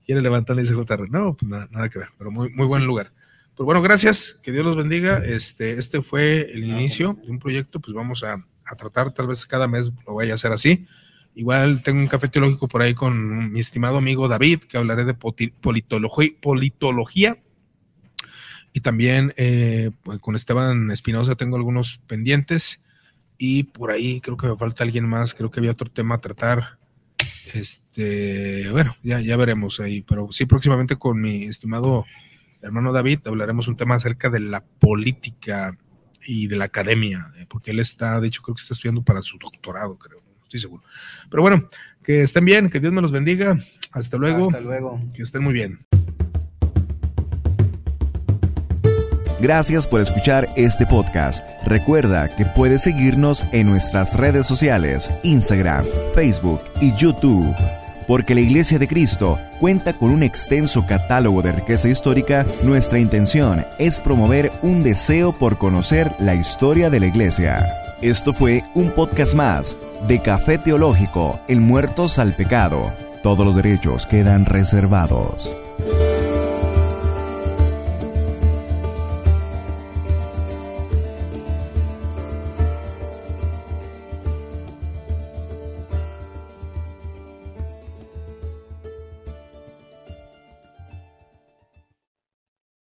quiere levantón, dice JR. No, pues nada, nada que ver, pero muy, muy buen lugar. Pues bueno, gracias, que Dios los bendiga. Este, este fue el inicio de un proyecto, pues vamos a, a tratar, tal vez cada mes lo vaya a hacer así. Igual tengo un café teológico por ahí con mi estimado amigo David, que hablaré de politología, politología. Y también eh, pues, con Esteban Espinosa tengo algunos pendientes. Y por ahí creo que me falta alguien más. Creo que había otro tema a tratar. Este, bueno, ya, ya veremos ahí. Pero sí, próximamente con mi estimado hermano David hablaremos un tema acerca de la política y de la academia, eh, porque él está, de hecho, creo que está estudiando para su doctorado, creo estoy seguro. Pero bueno, que estén bien, que Dios me los bendiga. Hasta luego. Hasta luego. Que estén muy bien. Gracias por escuchar este podcast. Recuerda que puedes seguirnos en nuestras redes sociales, Instagram, Facebook y YouTube. Porque la Iglesia de Cristo cuenta con un extenso catálogo de riqueza histórica, nuestra intención es promover un deseo por conocer la historia de la Iglesia. Esto fue un podcast más de Café Teológico, El Muertos al Pecado. Todos los derechos quedan reservados.